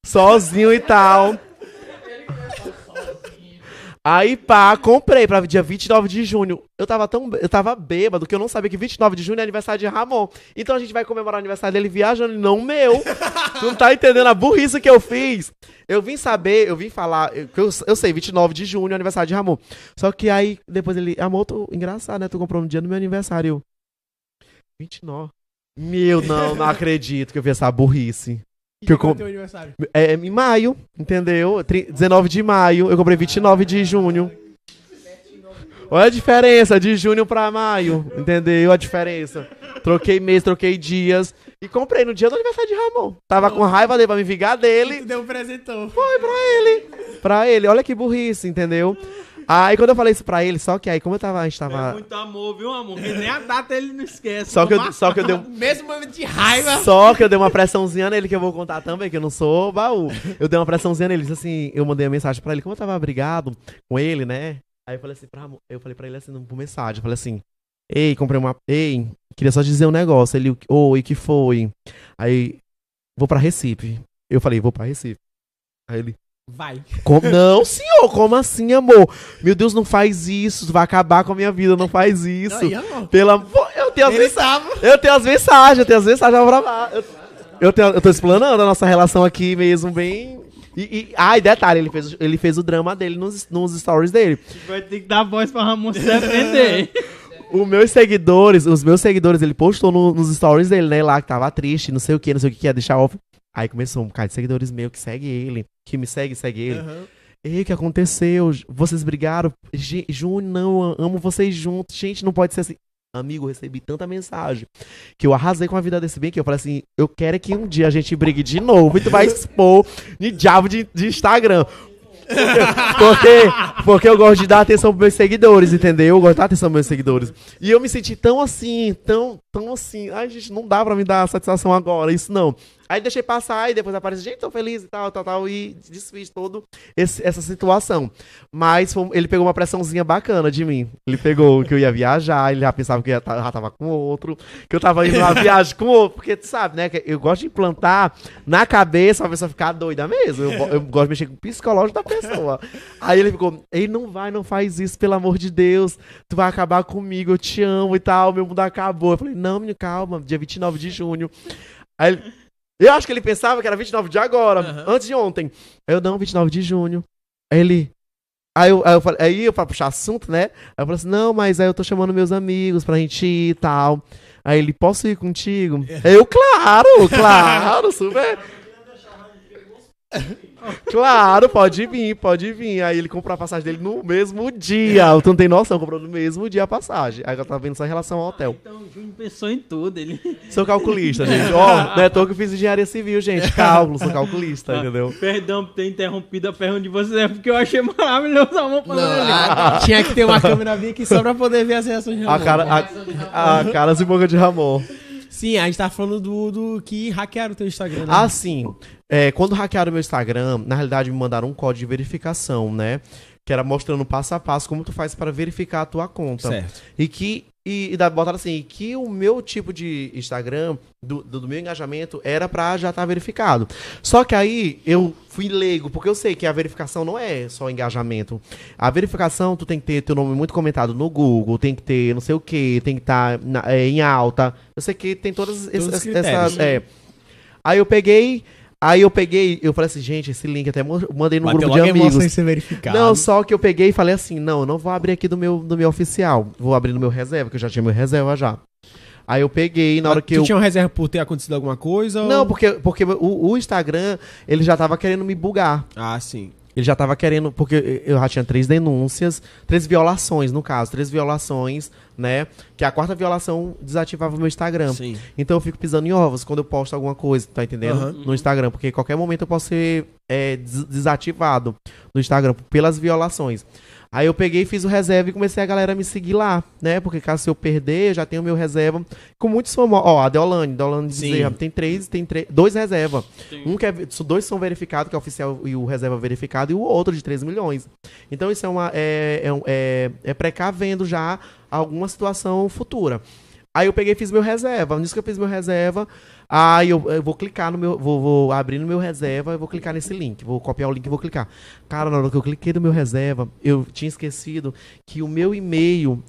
Sozinho e tal. Aí, pá, comprei pra dia 29 de junho. Eu tava tão. Eu tava bêbado que eu não sabia que 29 de junho é aniversário de Ramon. Então a gente vai comemorar o aniversário dele viajando não meu. tu não tá entendendo a burrice que eu fiz. Eu vim saber, eu vim falar. Eu, eu, eu sei, 29 de junho é aniversário de Ramon. Só que aí, depois ele. Amor, tu, engraçado, né? Tu comprou no dia do meu aniversário. Eu, 29. Meu, não, não acredito que eu vi essa burrice. Que eu é com- teu aniversário? É em maio, entendeu? Tri- 19 de maio, eu comprei 29 de junho. Olha a diferença de junho pra maio, entendeu? A diferença. Troquei mês, troquei dias e comprei no dia do aniversário de Ramon. Tava com raiva dele pra me vingar dele. deu um presentão. Foi pra ele. Pra ele, olha que burrice, entendeu? Aí quando eu falei isso pra ele, só que aí como eu tava, a gente É tava... muito amor, viu, amor? Porque nem a data ele não esquece. Só que, eu, só que eu dei Mesmo momento de raiva. Só que eu dei uma pressãozinha nele, que eu vou contar também, que eu não sou baú. Eu dei uma pressãozinha nele, disse assim, eu mandei uma mensagem pra ele, como eu tava brigado com ele, né? Aí eu falei assim, pra, eu falei pra ele assim, por mensagem, eu falei assim, ei, comprei uma. Ei, queria só dizer um negócio. Ele, oi, que foi? Aí, vou pra Recife. Eu falei, vou pra Recife. Aí ele, Vai. como? Não, senhor, como assim, amor? Meu Deus, não faz isso, vai acabar com a minha vida, não faz isso. Amor. Pela. Eu tenho as mensagens. Eu tenho as mensagens, eu tenho as mensagens pra lá. Eu, eu, tenho, eu tô explanando a nossa relação aqui mesmo, bem. E, e, ah, e detalhe, ele fez, ele fez o drama dele nos, nos stories dele. Vai ter que dar voz pra Ramon se defender. Os meus seguidores, os meus seguidores, ele postou no- nos stories dele, né? Lá que tava triste, não sei o que, não sei o que, que ia deixar off. Aí começou um bocado de seguidores meus que segue ele, que me segue, segue ele. Aham. Ei, o que aconteceu? Vocês brigaram? Júnior, não, amo vocês juntos. Gente, não pode ser assim. Amigo, eu recebi tanta mensagem que eu arrasei com a vida desse bem que eu falei assim: eu quero que um dia a gente brigue de novo e tu vai expor de diabo de, de Instagram. Porque, porque eu gosto de dar atenção pros meus seguidores, entendeu? Eu gosto de dar atenção pros meus seguidores. E eu me senti tão assim, tão, tão assim. Ai, gente, não dá pra me dar satisfação agora, isso não. Aí deixei passar e depois aparece, gente, tô feliz e tal, tal, tal. E desfiz todo esse- essa situação. Mas foi- ele pegou uma pressãozinha bacana de mim. Ele pegou que eu ia viajar, ele já pensava que eu já tava com outro, que eu tava indo numa viagem com outro. Porque tu sabe, né? Eu gosto de implantar na cabeça pra pessoa ficar doida mesmo. Eu, eu gosto de mexer com o psicológico da pessoa. Aí ele ficou, ei, não vai, não faz isso, pelo amor de Deus. Tu vai acabar comigo, eu te amo e tal, meu mundo acabou. Eu falei, não, menino, calma, dia 29 de junho. Aí ele, eu acho que ele pensava que era 29 de agora, antes de ontem. Aí eu, não, 29 de junho. Aí ele. Aí eu, aí eu falei, aí eu pra puxar assunto, né? Aí eu falei assim, não, mas aí eu tô chamando meus amigos pra gente ir e tal. Aí ele, posso ir contigo? Aí eu, claro, claro, super. Claro, pode vir, pode vir. Aí ele comprou a passagem dele no mesmo dia. Tu não tem noção, comprou no mesmo dia a passagem. Aí eu tava vendo só em relação ao hotel. Então o Júnior pensou em tudo. Ele... Sou calculista, gente. Ó, não é tô que eu fiz engenharia civil, gente. Cálculo, sou calculista, entendeu? Perdão por ter interrompido a pergunta de vocês, é porque eu achei maravilhoso a mão falando ali. Ah, tinha que ter uma câmera bem aqui só pra poder ver as reações de A Ramon. cara, a, a cara e boca de Ramon. Sim, a gente tá falando do, do que hackearam o teu Instagram, né? Ah, sim. É, quando hackearam meu Instagram, na realidade me mandaram um código de verificação, né? Que era mostrando passo a passo como tu faz para verificar a tua conta. certo. E que. E, e da- botaram assim, que o meu tipo de Instagram, do, do, do meu engajamento, era pra já estar verificado. Só que aí eu fui leigo, porque eu sei que a verificação não é só engajamento. A verificação, tu tem que ter teu nome muito comentado no Google, tem que ter não sei o que, tem que estar em alta. Eu sei que tem todas essas. essas é. Aí eu peguei. Aí eu peguei, eu falei assim, gente, esse link até mandei no Bateu grupo de amigos. em ser verificado. Não, só que eu peguei e falei assim, não, eu não vou abrir aqui do meu, do meu oficial. Vou abrir no meu reserva, que eu já tinha meu reserva já. Aí eu peguei, na hora que tu eu... tinha uma reserva por ter acontecido alguma coisa? Não, ou... porque, porque o, o Instagram, ele já tava querendo me bugar. Ah, sim. Ele já tava querendo, porque eu já tinha três denúncias, três violações, no caso, três violações, né? Que a quarta violação desativava o meu Instagram. Sim. Então eu fico pisando em ovos quando eu posto alguma coisa, tá entendendo? Aham. No Instagram, porque a qualquer momento eu posso ser é, des- desativado no Instagram pelas violações. Aí eu peguei, fiz o reserva e comecei a galera a me seguir lá, né? Porque caso eu perder, eu já tenho meu reserva com muitos famosos. Ó, a Deolane, Deolane Sim. Bezerra, tem três, tem três, dois reserva. Um que é, dois são verificados, que é oficial e o reserva verificado, e o outro de 3 milhões. Então isso é uma é, é, é, é precavendo já alguma situação futura. Aí eu peguei e fiz meu reserva. Nisso que eu fiz meu reserva, aí eu, eu vou clicar no meu. Vou, vou abrir no meu reserva e vou clicar nesse link. Vou copiar o link e vou clicar. Cara, na hora que eu cliquei no meu reserva, eu tinha esquecido que o meu e-mail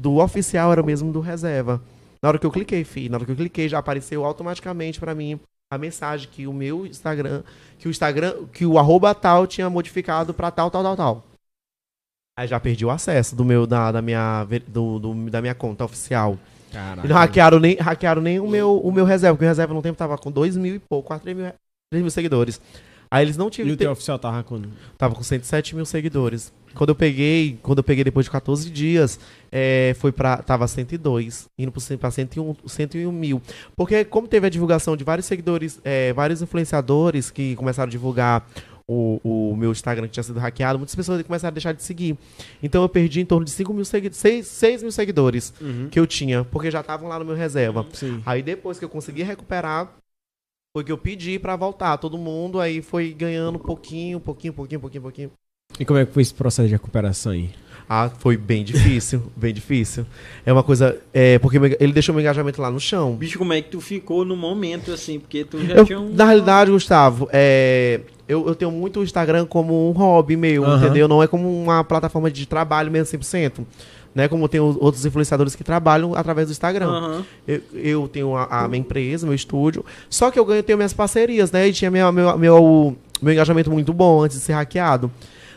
do oficial era o mesmo do reserva. Na hora que eu cliquei, fi, na hora que eu cliquei, já apareceu automaticamente pra mim a mensagem que o meu Instagram, que o Instagram, que o arroba tal tinha modificado pra tal, tal, tal, tal. Aí já perdi o acesso do meu, da, da minha, do, do- da minha conta oficial. Caraca. E não hackearam nem, hackearam nem o meu, o meu reserva, porque o reserva no tempo tava com 2 mil e pouco, quase 3 mil, 3 mil seguidores. Aí eles não E tinham. o teu oficial tava com... Tava com 107 mil seguidores. Quando eu peguei, quando eu peguei depois de 14 dias, é, foi pra. Tava 102, indo pra 101, 101 mil. Porque, como teve a divulgação de vários seguidores, é, vários influenciadores que começaram a divulgar o, o meu Instagram que tinha sido hackeado, muitas pessoas começaram a deixar de seguir. Então eu perdi em torno de 5 mil seguidores, 6, 6 mil seguidores que eu tinha, porque já estavam lá no meu reserva. Sim. Aí depois que eu consegui recuperar, foi que eu pedi pra voltar. Todo mundo aí foi ganhando um pouquinho, pouquinho, pouquinho, pouquinho, pouquinho. E como é que foi esse processo de recuperação aí? Ah, foi bem difícil, bem difícil. É uma coisa. É, porque ele deixou meu engajamento lá no chão. Bicho, como é que tu ficou no momento, assim? Porque tu já Eu- tinha um... Na realidade, Gustavo, é, eu, eu tenho muito o Instagram como um hobby meu, Aham. entendeu? Não é como uma plataforma de trabalho mesmo 100%. Né? Como tem os- outros influenciadores que trabalham através do Instagram. Aham. Eu, eu tenho a, a minha empresa, meu estúdio. Só que eu ganho, tenho minhas parcerias, né? E tinha minha- meu, meu, meu engajamento muito bom antes de ser hackeado.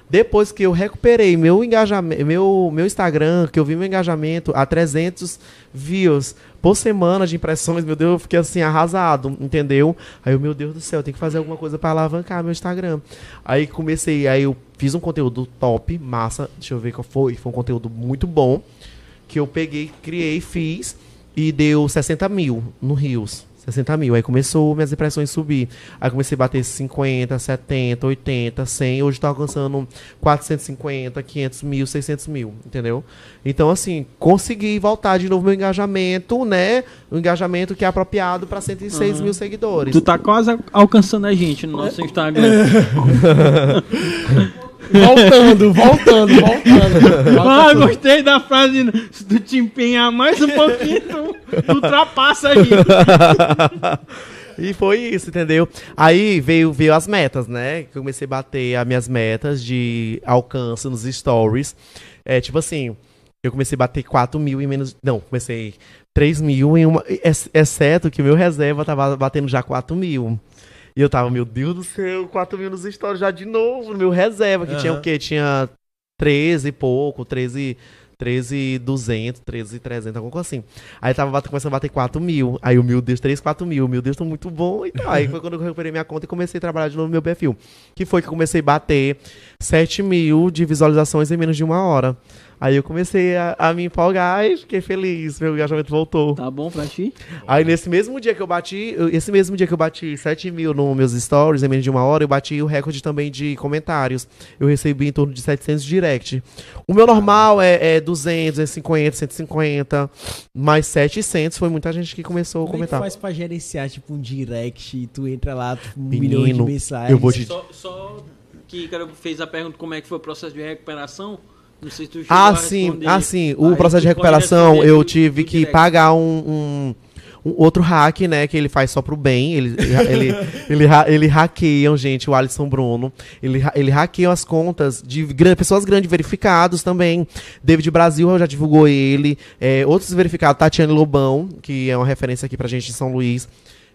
Depois que eu recuperei meu engajamento, meu, meu Instagram, que eu vi meu engajamento a 300 views por semana de impressões, meu Deus, eu fiquei assim arrasado, entendeu? Aí eu, meu Deus do céu, tem que fazer alguma coisa para alavancar meu Instagram. Aí comecei, aí eu fiz um conteúdo top, massa, deixa eu ver qual foi, foi um conteúdo muito bom, que eu peguei, criei, fiz e deu 60 mil no Rios. 60 mil. Aí começou minhas impressões subir. Aí comecei a bater 50, 70, 80, 100. Hoje tô alcançando 450, 500 mil, 600 mil, entendeu? Então, assim, consegui voltar de novo meu engajamento, né? O engajamento que é apropriado para 106 mil seguidores. Tu tá quase alcançando a gente no nosso Instagram. Voltando, voltando, voltando. Ah, gostei da frase. Se tu te empenhar mais um pouquinho, tu, tu ultrapassa a gente. E foi isso, entendeu? Aí veio, veio as metas, né? Que eu comecei a bater as minhas metas de alcance nos stories. É tipo assim, eu comecei a bater 4 mil em menos. Não, comecei 3 mil em uma. ex- Exceto que o meu reserva tava batendo já 4 mil. E eu tava, meu Deus do céu, 4 mil nos stories já de novo, no meu reserva, que tinha o quê? Tinha 13 e pouco, 13. 13,200, 13,300, alguma coisa assim. Aí tava bat- começando a bater 4 mil. Aí o meu Deus, 3, 4 mil. Meu Deus, tô muito bom e tal. Aí foi quando eu recuperei minha conta e comecei a trabalhar de novo no meu perfil. Que foi que eu comecei a bater 7 mil de visualizações em menos de uma hora. Aí eu comecei a, a me empolgar e fiquei feliz. Meu engajamento voltou. Tá bom pra ti? Aí nesse mesmo dia que eu bati, eu- esse mesmo dia que eu bati 7 mil nos meus stories em menos de uma hora, eu bati o recorde também de comentários. Eu recebi em torno de 700 direct. O meu normal é, é 200, 250, 150, mas 700 foi muita gente que começou a Como é que comentar. faz pra gerenciar, tipo, um direct e tu entra lá, tipo, um milhão de mensagens? eu vou te Só, só que Ícaro fez a pergunta como é que foi o processo de recuperação. Não sei se tu Ah, sim, ah, sim. O Aí processo de recuperação, eu tive que direct. pagar um, um, um outro hack, né? Que ele faz só pro bem. Ele, ele, ele, ele hackeiam, gente, o Alisson Bruno. Ele, ele hackeiam as contas de gran- pessoas grandes, verificados também. David Brasil já divulgou ele. É, outros verificados, Tatiane Lobão, que é uma referência aqui pra gente em São Luís.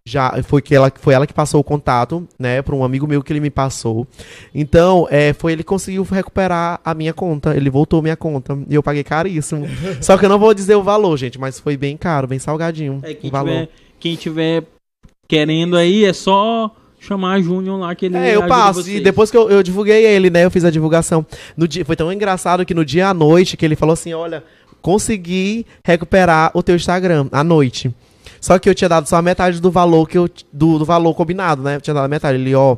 Já foi, que ela, foi ela que passou o contato, né, para um amigo meu que ele me passou. Então, é, foi ele que conseguiu recuperar a minha conta. Ele voltou minha conta. E eu paguei caríssimo. Só que eu não vou dizer o valor, gente, mas foi bem caro, bem salgadinho. É, quem o valor. tiver, quem tiver querendo aí, é só chamar Júnior lá que ele É, eu ajuda passo. vocês. E depois que eu, eu divulguei ele, né? Eu fiz a divulgação. No dia, foi tão engraçado que no dia à noite que ele falou assim: olha, consegui recuperar o teu Instagram à noite. Só que eu tinha dado só a metade do valor que eu. Do, do valor combinado, né? Eu tinha dado a metade. Ele, ó.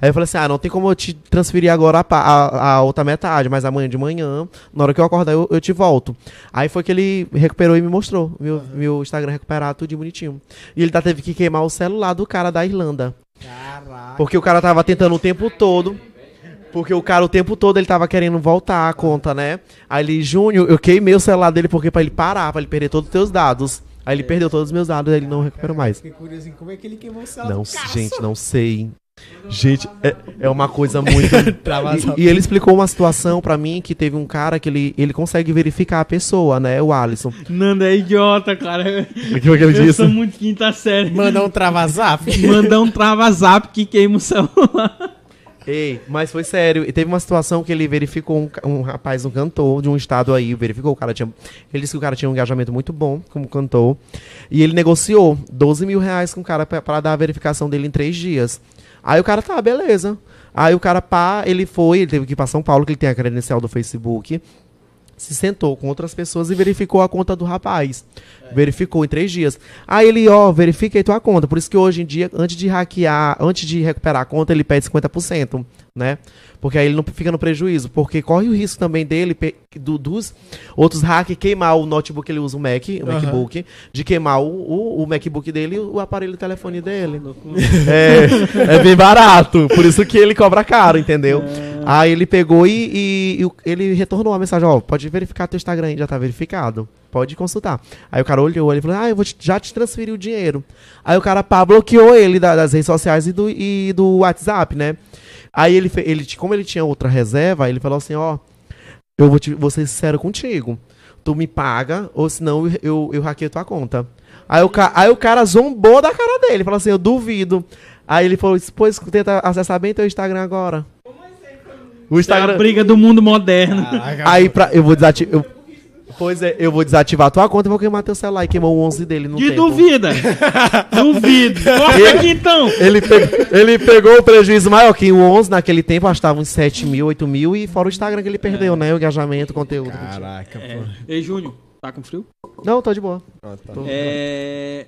Aí eu falei assim: ah, não tem como eu te transferir agora a, a, a outra metade, mas amanhã de manhã, na hora que eu acordar, eu, eu te volto. Aí foi que ele recuperou e me mostrou. Meu, meu Instagram recuperado, tudo bonitinho. E ele tá, teve que queimar o celular do cara da Irlanda. Caraca. Porque o cara tava tentando o tempo todo. Porque o cara o tempo todo ele tava querendo voltar a conta, né? Aí ele, Júnior, eu queimei o celular dele porque pra ele parar, pra ele perder todos os teus dados. Aí ele perdeu todos os meus dados, aí ele não recuperou mais. Fiquei curioso em como é que ele queimou o celular Não, gente, não sei. Gente, é, é uma coisa muito. Travação. E, e ele explicou uma situação pra mim que teve um cara que ele, ele consegue verificar a pessoa, né? O Alisson. Nando é idiota, cara. O que foi que ele Eu disse? sou muito quinta série. Mandar um trava-zap? Mandar um trava-zap que queima o celular. Ei, mas foi sério. E teve uma situação que ele verificou um, um rapaz, um cantor de um estado aí, verificou o cara tinha. Ele disse que o cara tinha um engajamento muito bom como cantor. E ele negociou 12 mil reais com o cara pra dar a verificação dele em três dias. Aí o cara, tá, beleza. Aí o cara, pá, ele foi, ele teve que ir pra São Paulo, que ele tem a credencial do Facebook. Se sentou com outras pessoas e verificou a conta do rapaz. Verificou em três dias. Aí ele, ó, verifiquei tua conta. Por isso que hoje em dia, antes de hackear, antes de recuperar a conta, ele pede 50%, né? Porque aí ele não fica no prejuízo. Porque corre o risco também dele, do- dos outros hackers, queimar o notebook, ele usa o Mac, o MacBook, de queimar o, o, o MacBook dele e o aparelho de telefone dele. É, é bem barato. Por isso que ele cobra caro, entendeu? Aí ele pegou e, e- e ele retornou a mensagem, ó, pode verificar teu Instagram aí, já tá verificado. Pode consultar. Aí o cara olhou, ele falou, ah, eu vou te- já te transferir o dinheiro. Aí o cara, pá, bloqueou ele da- das redes sociais e do, e do WhatsApp, né? Aí ele, fe- ele, como ele tinha outra reserva, ele falou assim, ó, eu vou, te, vou ser sincero contigo. Tu me paga, ou senão eu, eu, eu hackeio tua conta. Aí o, ca- aí o cara zombou da cara dele, falou assim, eu duvido. Aí ele falou, pois tenta acessar bem teu Instagram agora. O Isso é a Instagram. briga do mundo moderno. Aí pra, eu vou desativar. Pois é, eu vou desativar tua conta e vou queimar teu celular. E queimou o 11 dele no De tempo. duvida. Duvido. Corta aqui então. Ele, pe- ele pegou o prejuízo maior que o 11 naquele tempo, acho que tava uns 7 mil, 8 mil, e fora o Instagram que ele perdeu, né? O engajamento, o conteúdo. Caraca, pô. Ei, Júnior, tá com frio? Não, tô de boa. Ah, tá. Tô- É...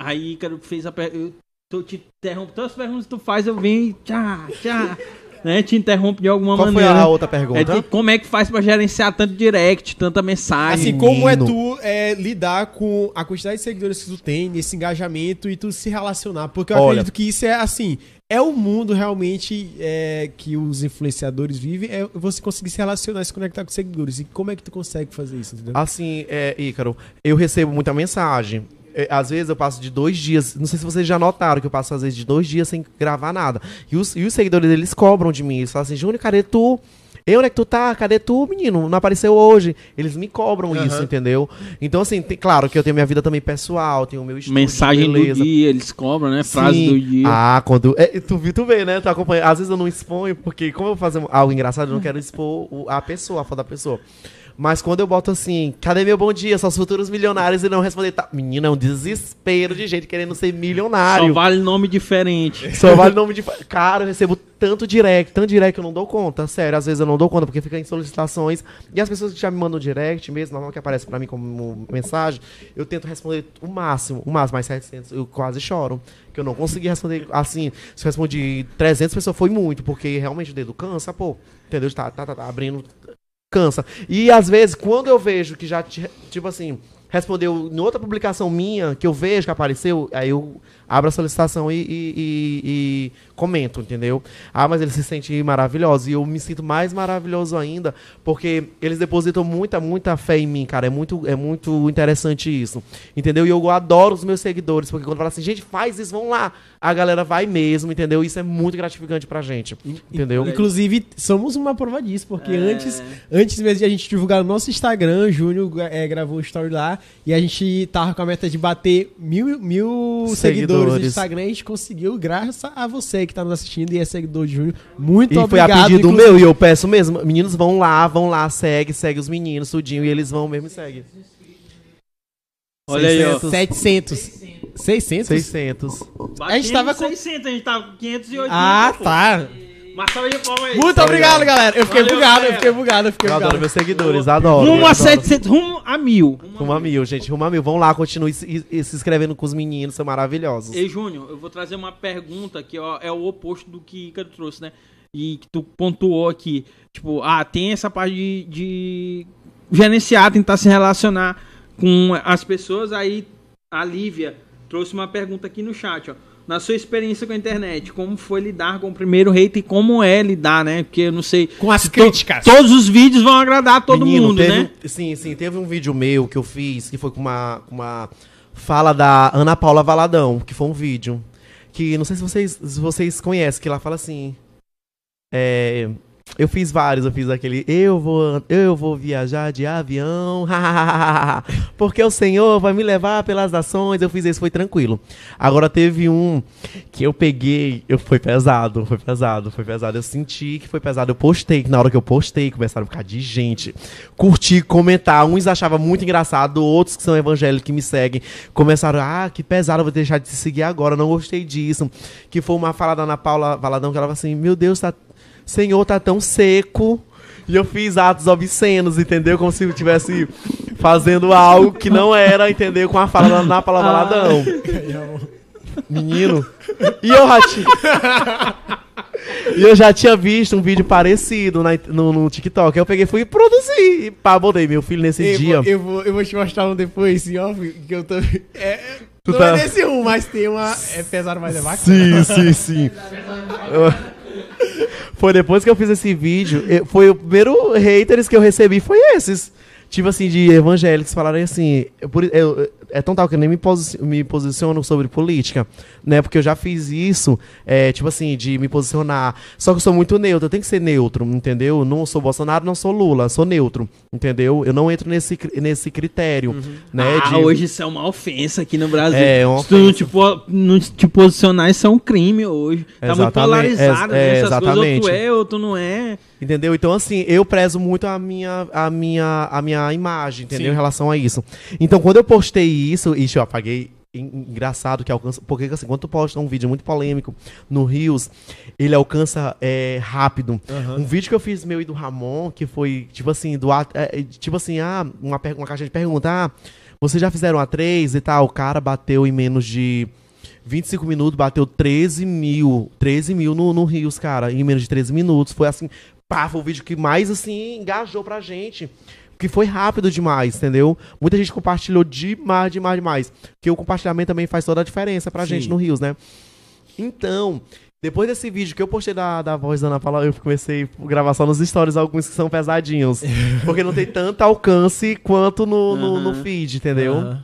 Aí, cara, fez a pergunta. Eu te interrompo. Todas as perguntas que tu faz, eu venho e tchá, tchá. Né? Te interrompo de alguma Qual foi maneira. a outra É, pergunta? de- como é que faz pra gerenciar tanto direct, tanta mensagem? Assim, como é Menino. tu é, lidar com a quantidade de seguidores que tu tem, nesse engajamento e tu se relacionar? Porque eu Olha- acredito que isso é assim. É o mundo realmente é, que os influenciadores vivem, é você conseguir se relacionar, se conectar com os seguidores. E como é que tu consegue fazer isso, entendeu? Assim, é, Ícaro, eu recebo muita mensagem. É, Às vezes eu passo de dois dias, não sei se vocês já notaram que eu passo às vezes de dois dias sem gravar nada. E os, e os seguidores eles cobram de mim. Eles falam assim: Júnior, cadê tu? Eu, onde é que tu tá? Cadê tu, menino? Não apareceu hoje. Eles me cobram isso, entendeu? Então, assim, tem- claro que eu tenho minha vida também pessoal, tenho o meu estúdio, Mensagem do dia, eles cobram, né? Frase Sim. do dia. Ah, quando. é, tu, tu vê, né? Tu acompanha. Às vezes eu não exponho, porque como eu vou fazer algo engraçado, eu não quero expor o- a pessoa, a foto da pessoa. Mas quando eu boto assim, cadê meu bom dia? São os futuros milionários e não responder. Tá... Menina, é um desespero de gente querendo ser Só milionário. vale nome diferente. Só vale nome de. Cara, eu recebo tanto direct, tanto direct que eu não dou conta. Sério, às vezes eu não dou conta, porque fica em solicitações. E as pessoas que já me mandam direct mesmo, normal que aparece pra mim como mensagem, eu tento responder o máximo, o máximo, mais 700. Eu quase choro. Que eu não consegui responder assim. Se eu respondi 300 pessoas, foi muito, porque realmente o dedo cansa, pô. Entendeu? Tá, tá, tá, tá abrindo. Cansa. E às vezes, quando eu vejo que já, ti- tipo assim, respondeu em outra publicação minha, que eu vejo que apareceu, aí eu abro a solicitação e, e- e- e comento, entendeu? Ah, mas eles se sentem maravilhosos. E eu me sinto mais maravilhoso ainda, porque eles depositam muita, muita fé em mim, cara. É muito, é muito interessante isso. Entendeu? E eu adoro os meus seguidores, porque quando fala assim, gente, faz isso, vão lá. A galera vai mesmo, entendeu? Isso é muito gratificante pra gente. Entendeu? Inclusive, somos uma prova disso, porque É. antes, antes mesmo de a gente divulgar o nosso Instagram, o Júnior é, gravou um story lá e a gente tava com a meta de bater mil, mil seguidores. Seguidores. no Instagram. A gente conseguiu, graças a você que tá nos assistindo e é seguidor de Júnior. Muito E foi obrigado. a pedido inclusive. meu, e eu peço mesmo. Meninos vão lá, vão lá, segue, segue os meninos, tudinho, e eles vão mesmo e seguem. Olha aí, ó. 700. 600? 600. A gente tava com- 600, a gente tava com 580. Ah, pô. tá. Mas salve de palma aí. Muito obrigado, galera. Eu fiquei Valeu, bugado, eu galera. fiquei bugado, eu fiquei Eu adoro bugado. meus seguidores, adoro. Rumo a adoro. 700, rumo a mil. Rumo a mil, gente. Rumo a mil. Vão lá, continue se, e- se inscrevendo com os meninos, são maravilhosos. Ei, Júnior, eu vou trazer uma pergunta que ó, é o oposto do que Ícaro trouxe, né? E que tu pontuou aqui. Tipo, ah, tem essa parte de, de gerenciar, tentar se relacionar com as pessoas. Aí a Lívia trouxe uma pergunta aqui no chat, ó. Na sua experiência com a internet, como foi lidar com o primeiro hater e como é lidar, né? Porque eu não sei. Com as se to- críticas. todos os vídeos vão agradar a todo Menino, mundo, teve né? sim, sim. Teve um vídeo meu que eu fiz, que foi com uma, uma fala da Ana Paula Valadão, que foi um vídeo. Que não sei se vocês, se vocês conhecem, que ela fala assim. É, eu fiz vários, eu fiz aquele eu vou, eu vou viajar de avião, porque o Senhor vai me levar pelas nações. Eu fiz esse, foi tranquilo. Agora teve um que eu peguei, eu foi pesado, foi pesado, foi pesado. Eu senti que foi pesado. Eu postei, na hora que eu postei, começaram a ficar de gente. Curtir, comentar. Uns achavam muito engraçado, outros que são evangélicos que me seguem começaram, ah, que pesado, eu vou deixar de te seguir agora, não gostei disso. Que foi uma fala da Ana Paula Valadão que ela falou assim: Meu Deus, tá, Senhor, tá tão seco. E eu fiz atos obscenos, entendeu? Como se eu estivesse fazendo algo que não era, entendeu? Com a fala da Ana Paula Valadão. Menino. E eu já tinha. e eu já tinha visto um vídeo parecido na- no, no TikTok. Aí eu peguei fui produzir. E pá, botei meu filho nesse Eu dia. vou, eu, vou, eu vou te mostrar um depois, ó, que eu tô... É, Tu não tá- é nesse um, mas tem uma... É pesado, mas é bacana. Sim, sim, sim. Foi depois que eu fiz esse vídeo, eu- foi o primeiro haters que eu recebi, foi esses. Tipo assim, de evangélicos falarem assim. eu- eu- é tão tal que eu nem me, posi- me posiciono sobre política, né? Porque eu já fiz isso, é, tipo assim, de me posicionar. Só que eu sou muito neutro, eu tenho que ser neutro, entendeu? Não sou Bolsonaro, não sou Lula, sou neutro, entendeu? Eu não entro nesse, nesse critério, né? ah, de- hoje isso é uma ofensa aqui no Brasil. É, uma Se tu não te, não te posicionar, isso é um crime hoje. Tá muito Exatamente, polarizado, é- né? é, Essas coisas, ou tu exatamente. é ou tu não é. Entendeu? Então, assim, eu prezo muito a minha, a minha, a minha imagem, entendeu? Sim. Em relação a isso. Então, quando eu postei isso, ixi, eu apaguei. en- Engraçado que alcança. Porque, assim, quando tu posta um vídeo muito polêmico no Rios, ele alcança é, rápido. Um vídeo que eu fiz meu e do Ramon, que foi, tipo assim, do é, é, tipo assim, ah, uma, uma caixa de pergunta. Ah, vocês já fizeram a 3 e tal? O cara bateu em menos de 25 minutos, bateu 13 mil. 13 mil no, no Rios, cara, em menos de 13 minutos. Foi assim, pá, foi o vídeo que mais, assim, engajou pra gente. Que foi rápido demais, entendeu? Muita gente compartilhou demais, demais, demais. Porque o compartilhamento também faz toda a diferença pra Sim. gente no Rios, né? Então, depois desse vídeo que eu postei da, da voz da Ana Paula, eu comecei a gravar só nos stories alguns que são pesadinhos. porque não tem tanto alcance quanto no, no, no feed, entendeu?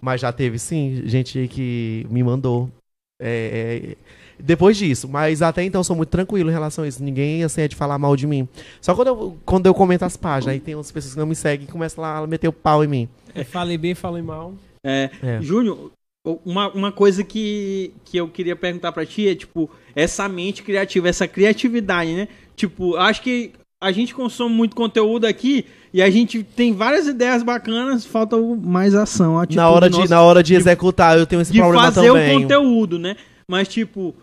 Mas já teve, sim, gente que me mandou. É, é, depois disso. Mas até então eu sou muito tranquilo em relação a isso. Ninguém, assim, é de falar mal de mim. Só quando eu, quando eu comento as páginas, aí tem outras pessoas que não me seguem e começam lá a meter o pau em mim. É, falei bem, falei mal. É, É. Júnior, uma, uma coisa que, que eu queria perguntar pra ti é, tipo, essa mente criativa, essa criatividade, né? Tipo, acho que a gente consome muito conteúdo aqui e a gente tem várias ideias bacanas, falta mais ação. atitude na, hora de, nossa na hora de executar, eu tenho esse de problema fazer também. o conteúdo, né? Mas, tipo,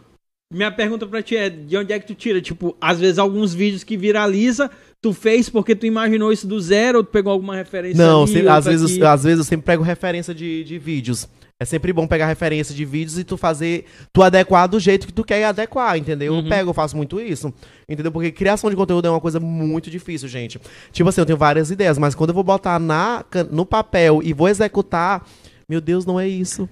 minha pergunta pra ti é, de onde é que tu tira? Tipo, às vezes alguns vídeos que viraliza, tu fez porque tu imaginou isso do zero ou tu pegou alguma referência Não, ali, sempre- às, vezes, aqui? às vezes eu sempre pego referência de, de vídeos. É sempre bom pegar referência de vídeos e tu fazer, tu adequar do jeito que tu quer adequar, entendeu? Uhum. Eu pego, eu faço muito isso. Entendeu? Porque criação de conteúdo é uma coisa muito difícil, gente. Tipo assim, eu tenho várias ideias, mas quando eu vou botar na, no papel e vou executar, meu Deus, não é isso.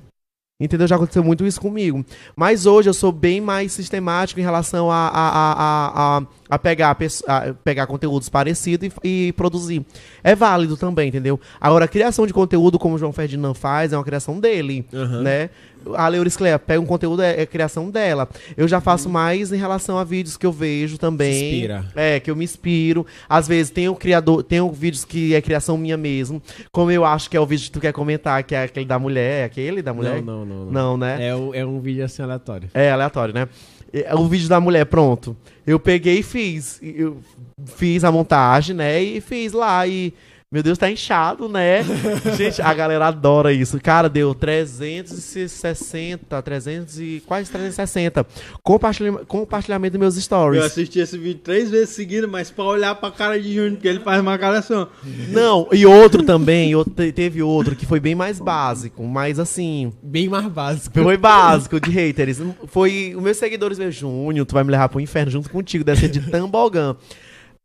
Entendeu? Já aconteceu muito isso comigo. Mas hoje eu sou bem mais sistemático em relação a, a, a, a, a, pegar, a pegar conteúdos parecidos e, e produzir. É válido também, entendeu? Agora, a criação de conteúdo, como o João Ferdinand faz, é uma criação dele, Aham. né? A Leuris Clea pega um conteúdo, é, é criação dela. Eu já faço mais em relação a vídeos que eu vejo também. Se inspira. É, que eu me inspiro. Às vezes tem o criador, tem um vídeos que é criação minha mesmo. Como eu acho que é o vídeo que tu quer comentar, que é aquele da mulher. É aquele da mulher? Não, não, não. não. Não, né? É, o- é um vídeo assim aleatório. É aleatório, né? É, O vídeo da mulher, pronto. Eu peguei e fiz. Eu fiz a montagem, né? E fiz lá. E. Meu Deus, tá inchado, né? Gente, a galera adora isso. Cara, deu 360, 300 e quase 360. Compartilha, compartilhamento dos meus Eu stories. assisti esse vídeo três vezes seguidas, mas pra olhar pra cara de Júnior, porque ele faz uma cara assim, ó. Não, e outro também, outro- teve outro que foi bem mais básico, mas assim, Bem mais básico. Foi básico de haters. Foi os meus seguidores, meu Júnior, tu vai me levar pro inferno junto contigo, deve ser de Tambogã.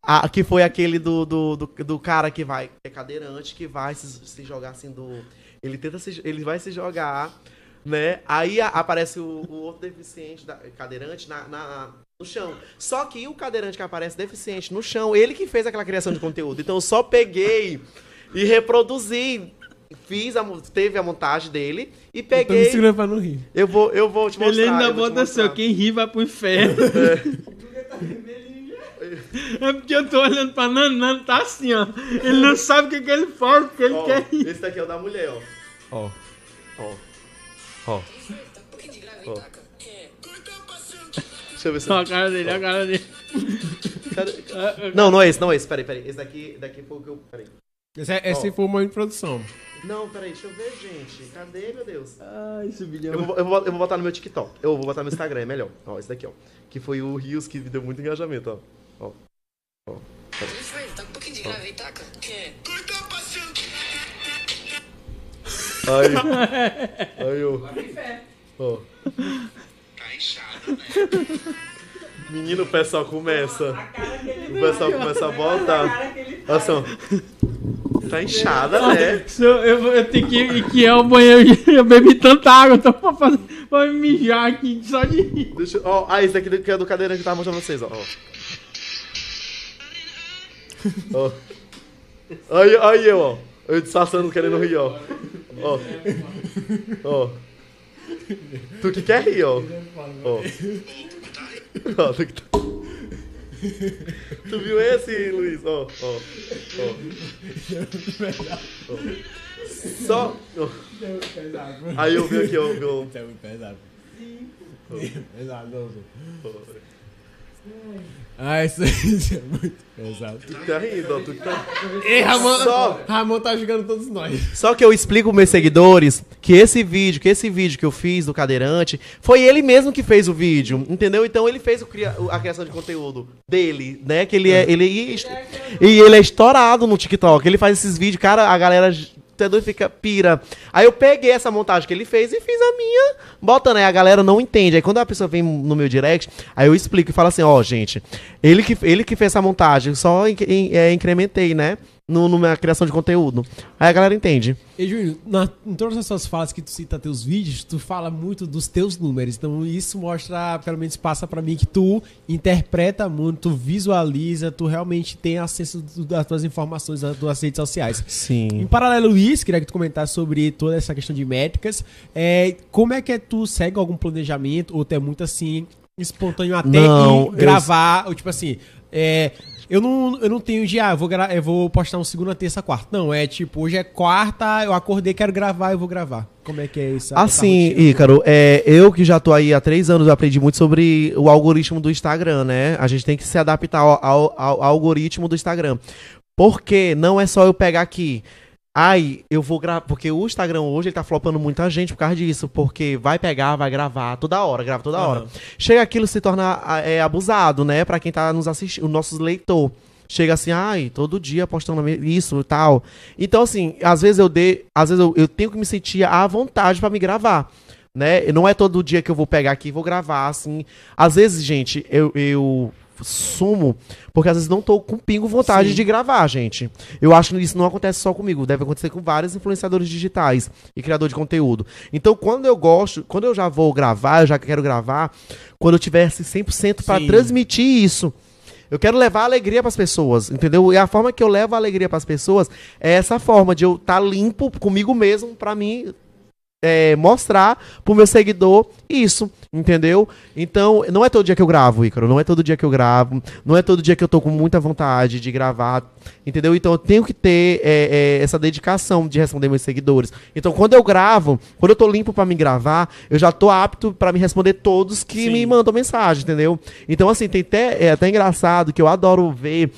Ah, que foi aquele do, do, do, do cara que vai, que é cadeirante, que vai se, se jogar assim do. Ele tenta se, ele vai se jogar, né? Aí a- aparece o, o outro deficiente, da, cadeirante, na, na- no chão. Só que o cadeirante que aparece deficiente no chão, ele que fez aquela criação de conteúdo. Então eu só peguei e reproduzi. Fiz a, teve a montagem dele e Eu tô me peguei. segurando pra não rir. Eu vou, eu vou te mostrar. Ele ainda bota assim, quem ri vai pro inferno. É porque eu tô olhando pra Nano, Nano tá assim, ó. Ele não sabe o que, que ele faz, porque ele Ó, quer rir. esse daqui é o da mulher, ó. Ó. Ó. Ó. Ó. Deixa eu ver se. Ó, a cara dele, a cara dele. Cadê? Não, não é esse, não é esse. Peraí, peraí. Esse daqui, daqui foi o que eu. Peraí. Essa, essa foi uma introdução. Não, peraí, deixa eu ver, gente. Cadê, meu Deus? Ai, esse vídeo é Eu vou, eu, vou, eu vou botar no meu TikTok. Eu vou botar no Instagram, é melhor. Ó, esse daqui, ó. Que foi o Rios que deu muito engajamento, ó. Ó. Ó. Foi, tá com um pouquinho de grave aí, taca. É. Aí. Aí, eu. Ó. Menino, o pessoal começa. O pessoal começa a botar. Olha só. Tá inchada, né? Eu, eu, eu tenho que ir que é o banheiro. Eu bebi tanta água, então pra, fazer, pra me mijar aqui só de rir. Deixa. Ó, ah, esse daqui que é do cadeirante que eu tava mostrando pra vocês, ó. Ó. ó. Aí, aí eu, ó. Eu disfarçando querendo rir, ó. Ó. Ó. Tu que quer rir, ó. Ó. Ó, tu que tá... Tu viu esse, Luiz? Ó, ó, ó. Só. ó. Aí eu vi aqui, ó. ó. Isso é muito pesado. Pesado, não, Ah, isso, isso é muito pesado. Tu que tá rindo, ó. Tu que tá... Ei, Ramon, Só- Ramon tá jogando todos nós. Só que eu explico pros meus seguidores que esse vídeo, que esse vídeo que eu fiz do cadeirante, foi ele mesmo que fez o vídeo, entendeu? Então ele fez o cria- a criação de conteúdo dele, né? Que ele é. Ele, e, e ele é estourado no TikTok. Ele faz esses vídeos, cara, a galera. É doido, fica pira. Aí eu peguei essa montagem que ele fez e fiz a minha, botando. Aí a galera não entende. Aí quando a pessoa vem no meu direct, aí eu explico e falo assim, ó, gente, ele que, ele que fez essa montagem, só in- in- é, incrementei, né? No, numa criação de conteúdo. Aí a galera entende. E, Júnior, na- em todas as suas falas que tu cita teus vídeos, tu fala muito dos teus números. Então isso mostra, pelo menos passa pra mim, que tu interpreta muito, tu visualiza, tu realmente tem acesso das tuas informações nas tuas redes sociais. Em Sim. paralelo, Luiz, queria que tu comentasse sobre toda essa questão de métricas. É, como é que é tu segue algum planejamento ou tu é muito assim, espontâneo até Não, em eu- gravar, ou tipo assim, é, eu não, eu não tenho de, ah, eu vou, eu vou postar um segunda, terça, quarta. Não, é tipo, hoje é quarta, eu acordei, quero gravar, eu vou gravar. Como é que é isso? Assim, Ícaro, é, eu que já tô aí há três anos, eu aprendi muito sobre o algoritmo do Instagram, né? A gente tem que se adaptar ao, ao- ao algoritmo do Instagram. Porque não é só eu pegar aqui. Ai, eu vou gravar. Porque o Instagram hoje ele tá flopando muita gente por causa disso. Porque vai pegar, vai gravar toda hora, grava toda hora. Chega aquilo se torna é, abusado, né? Pra quem tá nos assistindo, o nossos leitor. Chega assim, ai, todo dia postando isso e tal. Então, assim, às vezes eu dei. Às vezes eu, eu tenho que me sentir à vontade pra me gravar. Né? Não é todo dia que eu vou pegar aqui e vou gravar, assim. Às vezes, gente, eu, eu sumo, porque às vezes não tô com pingo vontade Sim. de gravar, gente. Eu acho que isso não acontece só comigo, deve acontecer com vários influenciadores digitais e criador de conteúdo. Então, quando eu gosto, quando eu já vou gravar, eu já quero gravar, quando eu tiver assim, 100% para transmitir isso. Eu quero levar alegria pras pessoas, entendeu? E a forma que eu levo a alegria pras pessoas é essa forma de eu estar limpo comigo mesmo pra mim é, mostrar pro meu seguidor isso, entendeu? Então, não é todo dia que eu gravo, Ícaro, não é todo dia que eu gravo, não é todo dia que eu tô com muita vontade de gravar, entendeu? Então, eu tenho que ter é, é, essa dedicação de responder meus seguidores. Então, quando eu gravo, quando eu tô limpo pra me gravar, eu já tô apto pra me responder todos que Sim. me mandam mensagem, entendeu? Então, assim, tem até, é até engraçado que eu adoro ver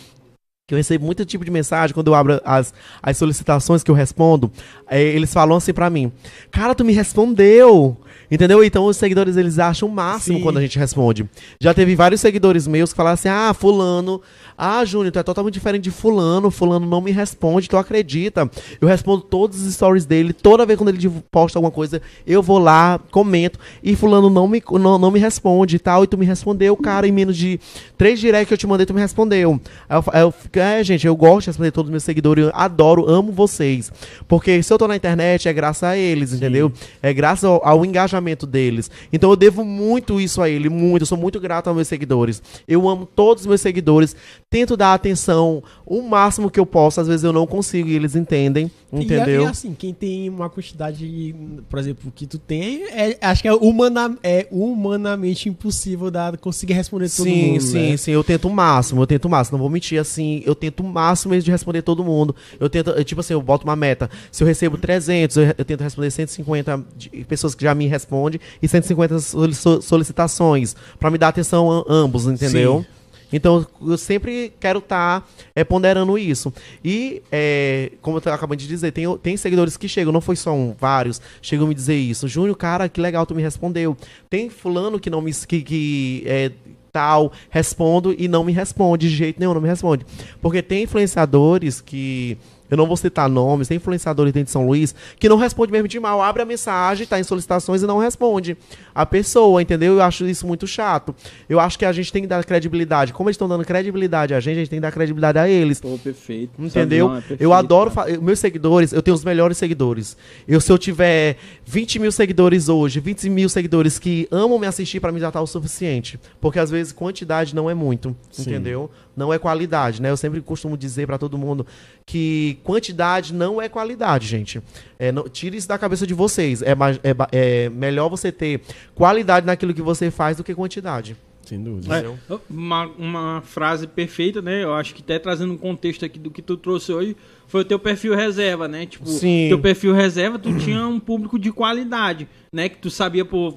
que eu recebo muito tipo de mensagem quando eu abro as, as solicitações que eu respondo. é, eles falam assim pra mim: Cara, tu me respondeu. Entendeu? Então os seguidores eles acham o máximo Sim. quando a gente responde. Já teve vários seguidores meus que falaram assim: Ah, Fulano, ah, Júnior, tu é totalmente diferente de Fulano. Fulano não me responde, tu acredita? Eu respondo todos os stories dele. Toda vez quando ele posta alguma coisa, eu vou lá, comento. E Fulano não me, não, não me responde e tal. E tu me respondeu, cara, em menos de três directs que eu te mandei, tu me respondeu. Aí eu, aí eu é, gente, eu gosto de responder todos os meus seguidores. Eu adoro, amo vocês. Porque se eu tô na internet, é graças a eles, entendeu? É graças ao, ao engajamento deles. Então eu devo muito isso a ele, muito. Eu sou muito grato aos meus seguidores. Eu amo todos os meus seguidores. Tento dar atenção o máximo que eu posso. Às vezes eu não consigo e eles entendem, E, entendeu? e assim, quem tem uma quantidade, por exemplo, que tu tem, é- acho que é, humana, é humanamente impossível dar, conseguir responder todo sim, mundo. sim, né? sim. Eu tento o máximo, eu tento o máximo. Não vou mentir, assim. Eu tento o máximo de responder todo mundo. Eu tento, eu, tipo assim, eu boto uma meta. Se eu recebo 300, eu, eu tento responder 150 de pessoas que já me respondem e 150 soli- so- solicitações. Pra me dar atenção a ambos, entendeu? Então, eu sempre quero estar ponderando isso. E, é, como eu acabando de dizer, tem, tem seguidores que chegam, não foi só um, vários, chegam a me dizer isso. Júnior, cara, que legal, tu me respondeu. Tem fulano que não me... que, que é, tal, respondo e não me responde, de jeito nenhum, não me responde. Porque tem influenciadores que. Eu não vou citar nomes, tem influenciadores dentro de São Luís que não responde mesmo de mal. Abre a mensagem, tá em solicitações e não responde. A pessoa, entendeu? Eu acho isso muito chato. Eu acho que a gente tem que dar credibilidade. Como eles estão dando credibilidade a gente, a gente tem que dar credibilidade a eles. Pô, perfeito. Entendeu? Visão é perfeita, eu adoro. fa- Meus seguidores, eu tenho os melhores seguidores. Eu, se eu tiver 20 mil seguidores hoje, 20 mil seguidores que amam me assistir, pra mim já tá o suficiente. Porque às vezes quantidade não é muito. Entendeu? Não é qualidade, né? Eu sempre costumo dizer pra todo mundo que quantidade não é qualidade, gente. É, não- tire isso da cabeça de vocês. É, mais- é é melhor você ter qualidade naquilo que você faz do que quantidade. Sem dúvida. É, uma, uma frase perfeita, né? Eu acho que até trazendo um contexto aqui do que tu trouxe hoje, foi o teu perfil reserva, né? Tipo, Sim. teu perfil reserva, tu tinha um público de qualidade, né? Que tu sabia, pô,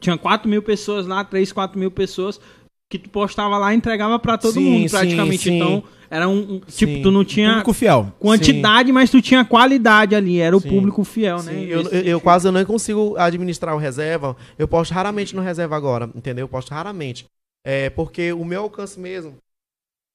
tinha 4 mil pessoas lá, 3, 4 mil pessoas que tu postava lá e entregava pra todo Sim, mundo, sim, praticamente. sim. Então, era um. um- Sim. tipo, tu não tinha Público fiel. quantidade, mas tu tinha qualidade ali. Era o Sim. público fiel, Sim, né? eu, eu- eu quase não consigo administrar o reserva. Eu posto raramente no reserva agora, entendeu? Eu posto raramente. É porque o meu alcance mesmo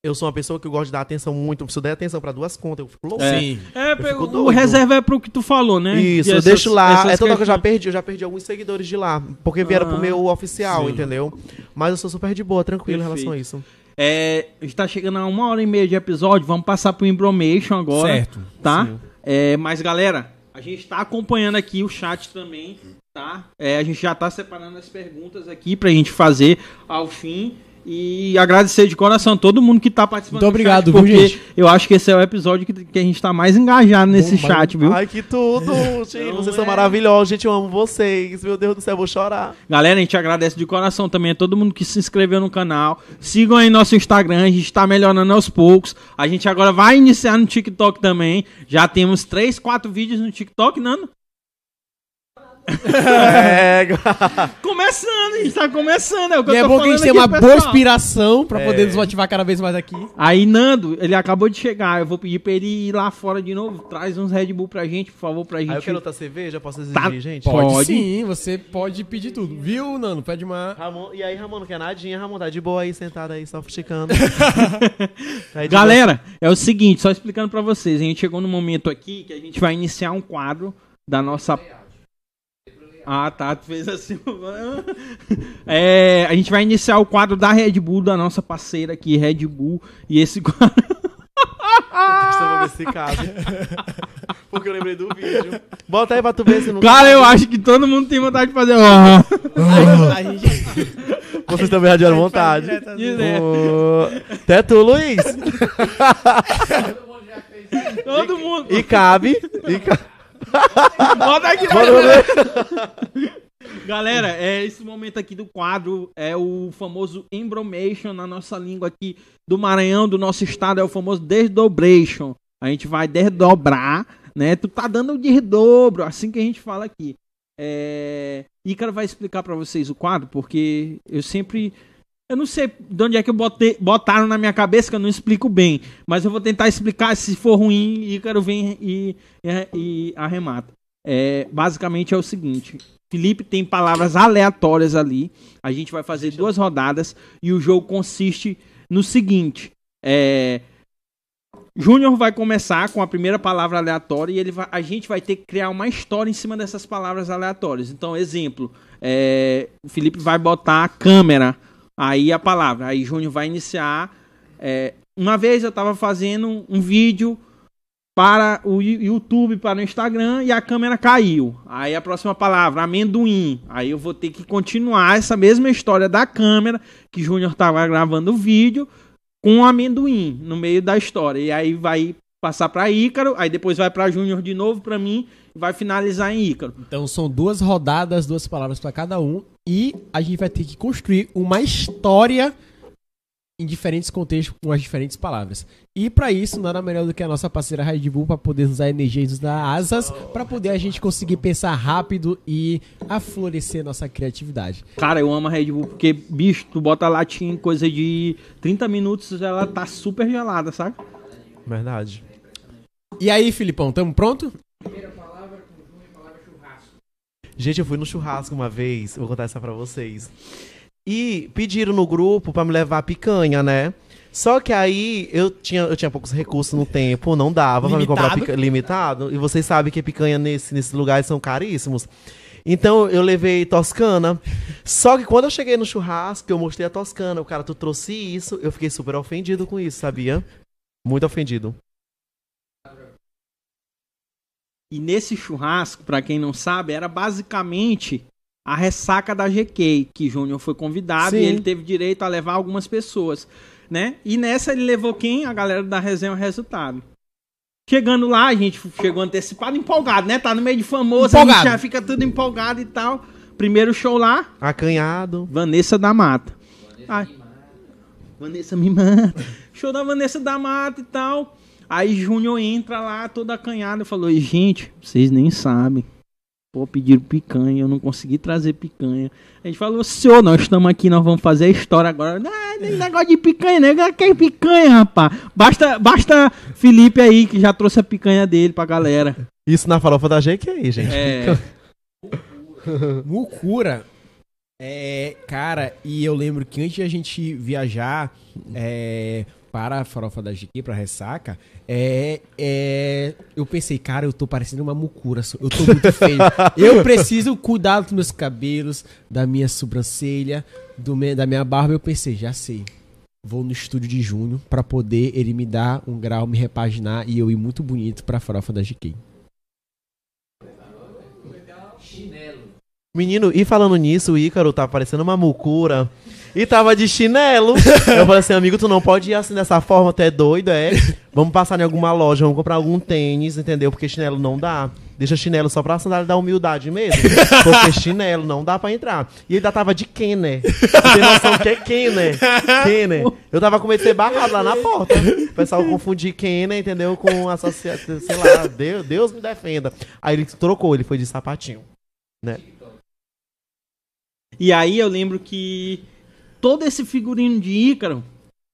Eu sou uma pessoa que eu gosto de dar atenção muito. Se eu der atenção pra duas contas, eu fico louco. É. Sim. É, o doido. reserva é pro que tu falou, né? Isso, E eu essas- deixo lá. essas É toda hora que eu já perdi. Eu já perdi alguns seguidores de lá. Porque vieram Ah, pro meu oficial, sim. entendeu? Mas eu sou super de boa, tranquilo em relação a isso. É, a gente tá chegando a uma hora e meia de episódio, vamos passar pro Embromation agora. Certo. Tá? É, mas galera, a gente tá acompanhando aqui o chat também, tá? É, a gente já tá separando as perguntas aqui pra gente fazer ao fim. E agradecer de coração a todo mundo que tá participando Muito do obrigado, chat, viu, porque gente? eu acho que esse é o episódio que, que a gente tá mais engajado nesse Bom, chat, viu? Ai, que tudo! Gente, Então, vocês são é- maravilhosos, gente. Eu amo vocês. Meu Deus do céu, eu vou chorar. Galera, a gente agradece de coração também a todo mundo que se inscreveu no canal. Sigam aí nosso Instagram, a gente tá melhorando aos poucos. A gente agora vai iniciar no TikTok também. Já temos 3, 4 vídeos no TikTok, Nando? É, Começando, a gente tá começando. É o que E eu é tô bom que a gente tem uma boa inspiração pra poder É. nos motivar cada vez mais aqui. Aí, Nando, ele acabou de chegar. Eu vou pedir pra ele ir lá fora de novo. Traz uns Red Bull pra gente, por favor, pra gente. Aí eu quero outra cerveja, posso exigir, Tá. gente? Pode, Pode. sim, você pode pedir tudo. Viu, Nano? Pede uma. Ramon, e aí, Ramon, não quer nadinha? Ramon, tá de boa aí, sentado aí, só esticando. Aí, de Galera, é o seguinte, só explicando pra vocês. A gente chegou no momento aqui que a gente vai iniciar um quadro da nossa. Ah, tá. Tu fez assim. É, a gente vai iniciar o quadro da Red Bull, da nossa parceira aqui, Red Bull. E esse quadro. boa, ver se cabe. Porque eu lembrei do vídeo. Bota aí pra tu ver se não Cara, eu acho que todo mundo tem vontade de fazer. A gente. Vocês também já tiveram vontade. Até tu, Luiz. Todo mundo. E cabe. E cabe. Bota aqui. Galera, é esse momento aqui do quadro é o famoso embromation na nossa língua aqui do Maranhão, do nosso estado, é o famoso desdobration. A gente vai desdobrar, né? Tu tá dando o desdobro, assim que a gente fala aqui. É... Ícaro vai explicar pra vocês o quadro, porque eu sempre eu não sei de onde é que eu botei, botaram na minha cabeça que eu não explico bem, mas eu vou tentar explicar. Se for ruim, Ícaro vem e, e, e arremata. É, basicamente é o seguinte: Felipe tem palavras aleatórias ali. A gente vai fazer duas rodadas e o jogo consiste no seguinte: é, Júnior vai começar com a primeira palavra aleatória e ele vai- a gente vai ter que criar uma história em cima dessas palavras aleatórias. Então, exemplo: é, o Felipe vai botar câmera, aí a palavra, aí Júnior vai iniciar. é, uma vez eu estava fazendo um vídeo para o YouTube, para o Instagram e a câmera caiu. Aí a próxima palavra, amendoim. Aí eu vou ter que continuar essa mesma história da câmera que Júnior estava gravando o vídeo com o amendoim no meio da história. E aí vai passar para Ícaro, aí depois vai para Júnior de novo para mim e vai finalizar em Ícaro. Então são duas rodadas, duas palavras pra cada um. E a gente vai ter que construir uma história em diferentes contextos com as diferentes palavras. E pra isso, nada melhor do que a nossa parceira Red Bull para poder nos dar energia e nos dar asas pra poder a gente conseguir pensar rápido e aflorescer nossa criatividade. Cara, eu amo a Red Bull porque, bicho, tu bota a latinha em coisa de 30 minutos, ela tá super gelada, sabe? Verdade. E aí, Filipão, tamo pronto? Gente, eu fui no churrasco uma vez, vou contar essa pra vocês. E pediram no grupo pra me levar picanha, né? Só que aí eu tinha, eu tinha poucos recursos no tempo, não dava pra me comprar Limitado. picanha limitado. E vocês sabem que picanha nesse, nesses lugares são caríssimos. Então eu levei toscana. Só que quando eu cheguei no churrasco, eu mostrei a toscana. O cara, tu trouxe isso. Eu fiquei super ofendido com isso, sabia? Muito ofendido. E nesse churrasco, pra quem não sabe, era basicamente a ressaca da GK, que Júnior foi convidado Sim. e ele teve direito a levar algumas pessoas, né? E nessa ele levou quem? A galera da resenha o resultado. Chegando lá, a gente chegou antecipado, empolgado, né? Tá no meio de famoso, a Empolgado. gente já fica tudo empolgado e tal. Primeiro show lá, Acanhado. Vanessa da Mata. Ai. Vanessa me mata. Show da Vanessa da Mata e tal. Aí Júnior entra lá, todo acanhado, e falou: gente, vocês nem sabem. Pô, pediram picanha, eu não consegui trazer picanha. A gente falou, senhor, nós estamos aqui, nós vamos fazer a história agora. Não, nem negócio de picanha, né? Que picanha, rapaz. Basta, basta Felipe aí, que já trouxe a picanha dele pra galera. Isso na farofa da GK aí, gente. É. Mucura. É, cara, e eu lembro que antes de a gente viajar, é, para a farofa da GQ, pra ressaca, é, é. Eu pensei, cara, eu tô parecendo uma mucura. Eu tô muito feio. eu preciso cuidar dos meus cabelos, da minha sobrancelha, do me- da minha barba. Eu pensei, já sei. Vou no estúdio de junho pra poder ele me dar um grau, me repaginar e eu ir muito bonito pra farofa da GQ. Menino, e falando nisso, o Ícaro tá parecendo uma mucura. E tava de chinelo. eu falei assim, amigo, tu não pode ir assim dessa forma, tu é doido, é? Vamos passar em alguma loja, vamos comprar algum tênis, entendeu? Porque chinelo não dá. Deixa chinelo só pra sandália da humildade mesmo. Porque chinelo não dá pra entrar. E ele ainda tava de Kenner. Tem noção que é Kenner? Kenner. Eu tava com medo de ser barrado lá na porta. O pessoal confundir Kenner, entendeu? Com associação, sei lá, Deus, Deus me defenda. Aí ele trocou, ele foi de sapatinho. Né? E aí eu lembro que todo esse figurino de Ícaro,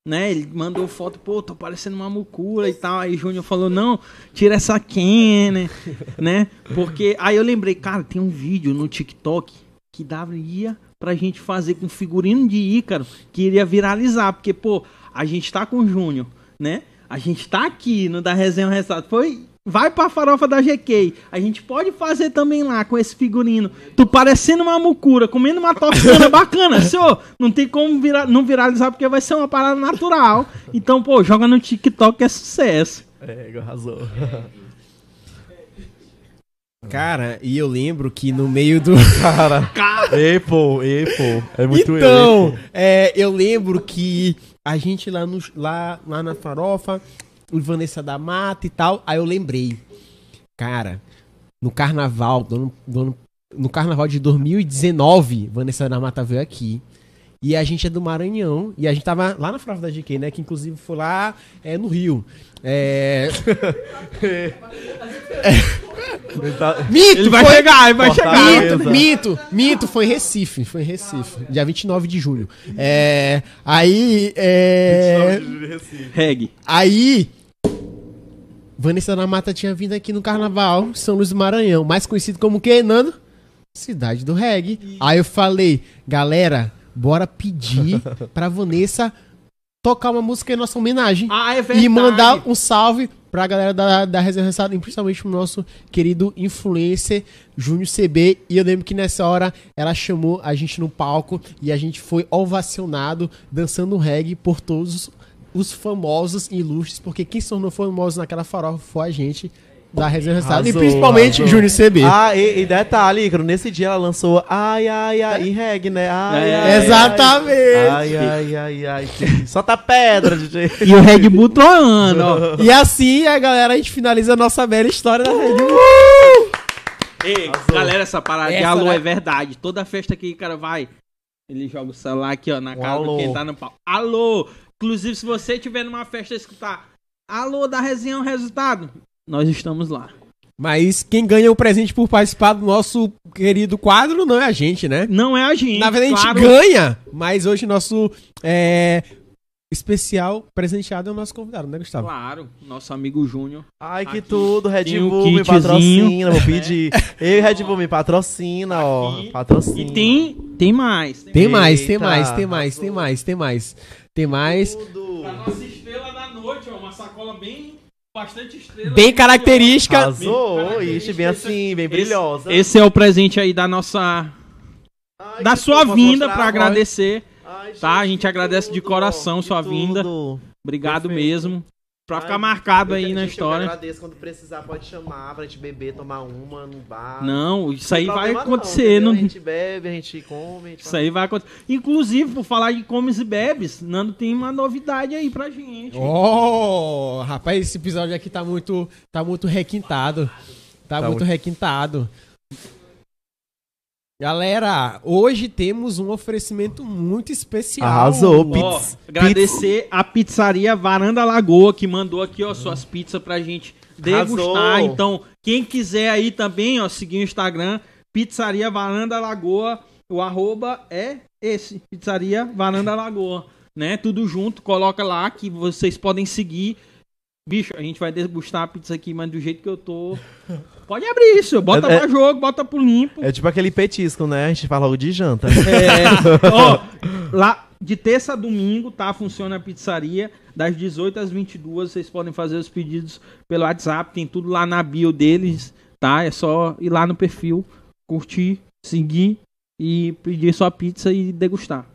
né? Ele mandou foto, pô, tô parecendo uma mucura e tal. Aí Júnior falou, não, tira essa Kenner, né? Porque aí eu lembrei, cara, tem um vídeo no TikTok que daria pra gente fazer com figurino de Ícaro que iria viralizar. Porque, pô, a gente tá com o Júnior, né? A gente tá aqui no da Resenha Resultado. Foi. Vai pra farofa da GK. A gente pode fazer também lá com esse figurino. Tu parecendo uma mucura, comendo uma toscana bacana. Senhor, não tem como vira- não viralizar porque vai ser uma parada natural. Então, pô, joga no TikTok que é sucesso. É, arrasou. Cara, e eu lembro que no meio do. Cara, ei, pô, ei, pô. É muito então, é, eu lembro que a gente lá, no, lá, lá na farofa, o Vanessa da Mata e tal, aí eu lembrei. Cara, no carnaval, do ano- do ano- no carnaval de 2019, Vanessa da Mata veio aqui. E a gente é do Maranhão. E a gente tava lá na farofa da GQ, né? Que inclusive foi lá é, no Rio. É. Mito! Ele vai foi- chegar, ele vai chegar. Mito, mito, mito, foi em Recife, foi em Recife, dia 29 de julho. É, aí, é, Reg. aí, Vanessa da Mata tinha vindo aqui no Carnaval, São Luís do Maranhão, mais conhecido como o que, Nando? Cidade do Reggae. Aí eu falei, galera, bora pedir pra Vanessa tocar uma música em nossa homenagem Ah, é verdade. e mandar um salve pra galera da, da Ressado, e principalmente pro nosso querido influencer Júnior CB. E eu lembro que nessa hora ela chamou a gente no palco e a gente foi ovacionado dançando reggae por todos os, os famosos e ilustres, porque quem se tornou famoso naquela farofa foi a gente da Resenha Ressado e principalmente. Júnior CB. Ah, e, e detalhe, Ícaro, nesse dia ela lançou Ai, ai, ai, em reggae, né? Ai, É. ai, ai, Exatamente. Ai, ai, ai, ai. Solta pedra, DJ. E o Bull troando, ó. E assim, a galera, a gente finaliza a nossa bela história da Rede Ei, galera, essa parada de Essa, alô né? é verdade. Toda festa que o cara vai, ele joga o celular aqui, ó, na Um cara alô. de quem tá no pau. Alô! Inclusive, se você estiver numa festa e escutar alô da resenha é o resultado, nós estamos lá. Mas quem ganha o presente por participar do nosso querido quadro não é a gente, né? Não é a gente. Na verdade, a claro. gente ganha, mas hoje nosso é, especial presenteado é o nosso convidado, né, Gustavo? Claro, nosso amigo Júnior. Ai, que Aqui tudo, Red tem Bull me patrocina, vou pedir. Ei, Red Bull me patrocina, ó. Aqui. Patrocina. E tem, tem mais. Tem mais, tem mais, tem mais, tem mais, tem mais. Tem mais. Tudo. nossa estrela da noite, ó, uma sacola bem. Bastante estrela. Bem característica. Arrasou, ixi, bem assim, bem brilhosa. Esse é o presente aí da nossa. Ai, da sua vinda mostrar? agradecer. Ai, Tá, a gente, agradece de tudo, coração que sua vinda. tudo. Obrigado Perfeito. mesmo. Pra Ai, ficar marcado aí na história. Eu agradeço quando precisar, pode chamar pra gente beber, tomar uma no bar. Não, isso aí vai não, acontecer. entendeu? não- A gente bebe, a gente come. A gente Isso aí vai acontecer. Inclusive, por falar de comes e bebes, Nando tem uma novidade aí pra gente. Oh, rapaz, esse episódio aqui tá muito, tá muito requintado. Tá, Tá muito muito- requintado. Galera, hoje temos um oferecimento muito especial. Arrasou, Ó, Pizza- agradecer a pizzaria Varanda Lagoa que mandou aqui, ó, suas pizzas pra gente degustar. Arrasou. Então, quem quiser aí também, ó, seguir o Instagram, Pizzaria Varanda Lagoa, o arroba é esse, Pizzaria Varanda Lagoa, né? Tudo junto, coloca lá que vocês podem seguir. Bicho, a gente vai degustar a pizza aqui, mas do jeito que eu tô. Pode abrir isso, bota É- é- pra jogo, bota pro limpo. É tipo aquele petisco, né? A gente fala logo de janta. É, ó, lá, de terça a domingo, tá? Funciona a pizzaria. Das 18 às 22, vocês podem fazer os pedidos pelo WhatsApp. Tem tudo lá na bio deles, tá? É só ir lá no perfil, curtir, seguir e pedir sua pizza e degustar.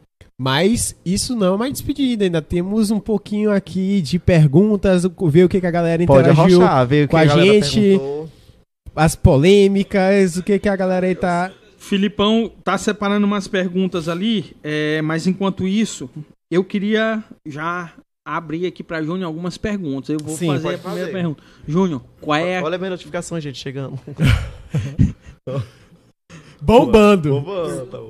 Mas isso não é uma despedida, ainda temos um pouquinho aqui de perguntas, ver o que, que a galera Pode interagiu arrochar, ver o que com a, a gente, perguntou. As polêmicas, o que, que a galera aí tá... Filipão tá separando umas perguntas ali, é, mas enquanto isso, eu queria já abrir aqui pra Júnior algumas perguntas. Eu vou Sim, fazer a primeira fazer. pergunta. Júnior, qual é a Olha a minha notificação, gente, chegando. Bombando!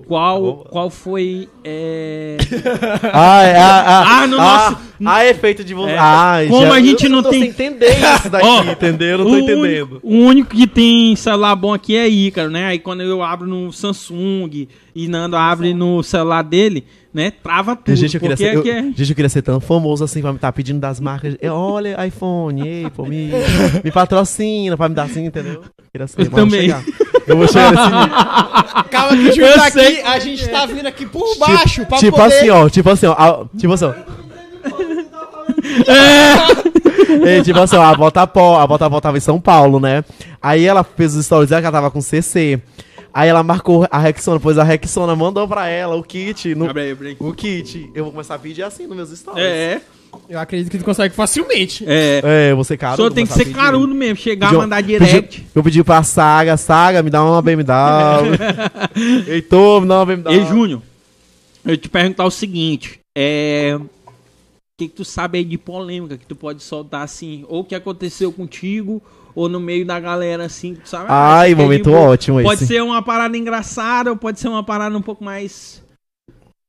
Qual, qual foi. É... Ah, é, ah, ah, Ah, no ah, nosso- ah, efeito de você. É. Ah, Como já- a gente eu não tô tem- sem entender isso daqui, Ó, entendeu? Eu não tô o entendendo. único- O único que tem celular bom aqui é Ícaro, né? Aí quando eu abro no Samsung e Nando abre no celular dele, né? Trava tudo. Gente eu, queria ser, eu, aqui é... gente, eu queria ser tão famoso assim pra me estar pedindo das marcas. É, Olha, iPhone, Apple, me, me patrocina pra me dar assim, entendeu? Queria ser, Eu vou também. chegar. Eu vou chegar nesse nível. Calma que o Júlio Eu tá aqui, a gente tá vindo aqui por baixo pra tipo poder... assim, ó, tipo assim, ó, a- tipo assim, ó. É, tipo assim, ó, a Botapó, a Botapó tava em São Paulo, né? Aí ela fez os stories dela que ela tava com CC. Aí ela marcou a Rexona, pois a Rexona mandou pra ela o kit. No, Abre aí, abre aí. o kit. Eu vou começar a pedir assim nos meus stories. É, Eu acredito que tu consegue facilmente. é. É, você caro. Só tem que ser carudo mesmo, chegar, Pedi- mandar pedi- direct. eu pedi pra Saga, Saga, me dá uma BMW. Heitor, me dá uma BMW. Ei, Júnior, eu te perguntar o seguinte: é. O que, que tu sabe aí de polêmica que tu pode soltar assim? Ou que aconteceu contigo, ou no meio da galera assim, sabe? ah, Ai, é momento boa. ótimo Pode esse. ser uma parada engraçada, ou pode ser uma parada um pouco mais.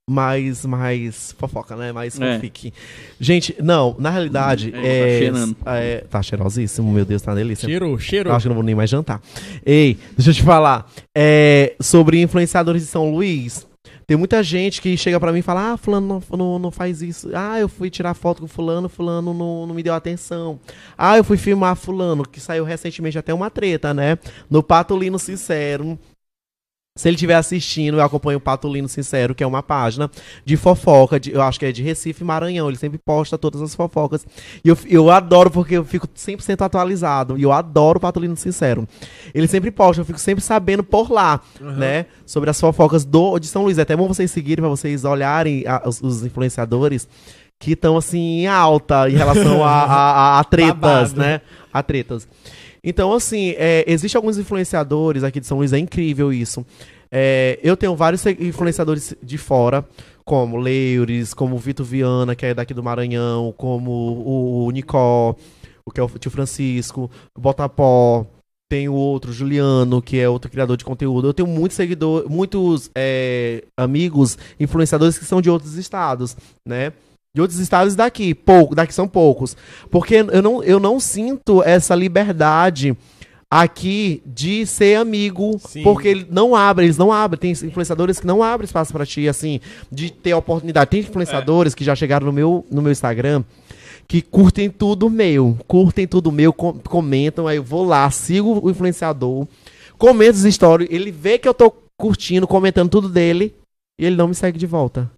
Mais, mais fofoca, né? Mais É. fanfic. Gente, não, na realidade, É, tá é, cheirando. é, tá cheirosíssimo, meu Deus, tá uma delícia. Cheiro, cheiro. Eu acho que eu não vou nem mais jantar. Ei, deixa eu te falar. É, sobre influenciadores de São Luís. Tem muita gente que chega pra mim e fala: Ah, Fulano não, não, não faz isso. Ah, eu fui tirar foto com Fulano, Fulano não, não me deu atenção. Ah, eu fui filmar Fulano, que saiu recentemente até uma treta, né? No Patolino Sincero. Se ele estiver assistindo, eu acompanho o Patolino Sincero, que é uma página de fofoca, de- eu acho que é de Recife Maranhão. Ele sempre posta todas as fofocas. E eu, eu adoro porque eu fico 100% atualizado. E eu adoro o Patolino Sincero. Ele sempre posta, eu fico sempre sabendo por lá, né? Sobre as fofocas do, de São Luís. É até bom vocês seguirem, pra vocês olharem a- os, os influenciadores que estão, assim, em alta em relação a, a, a- a tretas, Babado. né? A tretas. Então, assim, é, existe alguns influenciadores aqui de São Luís, é incrível isso. É, eu tenho vários influenciadores de fora, como Leures, como o Vitor Viana, que é daqui do Maranhão, como o, o Nicó, o que é o tio Francisco, Botapó, tem o outro, Juliano, que é outro criador de conteúdo. Eu tenho muitos seguidores, muitos é, amigos, influenciadores que são de outros estados, né? De outros estados daqui, pouco, daqui são poucos. Porque eu não, eu não sinto essa liberdade aqui de ser amigo, Sim. porque ele não abre, eles não abrem, tem influenciadores que não abrem espaço pra ti, assim, de ter oportunidade. Tem influenciadores que já chegaram no meu, no meu Instagram que curtem tudo meu, curtem tudo meu, com- comentam, aí eu vou lá, sigo o influenciador, comento as stories, ele vê que eu tô curtindo, comentando tudo dele, e ele não me segue de volta.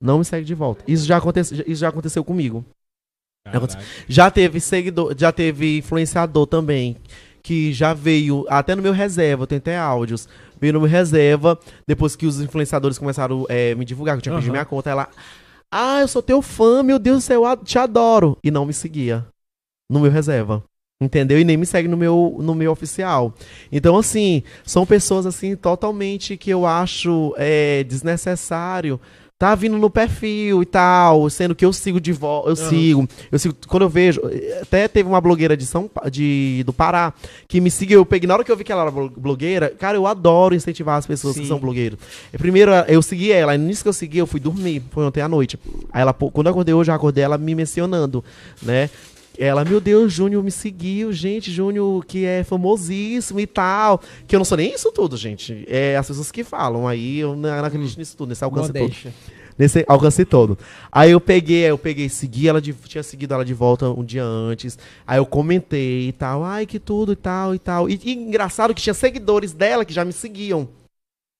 Não me segue de volta. Isso já aconteceu, isso já aconteceu comigo. Caraca. Já teve seguidor, já teve influenciador também que já veio até no meu reserva, eu tenho até áudios. Veio no meu reserva, depois que os influenciadores começaram a me divulgar, que eu tinha pedido Aham. minha conta, ela. Ah, eu sou teu fã, meu Deus do céu, eu te adoro. E não me seguia no meu reserva. Entendeu? E nem me segue no meu, no meu oficial. Então, assim, são pessoas assim totalmente que eu acho é, desnecessário. Tá vindo no perfil e tal, sendo que eu sigo de volta, eu sigo, eu sigo, quando eu vejo, até teve uma blogueira de São de do Pará que me seguiu, eu peguei, na hora que eu vi que ela era blo- blogueira, cara, eu adoro incentivar as pessoas que Sim. são blogueiros. E Primeiro, eu segui ela, aí nisso que eu segui, eu fui dormir, foi ontem à noite. Aí ela, quando eu acordei hoje, eu acordei ela me mencionando, né? Ela, meu Deus, Júnior me seguiu, gente, Júnior que é famosíssimo e tal. Que eu não sou nem isso tudo, gente. É as pessoas que falam. Aí eu não não acredito nisso tudo, nesse alcance todo Modéstia. nesse alcance todo. Aí eu peguei, eu peguei, segui ela de, tinha seguido ela de volta um dia antes. Aí eu comentei e tal, ai que tudo e tal e tal. E, e engraçado que tinha seguidores dela que já me seguiam.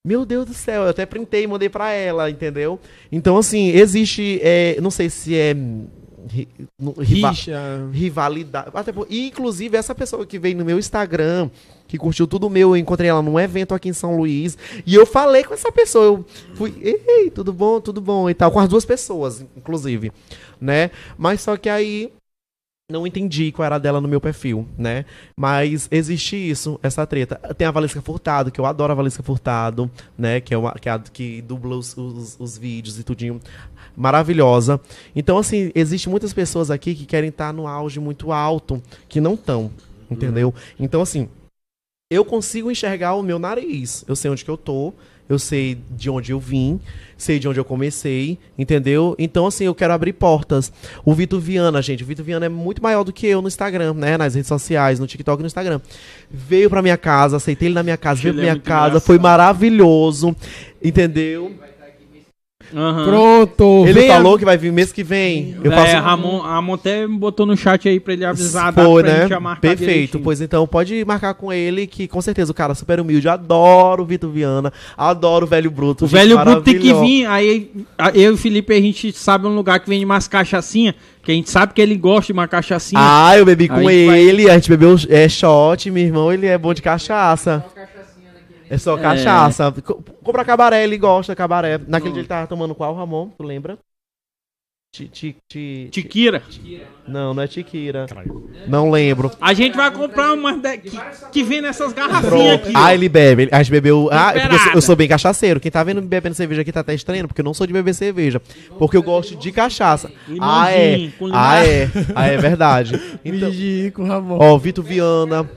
Meu Deus do céu, eu até printei e mandei pra ela, entendeu? Então, assim, existe. é, não sei se é. Riva- Rixa. rivalidade. Até inclusive, essa pessoa que veio no meu Instagram, que curtiu tudo meu, eu encontrei ela num evento aqui em São Luís. E eu falei com essa pessoa. Eu fui, ei, tudo bom, tudo bom e tal. Com as duas pessoas, inclusive. Né? Mas só que aí. Não entendi qual era a dela no meu perfil, né? Mas existe isso, essa treta. Tem a Valesca Furtado, que eu adoro a Valesca Furtado, né? Que é, uma, que, é a, que dubla os, os, os vídeos e tudinho. Maravilhosa. Então, assim, existe muitas pessoas aqui que querem estar no auge muito alto, que não estão, entendeu? Então, assim, eu consigo enxergar o meu nariz. Eu sei onde que eu tô, eu sei de onde eu vim, sei de onde eu comecei, entendeu? Então, assim, eu quero abrir portas. O Vitor Viana, gente, o Vitor Viana é muito maior do que eu no Instagram, né? Nas redes sociais, no TikTok e no Instagram. Veio pra minha casa, aceitei ele na minha casa, veio Ele pra é minha muito casa, engraçado. foi maravilhoso, entendeu? Aham. Pronto. Ele venha- falou que vai vir mês que vem. Eu é, faço Ramon, a Ramon até botou no chat aí pra ele avisar a pra né? gente já marcar Perfeito. direitinho. Pois então, pode marcar com ele, que com certeza o cara é super humilde. Adoro o Vitor Viana. Adoro o velho Bruto. O gente velho Bruto tem que vir, aí a- eu e o Felipe a gente sabe um lugar que vende mais cachaçinha, que a gente sabe que ele gosta de uma cachaçinha. Ah, eu bebi A com vai- ele. A gente bebeu é, shot. Meu irmão, ele é bom de cachaça. É só cachaça. Co- Compra cabaré, ele gosta de cabaré. Naquele dia ele tava tomando qual, Ramon? Tu lembra? Ti, ti, ti, Tiquira. Não, não é Tiquira. Não lembro. A gente vai comprar umas de- que, que vem nessas garrafinhas aqui. Ah, ele bebe. A gente bebeu. Ah, é porque eu sou, eu sou bem cachaceiro. Quem tá vendo me bebendo cerveja aqui tá até estranhando, porque eu não sou de beber cerveja. Porque eu gosto de cachaça. Ah, é. Ah, é. Ah, é verdade. Então, ó, Vitor Viana.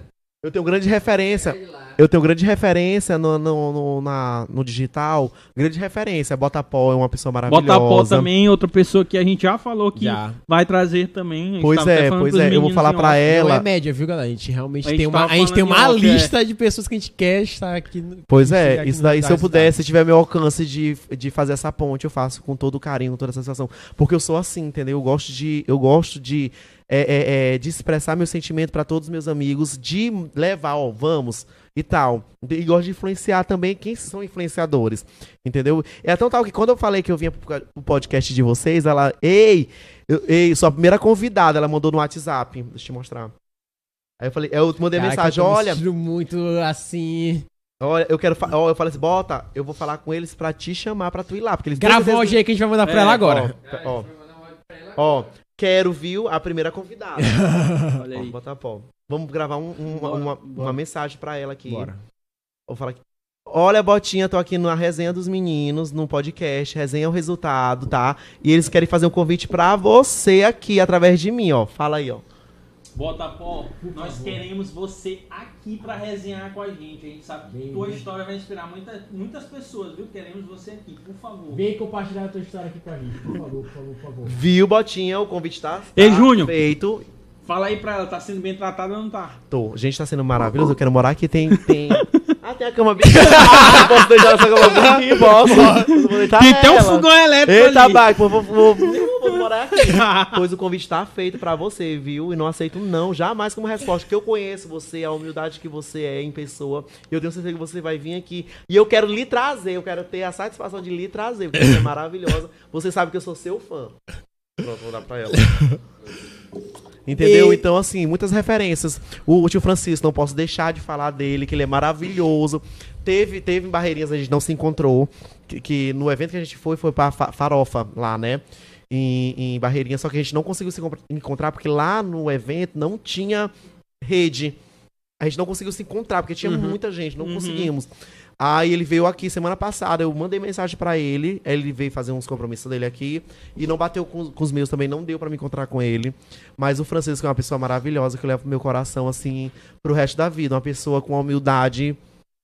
Eu tenho grande referência. Eu tenho grande referência no, no, no, na- no digital. Grande referência. Botapó é uma pessoa maravilhosa. Bota a pó também, outra pessoa que a gente já falou que Já. vai trazer também. A gente Pois é, pois é. Eu vou falar pra ela. Não é média, viu, galera? A gente realmente A gente tem uma, a gente tem uma é. lista de pessoas que a gente quer estar aqui. no- Pois é, isso daí, se eu puder, se tiver meu alcance de, de fazer essa ponte, eu faço com todo carinho, com toda essa sensação. Porque eu sou assim, entendeu? Eu gosto de. Eu gosto de. É, é, é, de expressar meu sentimento pra todos os meus amigos, de levar, ó, vamos e tal. E gosto de influenciar também quem são influenciadores, entendeu? É tão tal que quando eu falei que eu vinha pro podcast de vocês, ela, ei, eu- ei, sua primeira convidada, ela mandou no WhatsApp, deixa eu te mostrar. Aí eu falei, eu mandei Caraca, mensagem, eu olha, muito assim. Olha, eu quero. ó, eu falei assim, bota, eu vou falar com eles pra te chamar pra tu ir lá. Porque eles Grava o aí que a gente vai mandar pra É, ela agora. Ó, ó, ó, quero, viu, a primeira convidada. Olha aí. bota pó. Vamos gravar um- um- uma, Bora, uma- bora. uma mensagem pra ela aqui. Bora. Vou falar aqui. Olha, Botinha, tô aqui na resenha dos meninos, no podcast, resenha é o resultado, tá? E eles querem fazer um convite pra você aqui, através de mim, ó. Fala aí, ó. Bota pó, nós queremos você aqui pra resenhar com a gente. A gente sabe que Vem, tua história vai inspirar muita, muitas pessoas, viu? Queremos você aqui, por favor. Vem compartilhar a tua história aqui com a gente, por favor, por favor, por favor. Viu, Botinha? O convite tá, Ei, tá Júnior. feito. Fala aí pra ela, tá sendo bem tratada ou não tá? Tô. Gente, tá sendo maravilhoso. Eu quero morar aqui. Tem. tem... Ah, tem a cama bem. posso deixar essa cama aqui? Posso. Deitar Tem até um fogão elétrico Eita, ali. Baco, vou, vou, vou morar aqui. Pois o convite tá feito pra você, viu? E não aceito não, jamais como resposta. Porque eu conheço você, a humildade que você é em pessoa. E eu tenho certeza que você vai vir aqui. E eu quero lhe trazer, eu quero ter a satisfação de lhe trazer, porque você é maravilhosa. Você sabe que eu sou seu fã. Pronto, vou dar pra ela. Entendeu? E- Então, assim, muitas referências. O, o tio Francisco, não posso deixar de falar dele, que ele é maravilhoso. Teve, teve em Barreirinhas, a gente não se encontrou. Que, que no evento que a gente foi, foi pra Fa- Farofa, lá, né? Em, em Barreirinhas, só que a gente não conseguiu se encontr- encontrar, porque lá no evento não tinha rede. A gente não conseguiu se encontrar, porque tinha muita gente, não Uhum. conseguimos. Aí ele veio aqui semana passada, eu mandei mensagem pra ele, ele veio fazer uns compromissos dele aqui, e não bateu com, com os meus também, não deu pra me encontrar com ele. Mas o Francisco é uma pessoa maravilhosa que eu levo pro meu coração, assim, pro resto da vida. Uma pessoa com uma humildade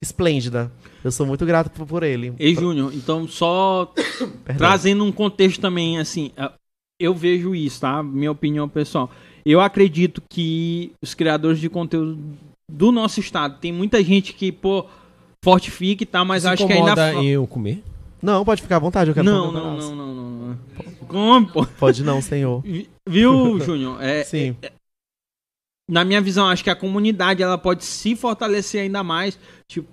esplêndida. Eu sou muito grato por, por ele. Ei, Júnior, então só trazendo um contexto também, assim, eu vejo isso, tá? Minha opinião pessoal. Eu acredito que os criadores de conteúdo do nosso estado, tem muita gente que, pô, fortifica e tal, mas Se acho que ainda. eu comer? Não, pode ficar à vontade, eu quero Não, comer não, não, não, não, não. Como, pô? Pode não, senhor. Vi- Viu, Júnior? É, Sim. Na minha visão, acho que a comunidade ela pode se fortalecer ainda mais. Tipo,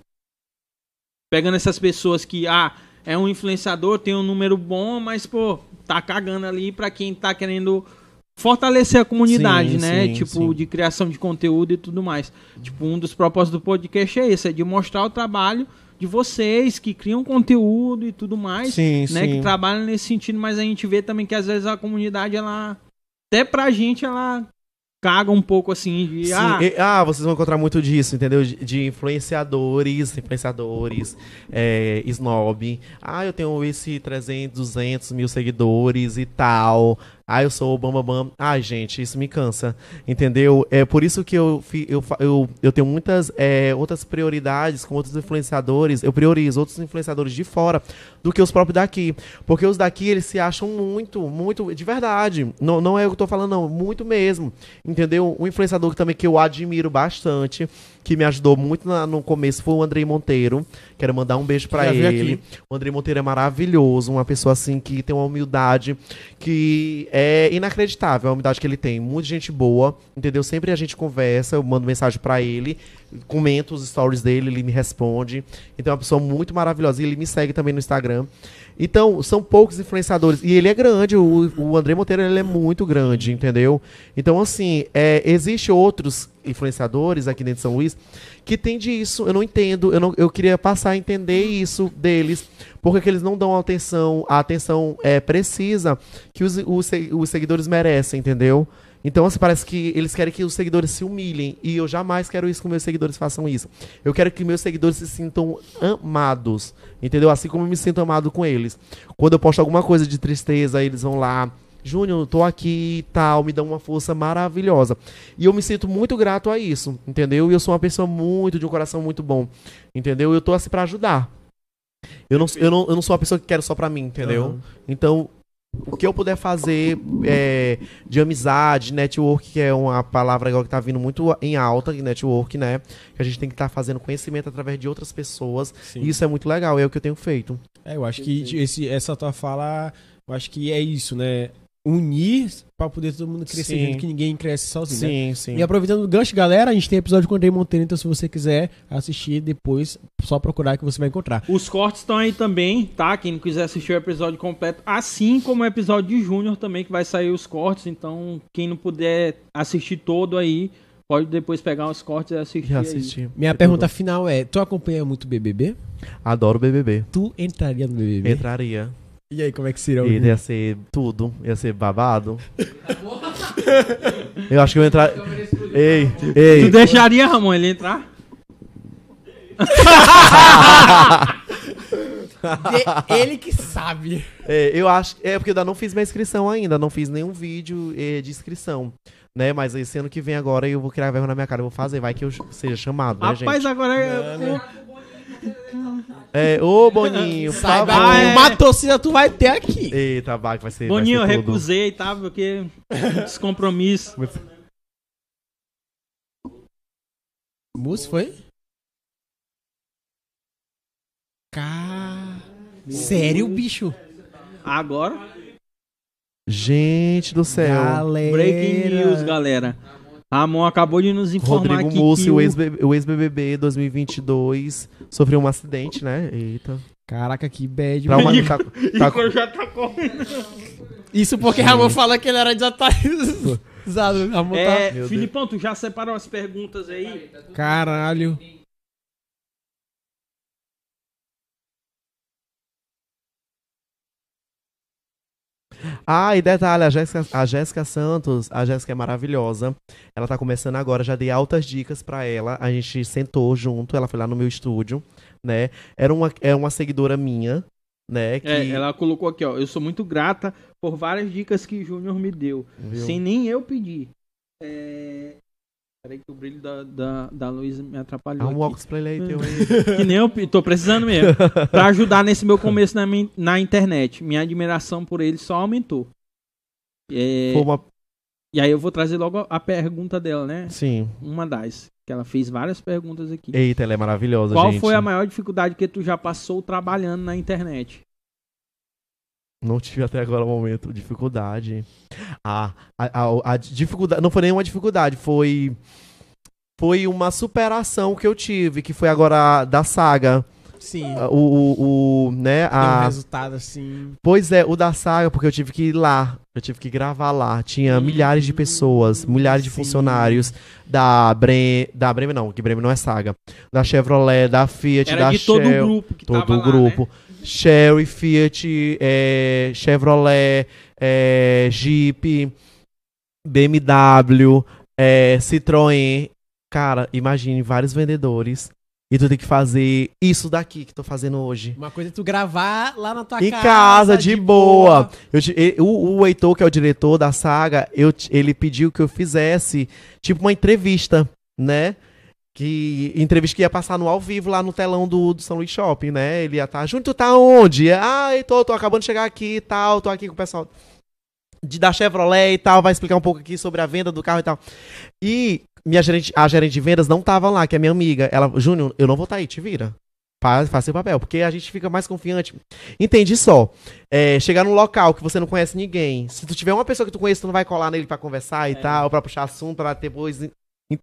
pegando essas pessoas que, ah, é um influenciador, tem um número bom, mas, pô, tá cagando ali pra quem tá querendo fortalecer a comunidade, Sim, né? sim, tipo, sim. de criação de conteúdo e tudo mais. Tipo, um dos propósitos do podcast é esse, é de mostrar o trabalho de vocês que criam conteúdo e tudo mais, Sim, né? sim. Que trabalham nesse sentido, mas a gente vê também que às vezes a comunidade, ela, até pra gente, ela caga um pouco assim, de, Sim, ah, e- ah, vocês vão encontrar muito disso, entendeu? De, de influenciadores, influenciadores, é, snob. Ah, eu tenho esse 300, 200 mil seguidores e tal. Ah, eu sou o bambambam. Ai, gente, isso me cansa, entendeu? É por isso que eu, eu, eu, eu tenho muitas é, outras prioridades com outros influenciadores. Eu priorizo outros influenciadores de fora do que os próprios daqui. Porque os daqui, eles se acham muito, muito, de verdade. Não, não é o que eu tô falando, não. Muito mesmo. Entendeu? Um influenciador também que eu admiro bastante, que me ajudou muito na- no começo, foi o Andrei Monteiro. Quero mandar um beijo vi ele. aqui. O Andrei Monteiro é maravilhoso, uma pessoa assim que tem uma humildade que é inacreditável, a humildade que ele tem. Muita gente boa, entendeu? Sempre a gente conversa, eu mando mensagem pra ele, comento os stories dele, ele me responde. Então é uma pessoa muito maravilhosa e ele me segue também no Instagram. Então, são poucos influenciadores. E ele é grande, o, o André Monteiro ele é muito grande, entendeu? Então, assim, é, existe outros influenciadores aqui dentro de São Luís que tem disso. Eu não entendo. Eu, não, eu queria passar a entender isso deles. Porque que eles não dão atenção, a atenção é, precisa que os, os, os seguidores merecem, entendeu? Então, assim, parece que eles querem que os seguidores se humilhem. E eu jamais quero isso que meus seguidores façam isso. Eu quero que meus seguidores se sintam amados. Entendeu? Assim como eu me sinto amado com eles. Quando eu posto alguma coisa de tristeza, eles vão lá. Júnior, tô aqui e tal, me dão uma força maravilhosa. E eu me sinto muito grato a isso, entendeu? E eu sou uma pessoa muito, de um coração muito bom, entendeu? Eu tô assim pra ajudar. Eu não, eu não, eu não sou uma pessoa que quero só pra mim, entendeu? Aham. Então, o que eu puder fazer é, de amizade, network, que é uma palavra agora que tá vindo muito em alta, network, né? Que a gente tem que estar fazendo conhecimento através de outras pessoas. Sim. E isso é muito legal, é o que eu tenho feito. É, eu acho que esse, essa tua fala, eu acho que é isso, né? Unir pra poder todo mundo crescer Sim. junto, que ninguém cresce sozinho, né? Sim, sim. E aproveitando o gancho, galera, a gente tem episódio com o Andrei Monteiro, então se você quiser assistir depois, só procurar que você vai encontrar. Os cortes estão aí também, tá? Quem não quiser assistir o episódio completo, assim como o episódio de Júnior também, que vai sair os cortes. Então, quem não puder assistir todo aí, pode depois pegar os cortes e assistir. Já aí. assisti. Minha É pergunta tudo. final é, tu acompanha muito BBB? Adoro BBB. Tu entraria no BBB? Entraria. E aí, como é que seria o E ia ser tudo. Ia ser babado. eu acho que eu ia entrar. Ei, Tu ei. deixaria, Ramon, ele entrar? De- Ele que sabe. É, eu acho. É porque eu ainda não fiz minha inscrição ainda. Não fiz nenhum vídeo eh, de inscrição. Né? Mas esse ano que vem agora eu vou criar vergonha na minha cara. Eu vou fazer. Vai que eu seja chamado, né, Rapaz, gente? agora é. É, ô Boninho, Saiba favor. que é. uma torcida tu vai ter aqui. Eita, vai, vai ser. Boninho, eu vai ser tudo. recusei, tá? Porque descompromisso. Música foi? Ca... Sério, bicho? Agora, Gente do céu. Galera. breaking news, galera. Ramon acabou de nos informar Rodrigo aqui Mussi, que o o- ex-BB o ex-BBB 2022, sofreu um acidente, né? Eita. Caraca, que bad. Trauma, mano. tá, tá, Igor já tá correndo. Isso porque Ramon fala que ele era desatualizado. Ramon É, Meu Filipão, tu já separou as perguntas aí? tá... Caralho. Ah, e detalhe, a Jéssica, a Jéssica Santos, a Jéssica é maravilhosa. Ela tá começando agora, já dei altas dicas pra ela. A gente sentou junto, ela foi lá no meu estúdio, né? Era uma, é uma seguidora minha, né? Que, É, ela colocou aqui, ó. Eu sou muito grata por várias dicas que Júnior me deu. viu? Sem nem eu pedir. É... Peraí que o brilho da, da, da luz me atrapalhou. Ah, um óculos ele aí, teu aí. Que nem eu tô precisando mesmo. pra ajudar nesse meu começo na, min- na internet. Minha admiração por ele só aumentou. É, uma... E aí eu vou trazer logo a pergunta dela, né? Sim. Uma das. Que ela fez várias perguntas aqui. Eita, ela é maravilhosa, Qual gente. foi a maior dificuldade que tu já passou trabalhando na internet? Não tive até agora o momento. Dificuldade. Ah, a, a, a dificuldade. Não foi nenhuma dificuldade, foi. Foi uma superação que eu tive, que foi agora da saga. Sim. ah, o, o, o, né, Tem um a... resultado assim. Pois é, o da saga, porque eu tive que ir lá. Eu tive que gravar lá. Tinha milhares de pessoas, milhares de sim. funcionários da Bre... Da Breme não, que Breme não é saga. Da Chevrolet, da Fiat, Era da de todo Shell. o grupo que todo o lá, grupo. né? Sherry, Fiat, é, Chevrolet, é, Jeep, BMW, é, Citroën. Cara, imagine vários vendedores. E tu tem que fazer isso daqui que tô fazendo hoje. Uma coisa é tu gravar lá na tua Em casa. casa, de, boa. Eu te- e- o, Heitor, que é o diretor da saga, eu, ele pediu que eu fizesse, tipo, uma entrevista, né? Que entrevista que ia passar no ao vivo lá no telão do, do São Luís Shopping, né? Ele ia estar, Júnior, tu tá onde? Ah, Heitor, tô acabando de chegar aqui e tal, tô aqui com o pessoal de da Chevrolet e tal, vai explicar um pouco aqui sobre a venda do carro e tal. E minha gerente, a gerente de vendas não tava lá, que é minha amiga. Ela, Júnior, eu não vou estar aí, te vira. Faz, faz seu papel, porque a gente fica mais confiante. Entende só. É, chegar num local que você não conhece ninguém. Se tu tiver uma pessoa que tu conhece, tu não vai colar nele pra conversar e tal, pra puxar assunto, pra depois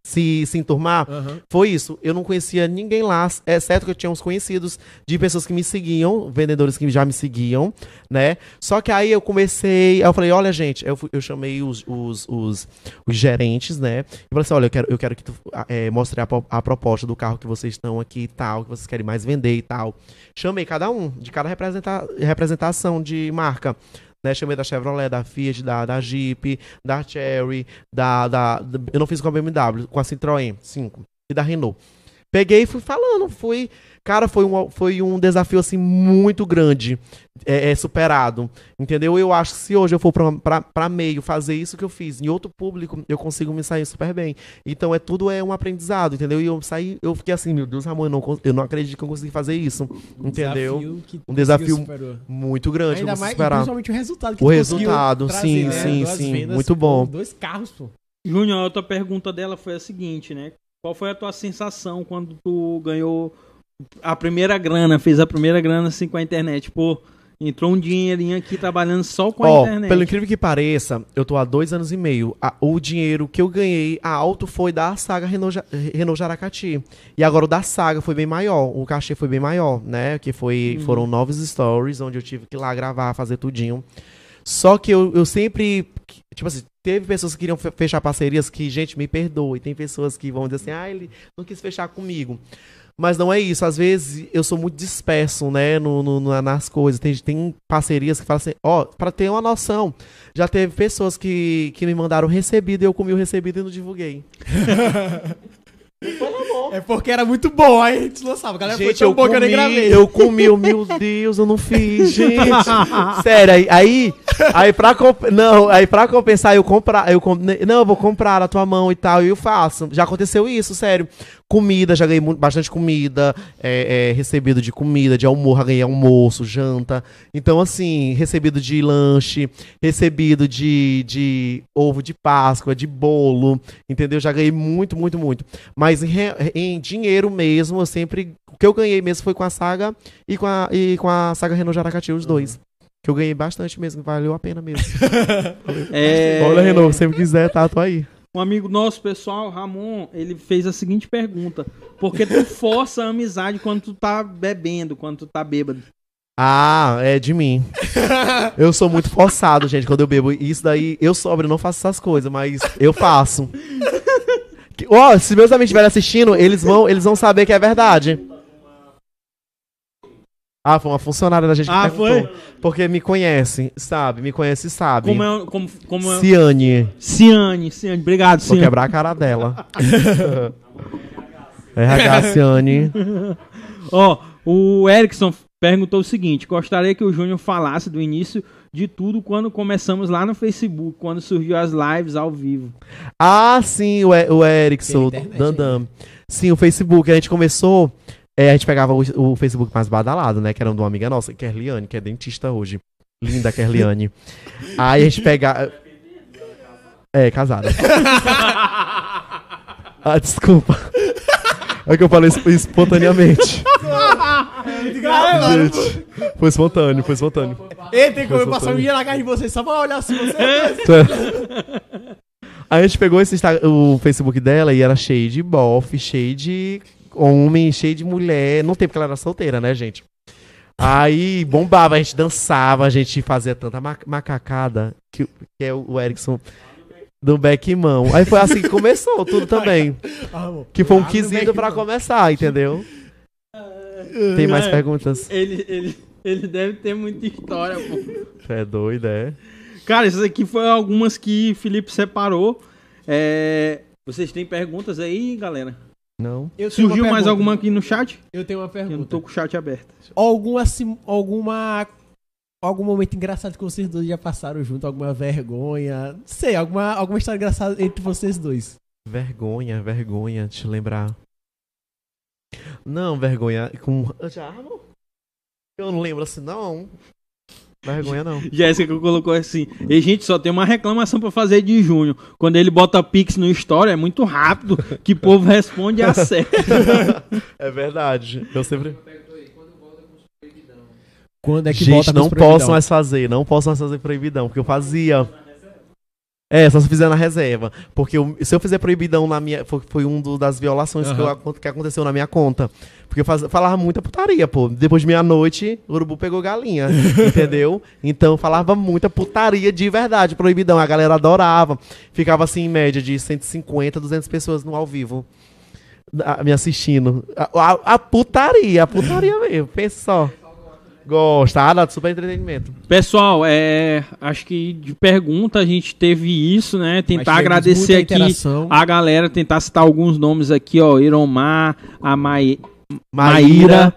se, se enturmar. Aham. Foi isso. Eu não conhecia ninguém lá, exceto que eu tinha uns conhecidos de pessoas que me seguiam, vendedores que já me seguiam, né? Só que aí eu comecei, eu falei, olha, gente, eu, eu chamei os, os, os, os gerentes, né? E falei assim, olha, eu quero, eu quero que tu é, mostre a, a proposta do carro que vocês estão aqui e tal, que vocês querem mais vender e tal. Chamei cada um, de cada representa representação de marca. Né, chamei da Chevrolet, da Fiat, da, da Jeep, da Cherry, da, da, Eu não fiz com a BMW, com a Citroën 5 e da Renault. Peguei e fui falando, fui. Cara, foi um, foi um desafio assim muito grande, é, é, superado. Entendeu? Eu acho que se hoje eu for pra, pra, pra meio fazer isso que eu fiz em outro público, eu consigo me sair super bem. Então é tudo é um aprendizado, entendeu? E eu saí, eu fiquei assim, meu Deus, Ramon, eu não, eu não acredito que eu consegui fazer isso. Entendeu? Desafio Um desafio superou. Muito grande, Ainda mais, e esperar. principalmente o resultado que O resultado, trazer, sim, né? sim, Duas sim, vendas muito bom. Dois carros, pô. Júnior, a outra pergunta dela foi a seguinte, né? Qual foi a tua sensação quando tu ganhou a primeira grana, fez a primeira grana assim com a internet? Pô, entrou um dinheirinho aqui trabalhando só com a Ó, internet. pelo incrível que pareça, eu tô há dois anos e meio. A- o dinheiro que eu ganhei alto foi da saga Renault, Renault Jaracati. E agora o da saga foi bem maior. O cachê foi bem maior, né? Que foi, foram novos stories, onde eu tive que ir lá gravar, fazer tudinho. Só que eu, eu sempre. Tipo assim, teve pessoas que queriam fe- fechar parcerias que, gente, me perdoe. Tem pessoas que vão dizer assim, ah, ele não quis fechar comigo. Mas não é isso. Às vezes eu sou muito disperso, né, no, no- na- nas coisas. Tem, tem parcerias que falam assim, ó, pra ter uma noção, já teve pessoas que, que me mandaram recebido e eu comi o recebido e não divulguei. É porque era muito bom, aí a gente lançava. A galera foi Gente, tão eu bom que eu nem comi, gravei. eu comi, eu, meu Deus, eu não fiz, gente. Sério, aí, aí, aí pra, comp- não, aí pra compensar, eu comprar, eu com- não, eu vou comprar a tua mão e tal, e eu faço. Já aconteceu isso, sério. Comida, já ganhei bastante comida, é, é, recebido de comida, de almoço, já ganhei almoço, janta. Então, assim, recebido de lanche, recebido de, de ovo de Páscoa, de bolo, entendeu? Já ganhei muito, muito, muito. Mas em, em dinheiro mesmo, eu sempre. O que eu ganhei mesmo foi com a saga e com a, e com a saga Renault Jaracati, os dois. Que eu ganhei bastante mesmo, valeu a pena mesmo. É, Olha, Renault, se sempre quiser, tá, tô aí. Um amigo nosso, pessoal, Ramon, ele fez a seguinte pergunta: Por que tu força a amizade quando tu tá bebendo, quando tu tá bêbado? Ah, é de mim. Eu sou muito forçado, gente, quando eu bebo. Isso daí, eu sobro, eu não faço essas coisas, mas eu faço. Ó, se meus amigos estiverem assistindo, eles vão, eles vão saber que é verdade. Ah, foi uma funcionária da gente que Ah, perguntou. Porque me conhece, sabe? Me conhece e sabe. Como é, como, como é? Ciane. Ciane, Ciane, obrigado, Vou Ciane. quebrar a cara dela. RH Ciane. Ó, o Erickson perguntou o seguinte: gostaria que o Júnior falasse do início de tudo quando começamos lá no Facebook, quando surgiu as lives ao vivo. Ah, sim, o, E- o Erickson, Dandam. Sim, o Facebook. A gente começou. É, a gente pegava o, o Facebook mais badalado, né? Que era um de uma amiga nossa, Kerliane, que é dentista hoje. Linda Kerliane. Aí a gente pegava. É, casada. ah, desculpa. É que eu falei espontaneamente. Gente, foi espontâneo, foi espontâneo. Ei, tem como eu passar um dia na casa de vocês só pra olhar se você. Aí a gente pegou esse o Facebook dela e era cheio de bofe, cheio de homem, cheio de mulher. Não tem porque ela era solteira, né, gente? Aí bombava, a gente dançava, a gente fazia tanta ma- macacada que, que é o Erickson do Beckmão. Aí foi assim que começou tudo também. Que foi um Ah, quesito pra Beckmão. começar, entendeu? Tem mais É, perguntas? Ele, ele, ele deve ter muita história, pô. Você é doido, é? Cara, essas aqui foram algumas que Felipe separou. É, Vocês têm perguntas aí, galera? Não? Eu Surgiu mais pergunta. alguma aqui no chat? Eu tenho uma Eu não pergunta. tô com o chat aberto. Alguma, sim- alguma. Algum momento engraçado que vocês dois já passaram junto, alguma vergonha. Não sei, alguma, alguma história engraçada entre vocês dois. Vergonha, vergonha, deixa eu lembrar. Não, vergonha com. Já? Eu não lembro assim, não. Vergonha não. Jéssica colocou assim: e gente, só tem uma reclamação pra fazer de junho. Quando ele bota Pix no Story, é muito rápido que o povo responde a certo. É verdade. Eu sempre. Quando é que Gente, volta com não proibidão? posso mais fazer, não posso mais fazer proibidão, porque eu fazia. É, só se fizer na reserva. Porque eu- se eu fizer proibidão na minha. Foi, foi um do- das violações que, eu que aconteceu na minha conta. Porque eu faz- falava muita putaria, pô. Depois de meia-noite, o urubu pegou galinha. entendeu? Então eu falava muita putaria de verdade, proibidão. A galera adorava. Ficava assim, em média, de 150, 200 pessoas no ao vivo. a- Me assistindo. A, a- a putaria, a putaria mesmo. Pensa só. Gosta, ah, dá super entretenimento. Pessoal, é, acho que de pergunta a gente teve isso, né? Tentar agradecer aqui interação. a galera, tentar citar alguns nomes aqui, ó. Iromar, a Mai- Maíra. Maíra,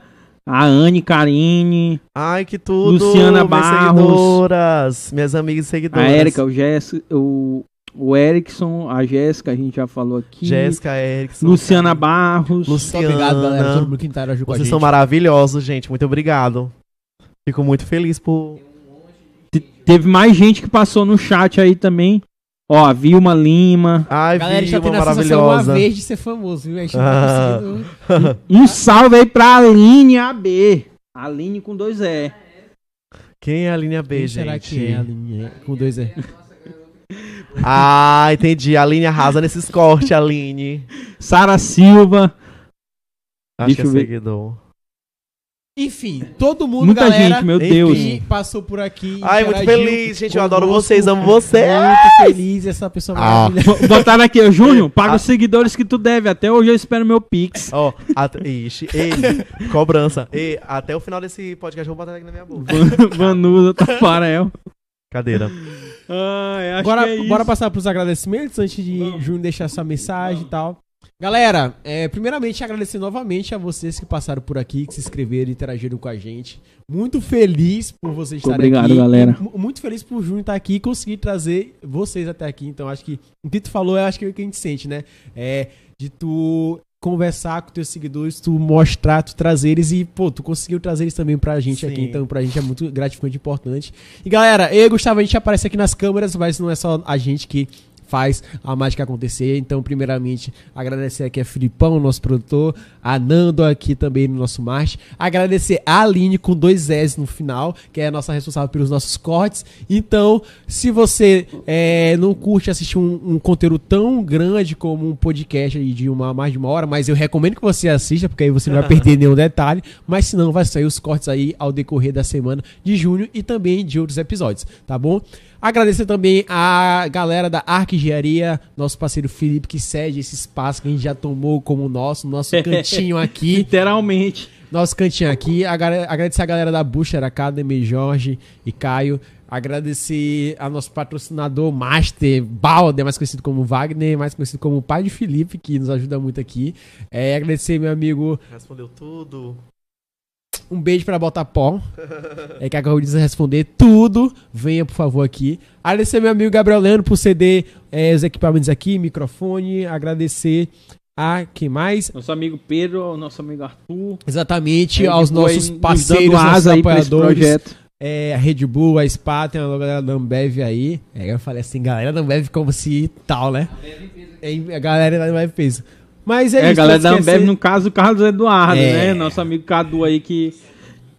a Anne Karine, Ai, que tudo. Luciana minhas Barros. seguidoras. Minhas amigas e a seguidoras. Érica, o Jéssica, o, o Erickson, a Jéssica, a gente já falou aqui. Jéssica, Erickson. Luciana Barros. Muito obrigado, galera. Todo mundo que interagiu com a Vocês gente. são maravilhosos, gente. Muito obrigado. Fico muito feliz por. Te- Teve mais gente que passou no chat aí também. Ó, a Vilma Lima. Ai, Galera, a gente tá Vilma tendo a sensação uma maravilhosa. vez de ser famoso, viu? A gente Ah. tá conseguindo. Um salve aí pra Aline AB. Aline com dois E. Quem é a linha B, Quem gente? será que é a linha com dois E? Ah, entendi. A Aline arrasa nesses cortes, Aline. Sara Silva. Acho Deixa que é seguidor. Enfim, todo mundo, Muita galera, gente, meu. Deus. que passou por aqui. Ai, muito feliz, gente. Eu conosco. adoro vocês, amo vocês. Muito feliz, essa pessoa Ah. maravilhosa. Botaram aqui, Júnior, paga Ah. os seguidores que tu deve. Até hoje eu espero meu Pix. Ó, at... Ixi, ei, cobrança. Ei, até o final desse podcast eu vou botar aqui na minha boca. Vanusa, Tafarel. Cadeira. Ai, acho Bora, que é isso. bora passar pros agradecimentos antes de Júnior deixar essa mensagem e tal. Galera, é, primeiramente agradecer novamente a vocês que passaram por aqui, que se inscreveram e interagiram com a gente. Muito feliz por vocês estarem Obrigado, aqui. galera. E mu- muito feliz por Júnior estar aqui e conseguir trazer vocês até aqui. Então, acho que o que tu falou, eu acho que é o que a gente sente, né? É de tu conversar com teus seguidores, tu mostrar, tu trazer eles e, pô, tu conseguiu trazer eles também pra gente aqui. Sim. Então, pra gente é muito gratificante e importante. E galera, eu e Gustavo, a gente aparece aqui nas câmeras, mas não é só a gente que faz a mágica acontecer. Então, primeiramente, agradecer aqui a Filipão, nosso produtor, a Nando aqui também no nosso marcha. Agradecer a Aline com dois S no final, que é a nossa responsável pelos nossos cortes. Então, se você é, não curte assistir um, um conteúdo tão grande como um podcast aí de uma, mais de uma hora, mas eu recomendo que você assista, porque aí você não vai perder nenhum detalhe. Mas se não, vai sair os cortes aí ao decorrer da semana de junho e também de outros episódios, tá bom? Agradecer também a galera da Arc Engenharia, nosso parceiro Felipe, que cede esse espaço que a gente já tomou como nosso, nosso cantinho aqui. Literalmente. Nosso cantinho aqui. Agra- Agradecer a galera da Booster Academy, Jorge e Caio. Agradecer a nosso patrocinador Master, Balder, mais conhecido como Wagner, mais conhecido como o pai de Felipe, que nos ajuda muito aqui. É, agradecer meu amigo, Respondeu tudo. Um beijo pra Botapó. É que acabou de responder tudo. Venha, por favor, aqui. Agradecer meu amigo Gabriel Leandro por ceder é, os equipamentos aqui, microfone. Agradecer a quem mais? Nosso amigo Pedro, nosso amigo Arthur. Exatamente, aos nossos nos parceiros, nossos apoiadores. É, a Red Bull, a Spa, tem a galera da Ambev aí. É, eu falei assim, galera da Ambev como se tal, né? É, a galera da Ambev fez. Mas é, É, a isso. galera não da Ambev, no caso, o Carlos Eduardo, É. né? Nosso amigo Cadu aí que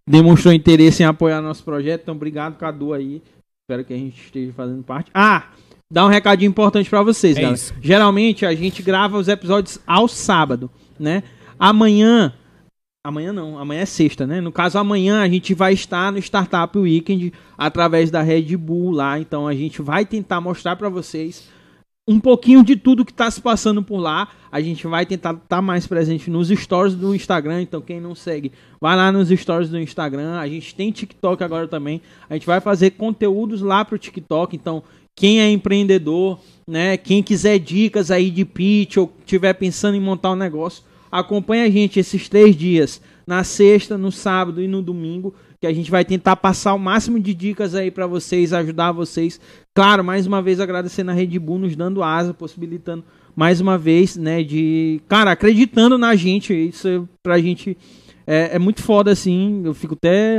demonstrou interesse em apoiar nosso projeto. Então, obrigado, Cadu aí. Espero que a gente esteja fazendo parte. Ah, dá um recadinho importante pra vocês, É galera. isso. Geralmente a gente grava os episódios ao sábado, né? Amanhã. Amanhã não, amanhã é sexta, né? No caso, amanhã a gente vai estar no Startup Weekend através da Red Bull lá. Então a gente vai tentar mostrar para vocês um pouquinho de tudo que está se passando por lá. A gente vai tentar estar mais presente nos stories do Instagram. Então, quem não segue, vai lá nos stories do Instagram. A gente tem TikTok agora também. A gente vai fazer conteúdos lá pro TikTok. Então, quem é empreendedor, né? Quem quiser dicas aí de pitch ou tiver pensando em montar um negócio, acompanha a gente esses três dias. Na sexta, no sábado e no domingo que a gente vai tentar passar o máximo de dicas aí para vocês, ajudar vocês. Claro, mais uma vez agradecendo a Red Bull nos dando asa, possibilitando mais uma vez, né, de, cara, acreditando na gente, isso pra gente é, é muito foda assim, eu fico até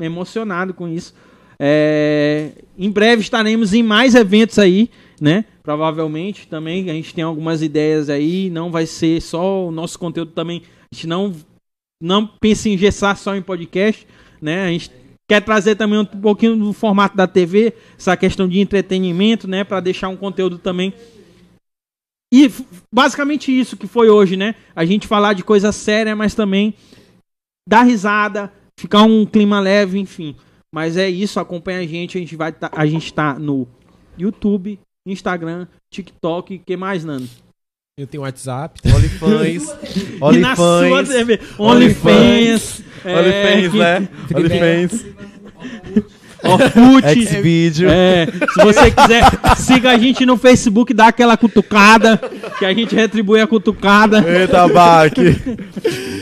emocionado com isso. É, em breve estaremos em mais eventos aí, né? Provavelmente também a gente tem algumas ideias aí, não vai ser só o nosso conteúdo também. A gente não não pensa em engessar só em podcast, né? A gente quer trazer também um pouquinho do formato da TV, essa questão de entretenimento, né, para deixar um conteúdo também e basicamente isso que foi hoje, né? A gente falar de coisa séria, mas também dar risada, ficar um clima leve, enfim. Mas é isso, acompanha a gente, a gente vai tá, a gente tá no YouTube, Instagram, TikTok, que mais, Nando? Eu tenho WhatsApp. OnlyFans. E OnlyFans. TV, OnlyFans, é, OnlyFans, né? OnlyFans. Orkut, Xvideo. É, se você quiser, siga a gente no Facebook, dá aquela cutucada, que a gente retribui a cutucada. Eita, Baque.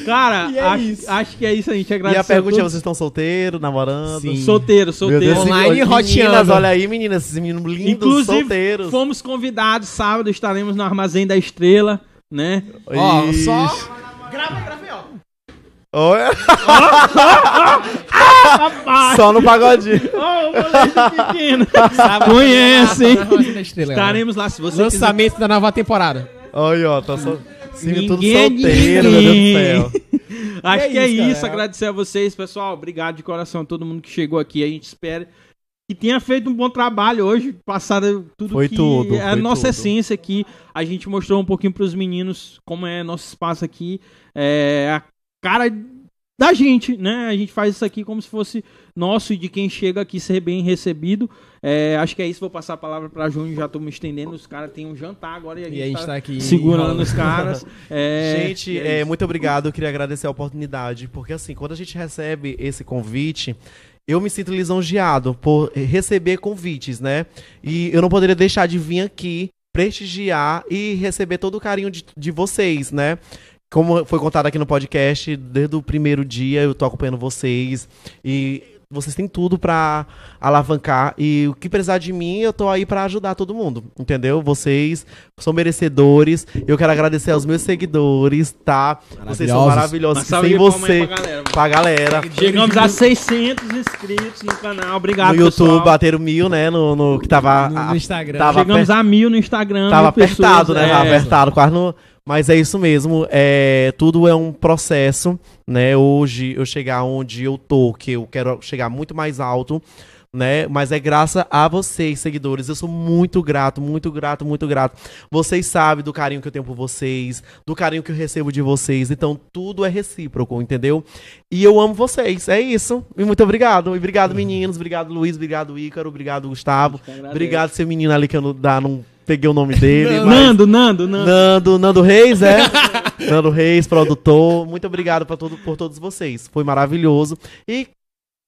Cara, E é acho, acho que é isso, a gente E agradece. a pergunta é, vocês estão solteiros, namorando? Sim. Solteiro, solteiro. Deus, Online meninas, roteando. olha aí, meninas, esses meninos lindos, Inclusive, solteiros. fomos convidados, sábado estaremos no Armazém da Estrela, né? Ó, Ixi. só. Olha, só no pagodinho. ó, o moleque pequeno. Conhece, hein? Estaremos. Estaremos lá, se você quiser. Lançamento da nova temporada. Olha, ó, tá só... Sim, tudo Ninguém é solteiro, meu Deus do céu. Acho é que é isso, isso. galera. Agradecer a vocês, pessoal. Obrigado de coração a todo mundo que chegou aqui. A gente espera que tenha feito um bom trabalho hoje, passado tudo Foi que tudo, é a nossa tudo. essência aqui. A gente mostrou um pouquinho pros meninos como é nosso espaço aqui. É a cara da gente, né? A gente faz isso aqui como se fosse nosso e de quem chega aqui ser bem recebido. É, acho que é isso. Vou passar a palavra pra Júnior. Já tô me estendendo. Os caras têm um jantar agora e a gente, E a gente tá, tá aqui segurando enrolando. os caras. É, Gente, é, isso. muito obrigado. Eu queria agradecer a oportunidade, porque assim, quando a gente recebe esse convite, eu me sinto lisonjeado por receber convites, né? E eu não poderia deixar de vir aqui prestigiar e receber todo o carinho de, de vocês, né? Como foi contado aqui no podcast, desde o primeiro dia eu tô acompanhando vocês e vocês têm tudo pra alavancar e o que precisar de mim, eu tô aí pra ajudar todo mundo, entendeu? Vocês são merecedores. Eu quero agradecer aos meus seguidores, tá? Vocês são Maravilhosos. sem você, pra galera. pra galera. Chegamos a 600 inscritos no canal. Obrigado, no YouTube pessoal. bateram mil, né? No, no- que tava. No, no Instagram. tava Chegamos a mil no Instagram. Tava mil pessoas, apertado, né? é. Tava apertado, quase no. Mas é isso mesmo. É, tudo é um processo, né? Hoje eu chegar onde eu tô, que eu quero chegar muito mais alto, né? Mas é graças a vocês, seguidores. Eu sou muito grato, muito grato, muito grato. Vocês sabem do carinho que eu tenho por vocês, do carinho que eu recebo de vocês. Então tudo é recíproco, entendeu? E eu amo vocês. É isso. E muito obrigado. E obrigado, meninos. Obrigado, Luiz. Obrigado, Ícaro. Obrigado, Gustavo. Obrigado, seu menino ali que eu não, dá, não peguei o nome dele. mas- Nando, Nando, Nando. Nando, Nando Reis, é? Nando Reis, produtor. Muito obrigado pra todo, por todos vocês. Foi maravilhoso. E,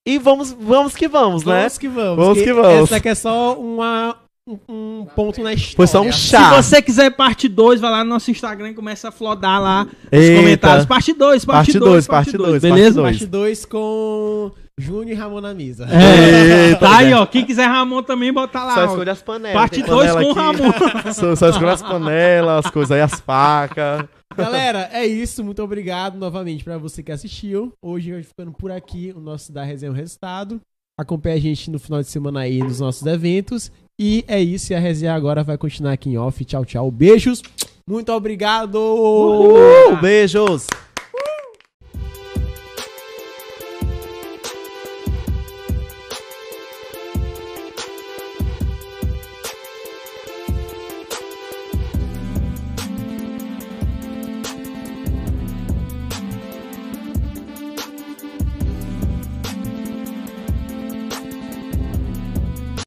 e vamos, vamos que vamos, né? Vamos que vamos. Vamos que vamos. Essa aqui é só uma, um, um ponto na história. Foi só um Se chá. você quiser parte 2, vai lá no nosso Instagram e começa a flodar lá nos Eita. comentários. Parte 2, parte Parte 2, dois, parte parte 2, dois, beleza? parte Parte 2 com Júnior e Ramon na mesa. É, tá aí, ó. Quem quiser Ramon também, bota lá. Só escolhe as panelas. Parte Tem 2 panela com o aqui. Ramon. Só, só escolhe as panelas, as coisas aí, as facas. Galera, é isso. Muito obrigado novamente pra você que assistiu. Hoje vai ficando por aqui o nosso da resenha o resultado. Acompanhe a gente no final de semana aí nos nossos eventos. E é isso. E a resenha agora vai continuar aqui em off. Tchau, tchau. Beijos. Muito obrigado. Uh, beijos.